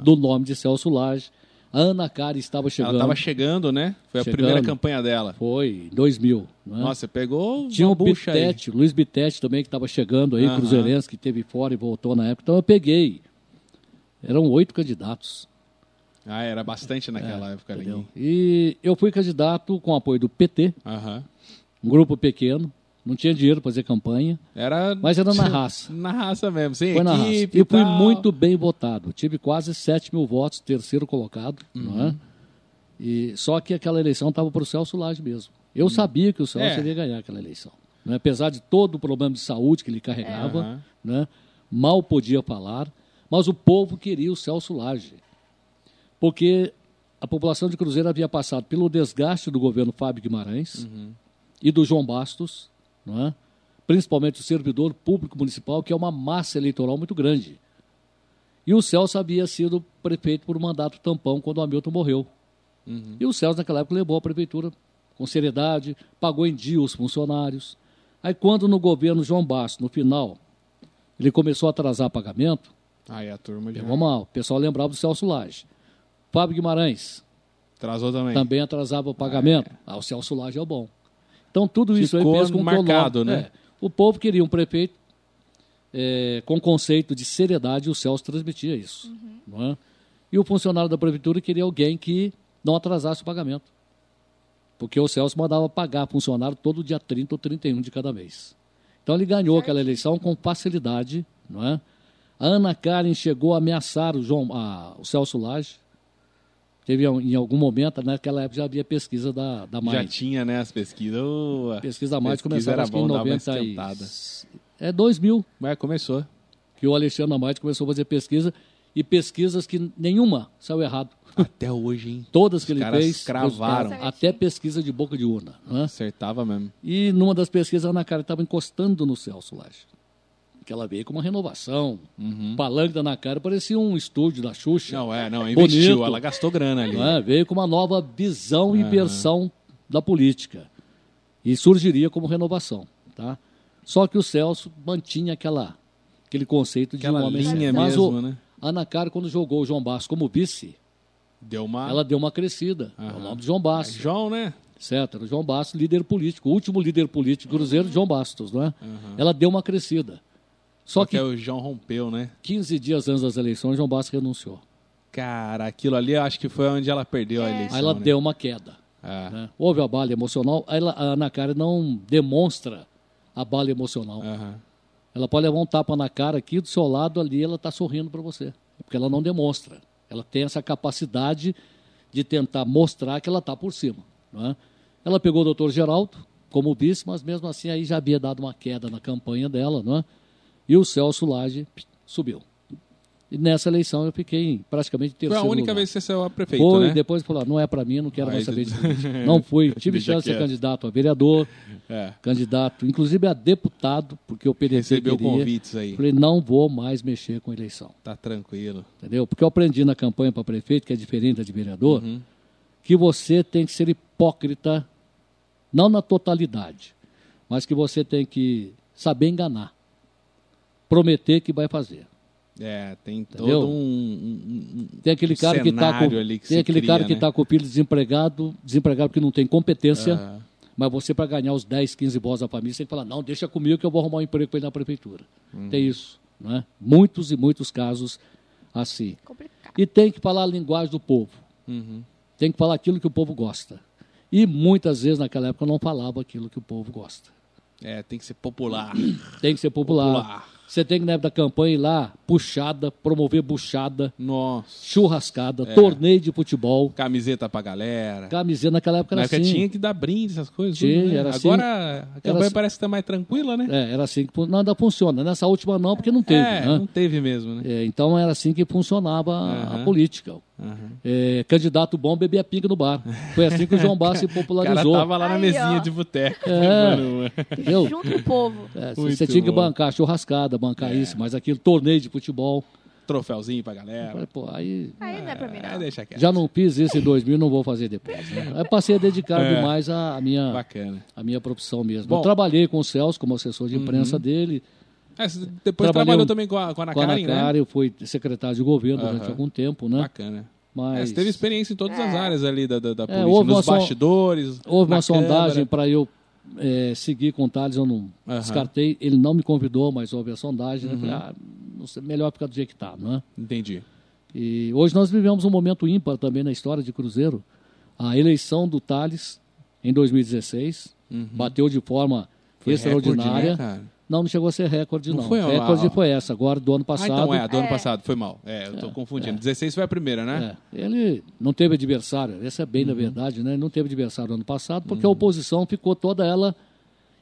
do nome de Celso Lage. A Ana Cari estava chegando. Ela estava chegando, né? Foi a Chegando. primeira campanha dela. Foi em 2000. né? Nossa, você pegou Tinha o bucha aí. Bitete, Luiz Bitete também, que estava chegando aí, Aham. Cruzeirense, que teve fora e voltou na época. Então eu peguei. Eram oito candidatos. Ah, era bastante naquela É, época? E eu fui candidato com apoio do PT, Aham. um grupo pequeno. Não tinha dinheiro para fazer campanha, Era... mas era na (laughs) raça. Na raça mesmo, sem Foi na raça. equipe E fui muito bem votado. Tive quase 7 mil votos, terceiro colocado. Não é? e, só que aquela eleição estava para o Celso Lage mesmo. Eu sabia que o Celso É. iria ganhar aquela eleição. É? Apesar de todo o problema de saúde que ele carregava, né? mal podia falar, mas o povo queria o Celso Lage. Porque a população de Cruzeiro havia passado pelo desgaste do governo Fábio Guimarães Uhum. e do João Bastos, não é? principalmente o servidor público municipal, que é uma massa eleitoral muito grande. E o Celso havia sido prefeito por um mandato tampão quando o Hamilton morreu. Uhum. E o Celso, naquela época, levou a prefeitura com seriedade, pagou em dia os funcionários. Aí, quando no governo João Bastos, no final, ele começou a atrasar pagamento, Aí a turma já pegou mal. O pessoal lembrava do Celso Lage. Fábio Guimarães atrasou também. também atrasava o pagamento. Ah, o Celso Lage é o bom. Então, tudo isso Ficou aí fez com que o marcado, né? é, o povo queria um prefeito é, com conceito de seriedade e o Celso transmitia isso. Não é? E o funcionário da prefeitura queria alguém que não atrasasse o pagamento. Porque o Celso mandava pagar funcionário todo dia 30 ou 31 de cada mês. Então ele ganhou aquela eleição com facilidade. Não é? A Ana Karen chegou a ameaçar o, João, a- o Celso Lage. Teve em algum momento, naquela época já havia pesquisa da, da Já Mais. tinha, né, as pesquisas. Ô, a Pesquisa da pesquisa começava acho que em bom, dava uma 90 e... É 2000 Mas começou. que o Alexandre Amade começou a fazer pesquisa e pesquisas que nenhuma saiu errado. Até hoje, hein? Todas que Os ele caras fez, cravaram. até pesquisa de boca de urna. né? Acertava mesmo. E numa das pesquisas, a Ana Cara estava encostando no Celso Laje. Que ela veio com uma renovação. Uhum. Da Ana Cara parecia um estúdio da Xuxa. Não, é, não, investiu. Bonito. Ela gastou grana ali. é? Veio com uma nova visão e Aham. versão da política. E surgiria como renovação. Tá? Só que o Celso mantinha aquela, aquele conceito de Aquela um homem linha Mas mesmo, o, né? a Ana Cara, quando jogou o João Bastos como vice, Deu uma... ela deu uma crescida. É o nome do João Bastos. João, né? Certo, era o João Bastos, líder político. O último líder político do Cruzeiro, João Bastos, não é? Ela deu uma crescida. Só Porque que o João rompeu, né? 15 dias antes das eleições, João Bastos renunciou. Cara, aquilo ali eu acho que foi onde ela perdeu a eleição. Aí ela né? deu uma queda. É. né? Houve a bala emocional. Aí ela- a Ana Cara não demonstra a bala emocional. Aham. Ela pode levar um tapa na cara aqui, do seu lado ali, ela está sorrindo para você. Porque ela não demonstra. Ela tem essa capacidade de tentar mostrar que ela está por cima. Não é? Ela pegou o doutor Geraldo como vice, mas mesmo assim aí já havia dado uma queda na campanha dela, não é? E o Celso Lage subiu. E nessa eleição eu fiquei praticamente terceiro Foi a única lugar. vez que você saiu a prefeito, Foi, né? depois falou, não é para mim, não quero mais saber (laughs) de política. Não fui, tive chance de ser candidato a vereador, É. candidato, inclusive a deputado, porque o PDT Recebeu queria. convites aí. Falei, não vou mais mexer com eleição, Tá tranquilo. entendeu? Porque eu aprendi na campanha para prefeito, que é diferente da de vereador, Uhum. que você tem que ser hipócrita, não na totalidade, mas que você tem que saber enganar, prometer que vai fazer. É, tem Entendeu? todo um, um- um- Tem aquele um cara que está com, que tem aquele cria, cara que né? está com o filho desempregado, desempregado porque não tem competência. Ah. Mas você, para ganhar os 10, 15 votos da família, você tem que falar, não, deixa comigo que eu vou arrumar um emprego para ele na prefeitura. Uhum. Tem isso. Né? Muitos e muitos casos assim. Complicado. E tem que falar a linguagem do povo. Uhum. Tem que falar aquilo que o povo gosta. E muitas vezes naquela época eu não falava aquilo que o povo gosta. É, tem que ser popular. Tem que ser popular. Popular. Você tem que, na época da campanha, ir lá, puxada, promover buchada, Nossa. churrascada, É. torneio de futebol, Camiseta pra galera. camiseta. Naquela época Na era época assim. tinha que dar brinde, essas coisas. Tinha, né? era assim. Agora a campanha assim. parece que tá mais tranquila, né? É, era assim que ainda funciona. Nessa última não, porque não teve. É, né? não teve mesmo, né? É, então era assim que funcionava a- a política. Aham. É, candidato bom bebia pinga no bar. Foi assim que o João Bar se (laughs) O cara popularizou. tava lá na Aí, mesinha ó. de boteco. É. Mano, Entendeu? Junto com o povo. É, você tinha que bancar churrascada, bancar isso, mas aquilo, torneio de futebol. Troféuzinho pra galera. Falei, pô, aí Aí não é pra mim, É, não. deixa quieto. já não fiz isso em 2000, não vou fazer depois. Né? Aí passei a dedicar (laughs) É. demais a, a minha, Bacana. a minha profissão mesmo. Bom. Uhum. Eu trabalhei com o Celso como assessor de imprensa dele. É, você depois Trabalhei trabalhou também com a, com a Ana com a Ana Karen, né? Fui secretário de governo durante Aham. algum tempo, né? Bacana. É, Mas você teve experiência em todas as áreas ali da, da, da política, houve uma nos bastidores, Houve uma sondagem Câmara. para eu eh, seguir com o Thales, eu não Aham. descartei. Ele não me convidou, mas houve a sondagem. né? Uhum. Falei, ah, não sei, melhor ficar do jeito que está, não é? Entendi. E hoje nós vivemos um momento ímpar também na história de Cruzeiro. A eleição do Thales, em 2016, bateu de forma Uhum. Foi extraordinária. recorde, né, cara? Não, não chegou a ser recorde, Não não. foi a- recorde a- foi essa, agora do ano Ah, passado. então é, do ano É. passado, foi mal. É, eu tô confundindo. 16 foi a primeira, né? É, ele não teve adversário, essa é bem Uhum. na verdade, né? Ele não teve adversário ano passado, porque a oposição ficou toda ela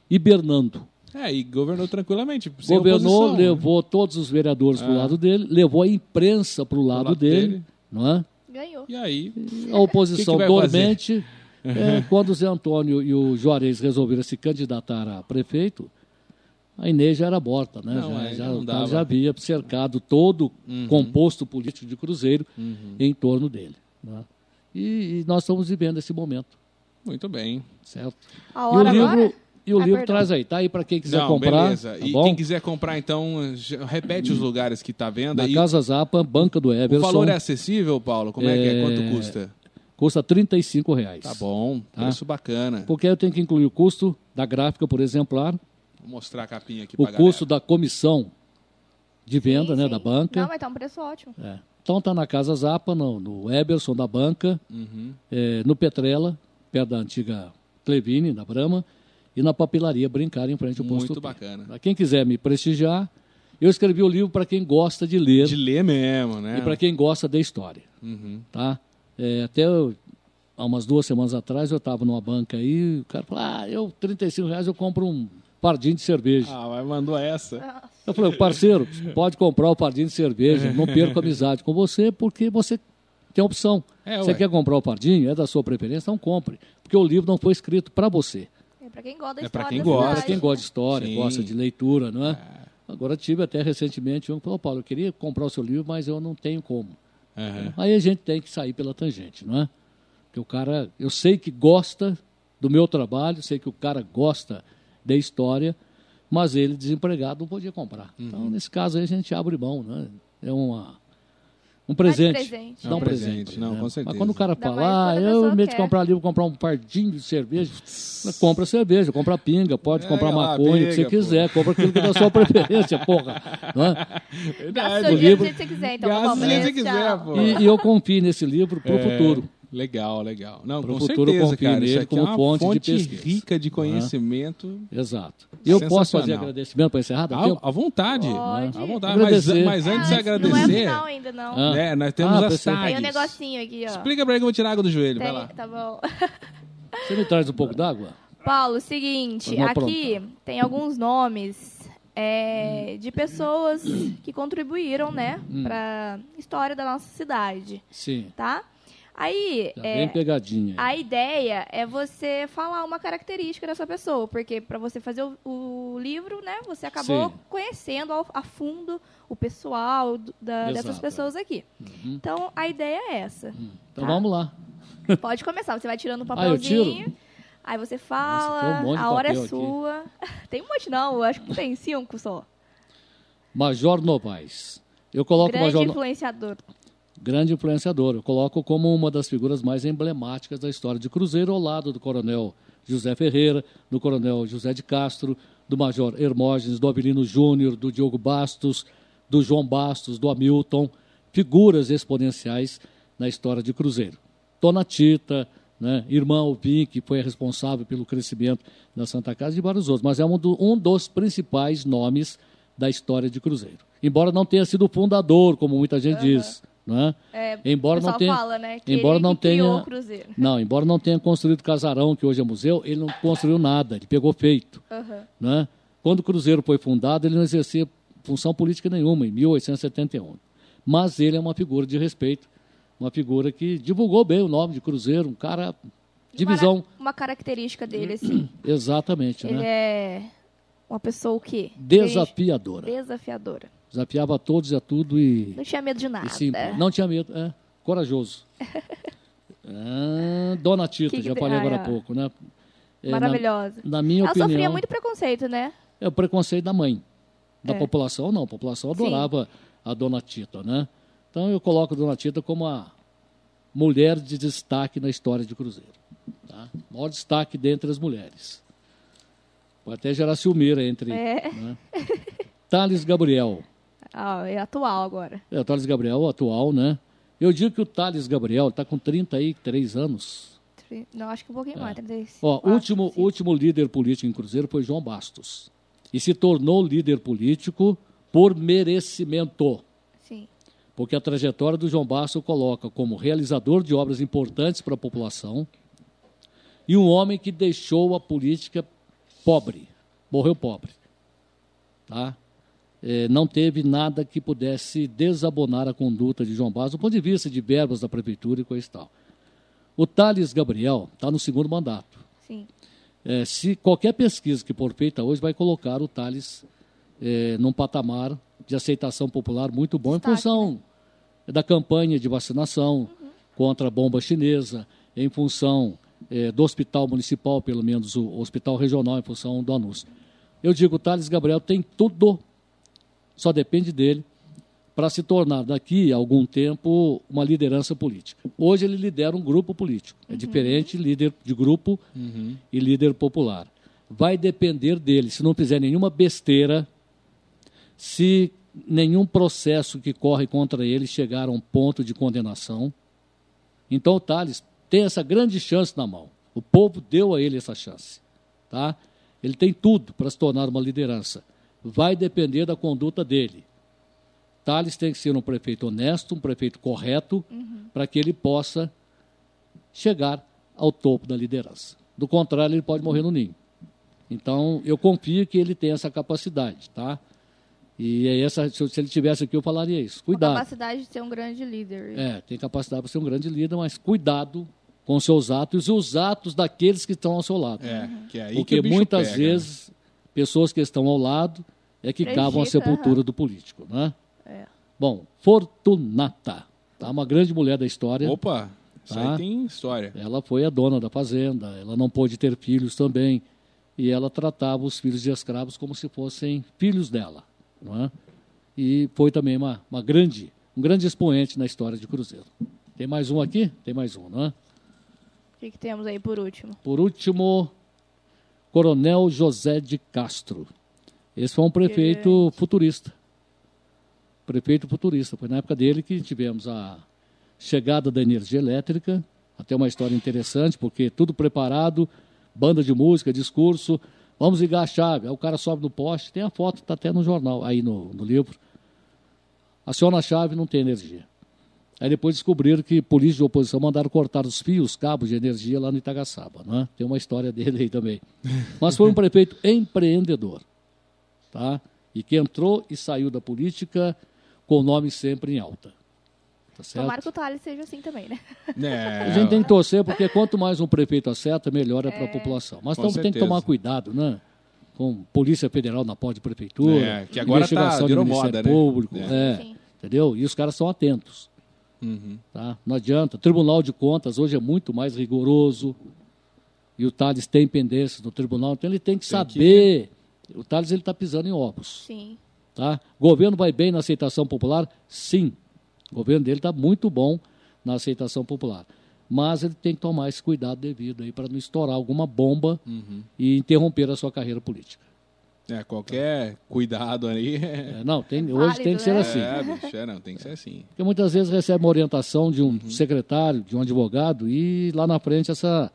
hibernando. É, e governou tranquilamente. sem Governou, oposição, né? levou todos os vereadores para o lado dele, levou a imprensa para o lado, lado dele, dele. não é? Ganhou. E aí, A oposição Que que dormente. é, (laughs) quando o Zé Antônio e o Juarez resolveram se candidatar a prefeito, a Inês já era morta, né? Não, já, é, já, não o cara já havia cercado todo Uhum. o composto político de Cruzeiro em torno dele. né? E, e nós estamos vivendo esse momento, muito bem. certo? A E o hora livro, e o Ah, livro perdão. traz aí, tá aí para quem quiser Não, comprar. beleza. tá e bom? quem quiser comprar, então, repete os lugares que tá vendo. Na E Casa Zapa, Banca do o Everson, valor é acessível, Paulo? Como é, que é? É, Quanto custa? custa 35 reais. Tá bom, preço bacana. Porque eu tenho que incluir o custo da gráfica por exemplar, Vou mostrar a capinha aqui o pra custo galera. da comissão de venda, Sim, né, sim. da banca. Não, mas tá um preço ótimo. É. Então tá na Casa Zapa, no, no Eberson da banca, Uhum. é, no Petrela, perto da antiga Clevine, da Brama, e na papelaria Brincar, em frente ao posto. Muito bacana. Pra quem quiser me prestigiar, eu escrevi o livro para quem gosta de ler De ler mesmo, né? e para quem gosta da história. Uhum. tá? É, até eu- há umas duas semanas atrás eu estava numa banca aí, o cara falou, ah, eu, 35 reais eu compro um pardinho de cerveja. Ah, mas mandou essa. Eu falei, parceiro, pode comprar o pardinho de cerveja, não perco amizade com você porque você tem opção. É, você ué. quer comprar o pardinho, é da sua preferência, não compre. Porque o livro não foi escrito para você. É pra quem gosta da É pra história quem da gosta. Para cidade. quem gosta de história, Sim. gosta de leitura, não é? Agora tive até recentemente um que falou, Paulo, eu queria comprar o seu livro, mas eu não tenho como. Aham. Aí a gente tem que sair pela tangente, não é? Porque o cara, eu sei que gosta do meu trabalho, sei que o cara gosta da história, mas ele desempregado não podia comprar. Uhum. Então, nesse caso aí a gente abre mão, né? É uma um presente. presente. Dá um É um presente, presente, não, né? com certeza. Mas quando o cara fala, ah, eu, em vez de comprar livro, comprar um pardinho de cerveja, compra cerveja, compra pinga, pode É, comprar maconha, o que você quiser, compra aquilo que é da sua (laughs) preferência, porra. Não é? Gasta Verdade. seu o livro- do jeito que você quiser, então. Gasta jeito que você quiser. E, e eu confio nesse livro para o É, futuro. Legal, legal. Não, Pro com futuro certeza, confio cara. nele aqui como é uma fonte de fonte pesquisa. rica de conhecimento. Exato. Eu posso fazer agradecimento para encerrar? Dá À, vontade. Pode. À vontade. Mas, Agradecer. mas antes de Ah, Não é agradecer, final ainda, não. Ah. né, nós temos Ah, as tags. Tem um negocinho aqui, ó. Explica pra ele que eu vou tirar a água do joelho. Vai Tem- lá. Tá bom. (laughs) Você me traz um pouco d'água? Paulo, seguinte, aqui tem alguns nomes é, de pessoas que contribuíram, né, Hum. pra história da nossa cidade, Sim. tá? Aí, Tá é, bem pegadinha. a ideia é você falar uma característica dessa pessoa, porque para você fazer o, o livro, né, você acabou Sim. conhecendo ao- a fundo o pessoal da- dessas Exato. pessoas aqui. Uhum. Então, a ideia é essa. Então Tá. vamos lá. (laughs) Pode começar, você vai tirando um Ah, tiro? papelzinho. Aí você fala, tem um a hora é aqui. sua. (laughs) Tem um monte não, eu acho que tem cinco só. Major Novaes. Eu coloco o Grande Major influenciador. Grande influenciador. Eu coloco como uma das figuras mais emblemáticas da história de Cruzeiro, ao lado do coronel José Ferreira, do coronel José de Castro, do major Hermógenes, do Avelino Júnior, do Diogo Bastos, do João Bastos, do Hamilton, figuras exponenciais na história de Cruzeiro. Dona Tita, né, irmã Alvim, que foi responsável pelo crescimento da Santa Casa e vários outros, mas é um, do- um dos principais nomes da história de Cruzeiro. Embora não tenha sido fundador, como muita gente diz, né? É, embora não tenha, fala, né, embora não tenha, não, embora não tenha construído casarão que hoje é museu, ele não construiu nada, ele pegou feito, né? Quando o Cruzeiro foi fundado, ele não exercia função política nenhuma em 1871. Mas ele é uma figura de respeito, uma figura que divulgou bem o nome de Cruzeiro, um cara de Uma- visão, Uma característica dele, assim. exatamente, ele né? é uma pessoa o quê? Desafiadora. Desafiadora. Desafiava a todos e a tudo e Não tinha medo de nada. Não tinha medo, é. Corajoso. (laughs) Ah, Dona Tita, Que que já tem- falei agora há pouco, né? É, Maravilhosa. Na, na minha Ela opinião, sofria muito preconceito, né? é o preconceito da mãe. Da É. população, não. A população Sim. adorava a Dona Tita, né? Então eu coloco a Dona Tita como a mulher de destaque na história de Cruzeiro. Tá? Maior destaque dentre as mulheres. Pode até gerar ciumeira entre. É. Né? Thales Gabriel. Ah, é atual agora. É, o Thales Gabriel, atual, né? Eu digo que o Thales Gabriel está com 33 anos. Não, acho que um pouquinho mais, 35. É. Ó, último, último líder político em Cruzeiro foi João Bastos. E se tornou líder político por merecimento. Sim. Porque a trajetória do João Bastos coloca como realizador de obras importantes para a população e um homem que deixou a política pobre, morreu pobre. Tá? Eh, não teve nada que pudesse desabonar a conduta de João Bastos do ponto de vista de verbas da prefeitura e coisa e tal. O Thales Gabriel está no segundo mandato. Sim. É, se qualquer pesquisa que for feita hoje vai colocar o Thales é, num patamar de aceitação popular muito bom Destaque, em função da campanha de vacinação contra a bomba chinesa, em função é, do hospital municipal, pelo menos o hospital regional, em função do anúncio. Eu digo, o Thales Gabriel tem tudo, só depende dele, para se tornar daqui a algum tempo uma liderança política. Hoje ele lidera um grupo político. É diferente líder de grupo e líder popular. Vai depender dele. Se não fizer nenhuma besteira, se nenhum processo que corre contra ele chegar a um ponto de condenação, então o Thales tem essa grande chance na mão. O povo deu a ele essa chance. Tá? Ele tem tudo para se tornar uma liderança. Vai depender da conduta dele. Thales tem que ser um prefeito honesto, um prefeito correto, para que ele possa chegar ao topo da liderança. Do contrário, ele pode morrer no ninho. Então, eu confio que ele tem essa capacidade, tá? E é essa, se ele tivesse aqui, eu falaria isso. Cuidado. capacidade de ser um grande líder. É, tem capacidade para ser um grande líder, mas cuidado com seus atos e os atos daqueles que estão ao seu lado. É, que é aí que Porque o bicho muitas pega, né? vezes, pessoas que estão ao lado é que Prejudica, cavam a sepultura do político, né? É. Bom, Fortunata, tá? uma grande mulher da história. Opa, isso Tá. aí tem história. Ela foi a dona da fazenda, ela não pôde ter filhos também. E ela tratava os filhos de escravos como se fossem filhos dela. Não é? E foi também uma, uma grande, um grande expoente na história de Cruzeiro. Tem mais um aqui? Tem mais um, não é? O que, que temos aí por último? Por último, Coronel José de Castro. Esse foi um prefeito futurista. Prefeito futurista. Foi na época dele que tivemos a chegada da energia elétrica. Até uma história interessante, porque tudo preparado, banda de música, discurso, Vamos ligar a chave. Aí o cara sobe no poste, tem a foto, está até no jornal, aí no, no livro. Aciona a chave, não tem energia. Aí depois descobriram que polícia de oposição mandaram cortar os fios, cabos de energia lá no Itagaçaba. Né? Tem uma história (laughs) dele aí também. Mas foi um prefeito empreendedor. Tá? E que entrou e saiu da política com o nome sempre em alta. Tá certo? Tomara que o Thales seja assim também, né? É, A gente tem que torcer, porque quanto mais um prefeito acerta, melhor é para a população. Mas então tem que tomar cuidado, né? Com Polícia Federal na porta de prefeitura, É, que agora tá- investigação virou do Ministério moda, né? Público, É. é, Sim. entendeu? E os caras são atentos. Uhum. Tá? Não adianta. O Tribunal de Contas hoje é muito mais rigoroso. E o Thales tem pendências no tribunal, então ele tem que Tem saber. O Thales ele está pisando em ovos. Sim. Tá? O governo vai bem na aceitação popular? Sim. O governo dele está muito bom na aceitação popular. Mas ele tem que tomar esse cuidado devido aí para não estourar alguma bomba Uhum. e interromper a sua carreira política. É, qualquer cuidado aí. (laughs) É, É, não, tem, hoje tem que ser né? assim. é, bicho, é, não, tem que ser assim. Porque muitas vezes recebe uma orientação de um secretário, de um advogado, e lá na frente essa,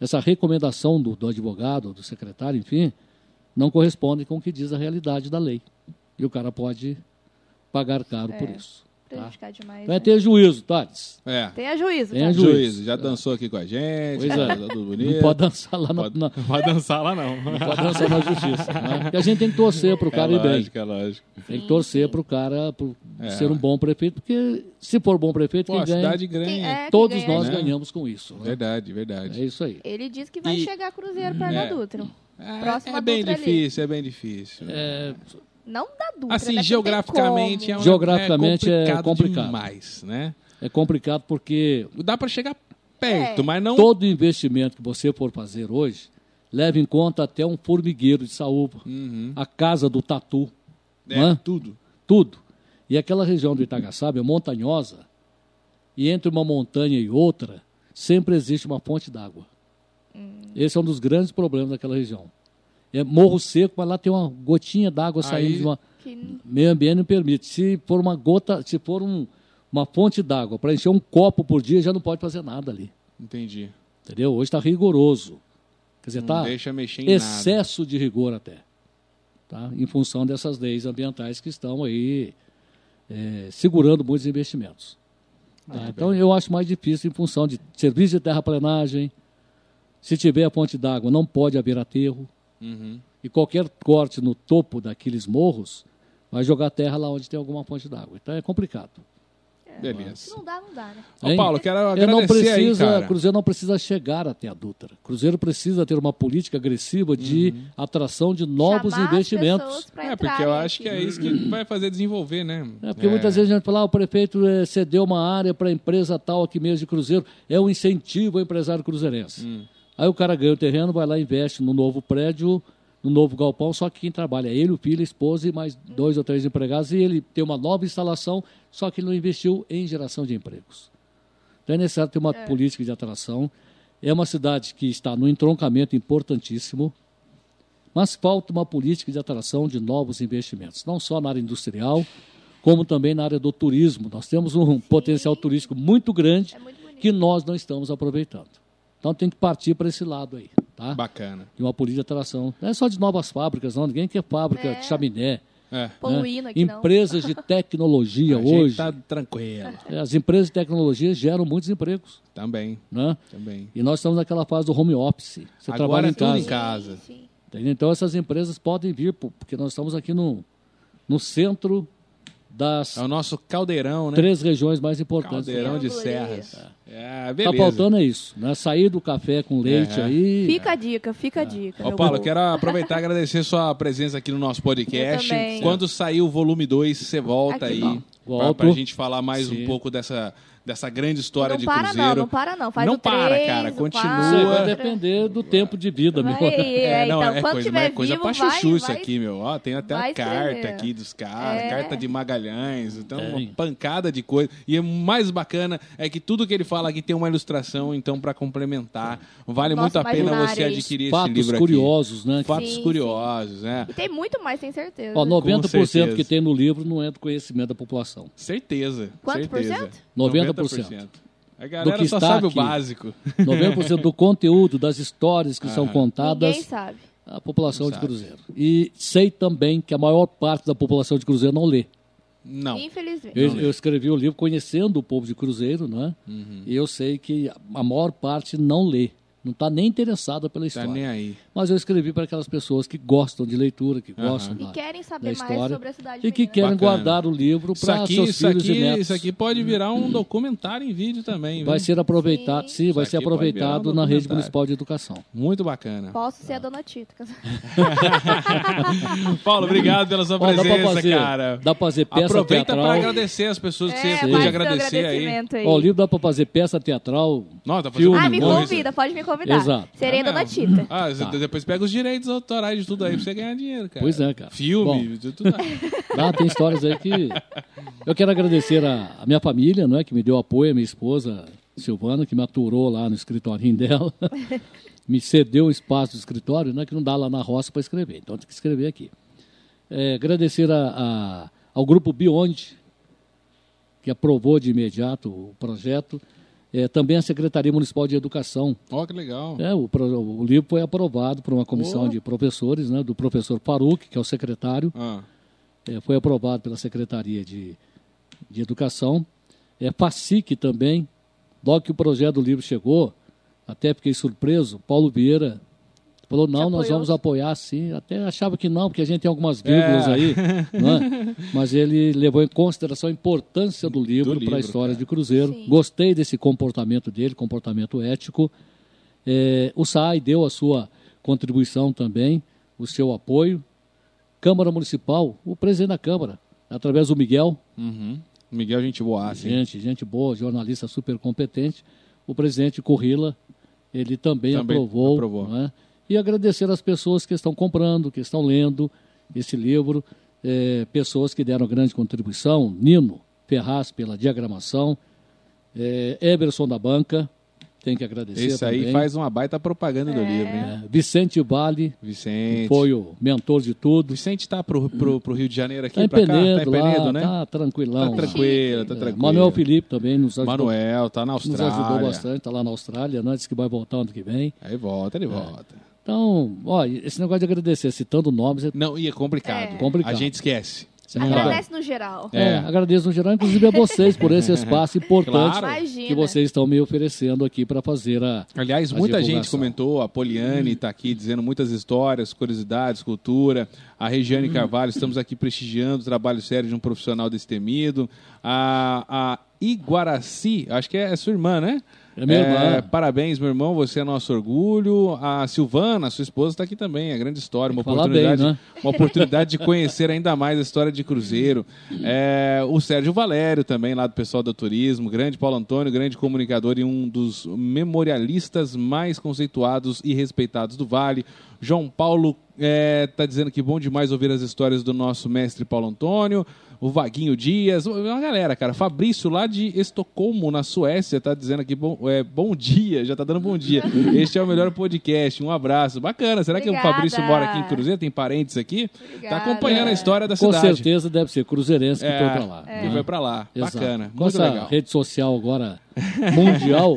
essa recomendação do, do advogado, do secretário, enfim, não corresponde com o que diz a realidade da lei. E o cara pode pagar caro por isso. Tá? Prejudicar demais. Então é né? ter juízo, Thales. É. Tenha juízo, Tenha tá? juízo. Juiz, já dançou aqui com a gente, Pois é. tá tudo bonito. Não pode dançar lá na, Pode- na- Vai dançar lá não. não pode dançar na justiça. Né? Porque a gente tem que torcer para o cara é ir bem. lógico, é lógico. Tem que torcer para o cara por É. ser um bom prefeito, porque se for bom prefeito, Pô, quem a ganha, cidade ganha. Quem é, todos ganha nós né? ganhamos com isso. né? Verdade, verdade. É isso aí. Ele disse que vai E- chegar Cruzeiro da É. Dutra. É, Próximo é à bem Dutra ali. difícil, é bem difícil. É, Não da Dutra, Assim, né? Geograficamente é, uma- Geograficamente é complicado complicado. demais, né? é complicado porque Dá pra chegar perto, É. mas não... todo investimento que você for fazer hoje leva em conta até um formigueiro de saúva, Uhum. a casa do tatu, É, é? tudo. tudo. E aquela região do Itagaçaba é montanhosa, e entre uma montanha e outra sempre existe uma fonte d'água. Esse é um dos grandes problemas daquela região. É morro seco, mas lá tem uma gotinha d'água Aí- saindo de uma. Que Meio ambiente não permite. Se for uma gota, se for um- uma fonte d'água para encher um copo por dia, já não pode fazer nada ali. Entendi. Entendeu? Hoje está rigoroso. Quer dizer, Não está deixa mexer em nada. excesso de rigor até. Tá? Em função dessas leis ambientais que estão aí é, segurando muitos investimentos. Tá? Então eu acho mais difícil em função de serviço de terraplenagem. Se tiver a fonte d'água, não pode haver aterro. Uhum. E qualquer corte no topo daqueles morros vai jogar terra lá onde tem alguma fonte d'água. Então é complicado. se Beleza. não dá, não dá, né? Ô? Paulo, quero não agradecer aí, precisa, cara. Cruzeiro não precisa chegar até a Dutra. Cruzeiro precisa ter uma política agressiva de Uhum. atração de novos Chamar investimentos. É, porque eu acho que é isso que vai fazer desenvolver, né? É, porque muitas vezes a gente fala, ah, o prefeito eh, cedeu uma área para a empresa tal aqui mesmo de Cruzeiro. É um incentivo ao empresário cruzeirense. Hum. Aí o cara ganha o terreno, vai lá e investe no novo prédio, no novo galpão, só que quem trabalha é ele, o filho, a esposa e mais dois ou três empregados, e ele tem uma nova instalação, só que ele não investiu em geração de empregos. Então é necessário ter uma política de atração. É uma cidade que está no entroncamento importantíssimo, mas falta uma política de atração de novos investimentos, não só na área industrial, como também na área do turismo. Nós temos um potencial turístico muito grande É muito que nós não estamos aproveitando. Então tem que partir para esse lado aí, tá? Bacana. De uma política de atração. Não é só de novas fábricas, não. Ninguém quer fábrica É. de chaminé. É. Poluindo né? aqui, não. Empresas de tecnologia (laughs) A hoje. tá tranquilo. As empresas de tecnologia geram muitos empregos. Também, Né? também. E nós estamos naquela fase do home office. Você Agora trabalha é em tudo casa. em casa. Sim, sim. Então essas empresas podem vir, porque nós estamos aqui no, no centro das É o nosso caldeirão, né? três regiões mais importantes. Caldeirão de serras. É, Tá beleza. faltando é isso, né? Sair do café com leite É. aí. Fica a dica, fica a dica. Ô, Paulo, povo. quero aproveitar e agradecer sua presença aqui no nosso podcast. Quando sair o volume 2, você volta Aqui. aí. Volto. pra gente falar mais um Sim. pouco dessa, dessa grande história não de para Cruzeiro. não, não para não. Faz Não o para, três, cara, continua. Isso aí vai depender do tempo de vida, meu. Vai, é, não, então, é quando coisa, tiver mas é coisa vivo, pra vai, chuchu isso vai- aqui, meu. Ó, tem até a vai carta escrever. aqui dos caras, É. carta de Magalhães, então Tem. uma pancada de coisa. E o mais bacana é que tudo que ele fala aqui tem uma ilustração, então pra complementar, vale Nossa, muito a pena você adquirir esse Fatos livro aqui. curiosos, né? Fatos Sim, curiosos, né? E tem muito mais, tem certeza. Ó, 90% certeza. que tem no livro não é do conhecimento da população. Certeza. Quanto por cento? 90%. A galera que só está sabe o aqui. básico. 90% do (laughs) conteúdo, das histórias que são Aham. contadas, Ninguém sabe. a população Não de sabe. Cruzeiro. E sei também que a maior parte da população de Cruzeiro não lê. Não. Infelizmente. Eu, eu escrevi o livro conhecendo o povo de Cruzeiro, né? Uhum. E eu sei que a maior parte não lê, não está nem interessada pela Tá história. nem aí. Mas eu escrevi para aquelas pessoas que gostam de leitura, que Aham. gostam E da, querem da saber mais história sobre a cidade e que querem Bacana. guardar o livro para seus isso, filhos aqui, e netos. isso aqui pode virar um documentário em vídeo também. Vai viu? ser aproveitado, sim, vai Isso ser virar um aproveitado na rede municipal de educação. Muito bacana. Posso ser a dona Tita. (laughs) Paulo, obrigado pela sua Ó, dá pra presença, fazer, cara. dá pra fazer peça Aproveita teatral. para agradecer as pessoas que É, você pôde agradecer aí. aí. Ó, o livro dá para fazer peça teatral. Não, tá Filme, fazendo Ah, me coisa. convida, pode me convidar. Exato. Serei Ah, a dona. Tita. Ah, você Tá. Depois pega os direitos autorais de tudo aí pra você ganhar dinheiro, cara. Pois é, cara. Filme, de tudo. (laughs) Ah, tem histórias aí que. Eu quero agradecer a, a minha família, não é, que me deu apoio, a minha esposa Silvana, que me aturou lá no escritório (laughs) dela. me cedeu um espaço do escritório, né, que não dá lá na roça para escrever. Então tem que escrever aqui. É, agradecer a, a- ao grupo Beyond, que aprovou de imediato o projeto. É, também a Secretaria Municipal de Educação, Ó, que legal. é, o, o livro foi aprovado por uma comissão Oh. de professores, né, do professor Faruque, que é o secretário, Ah, é, foi aprovado pela Secretaria de, de Educação. É, FACIC também, logo que o projeto do livro chegou, até fiquei surpreso, Paulo Vieira falou, não, nós vamos apoiar sim. Até achava que não, porque a gente tem algumas vírgulas É. aí, (laughs) não é? mas ele levou em consideração a importância do livro para a história cara. de Cruzeiro. Sim. Gostei desse comportamento dele, comportamento ético. É, o SAI deu a sua contribuição também, o seu apoio. Câmara Municipal, o presidente da Câmara, através do Miguel, uhum. Miguel, gente boa, sim. gente, gente boa, jornalista super competente, o presidente Corrila, ele também, Também aprovou. aprovou. não é? E agradecer às pessoas que estão comprando, que estão lendo esse livro, eh, pessoas que deram grande contribuição, Nino Ferraz pela diagramação, eh, Eberson da Banca, tem que agradecer Esse aí também. faz uma baita propaganda do livro, hein? É, Vicente Vale, Vicente. foi o mentor de tudo. Vicente tá pro, pro, pro Rio de Janeiro aqui, Tá em cá? Tá em Penedo, lá, né? tá tranquilão. Tá tranquilo, tá É, tranquilo. Manuel Felipe também nos ajudou, Manuel, tá na nos Austrália. ajudou bastante, tá lá na Austrália, né? Disse que vai voltar ano que vem. Aí volta, É. ele volta. Então, ó, esse negócio de agradecer, citando nomes, é Não, e é complicado. É. Complicado. A gente esquece. Você. Agradece no geral. É. É, agradeço no geral, inclusive a vocês por esse (laughs) espaço importante Claro. Que vocês estão me oferecendo aqui para fazer a. Aliás, a muita gente comentou, a Poliane está aqui dizendo muitas histórias, curiosidades, cultura. A Regiane Carvalho, estamos aqui prestigiando o trabalho sério de um profissional desse temido. A, a Iguaraci, acho que é sua irmã, né? É minha irmã. Parabéns, meu irmão, você é nosso orgulho. A Silvana, sua esposa, está aqui também. É grande história, uma oportunidade, bem, né? uma oportunidade de conhecer ainda mais a história de Cruzeiro. É, o Sérgio Valério também, lá do pessoal do turismo, grande Paulo Antônio, grande comunicador e um dos memorialistas mais conceituados e respeitados do Vale. João Paulo está dizendo que bom demais ouvir as histórias do nosso mestre Paulo Antônio. O Vaguinho Dias, uma galera, cara. Fabrício, lá de Estocolmo, na Suécia, tá dizendo aqui bom, é, bom dia, já tá dando bom dia. (laughs) Este é o melhor podcast. Um abraço. Bacana. Será que o Obrigada. Fabrício mora aqui em Cruzeiro? Tem parentes aqui? Tá Obrigada. acompanhando a história da Com cidade. certeza deve ser cruzeirense que É, foi para lá. que né? foi pra lá. Exato. Bacana. Com Muito essa legal. rede social agora mundial,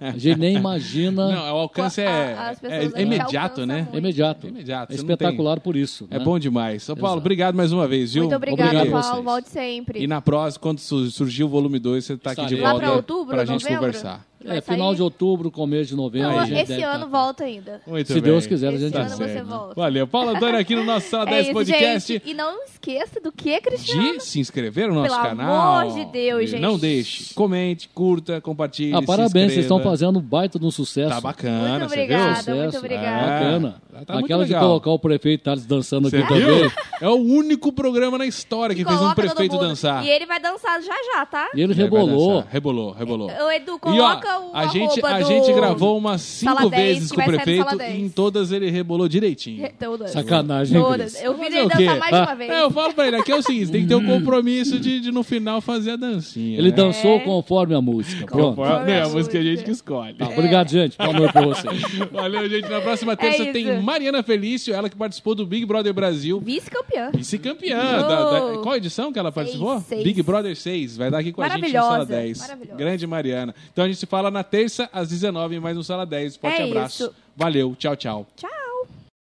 a gente nem imagina. Não, o alcance é, A- é a gente imediato, né? muito. é imediato. É imediato, É espetacular por isso. É né? bom demais. São Paulo, Exato. obrigado mais uma vez, viu? Muito obrigada, Obrigado a Paulo. vocês. Volte sempre. E na próxima, quando su- surgir o volume 2, você tá aqui de volta pra outubro, pra gente novembro? conversar. É, final sair? de outubro, começo de novembro. Não, a gente esse ano tá- volta ainda. Muito Se bem. Deus quiser, a Esse gente ano você volta. Valeu. Paulo Antônio aqui no nosso Sala É 10 isso, Podcast. gente. E não esqueça do que, Cristiano? De se inscrever no nosso Pelo canal. amor de Deus, gente. Não deixe. Comente, curta, compartilhe. Ah, parabéns, vocês estão fazendo um baita de um sucesso. Tá bacana, Muito você viu? obrigada. Muito obrigada. Bacana. É, tá Aquela de colocar o prefeito Thales dançando Você aqui também. É o único programa na história que fez um Coloca prefeito dançar. E ele vai dançar já já, tá? E ele rebolou. Rebolou, rebolou. O Edu, E o a gente, a do... gente gravou umas cinco Sala 10, vezes que com o prefeito e 10. em todas ele rebolou direitinho. Todas. Sacanagem, Todas. Cris? Eu vi Fazer ele dançar mais de uma vez. É, eu falo pra ele, aqui é o seguinte, tem que ter um compromisso de, de no final fazer a dancinha. Ele né? dançou É. conforme a música. Pronto. Conforme Conforme a a música a gente que escolhe. Tá, obrigado, gente. Boa noite pra vocês. (laughs) Valeu, gente. Na próxima terça É tem isso. Mariana Felício, ela que participou do Big Brother Brasil. Vice-campeã. Vice-campeã. da- da- qual edição que ela participou? seis. Big Brother 6. Vai dar aqui com a gente no Sala Maravilhosa, 10. maravilhosa. Grande Mariana. Então a gente se fala na terça, às 19 mais no Sala 10. Forte É abraço. isso. Valeu. Tchau, tchau. Tchau.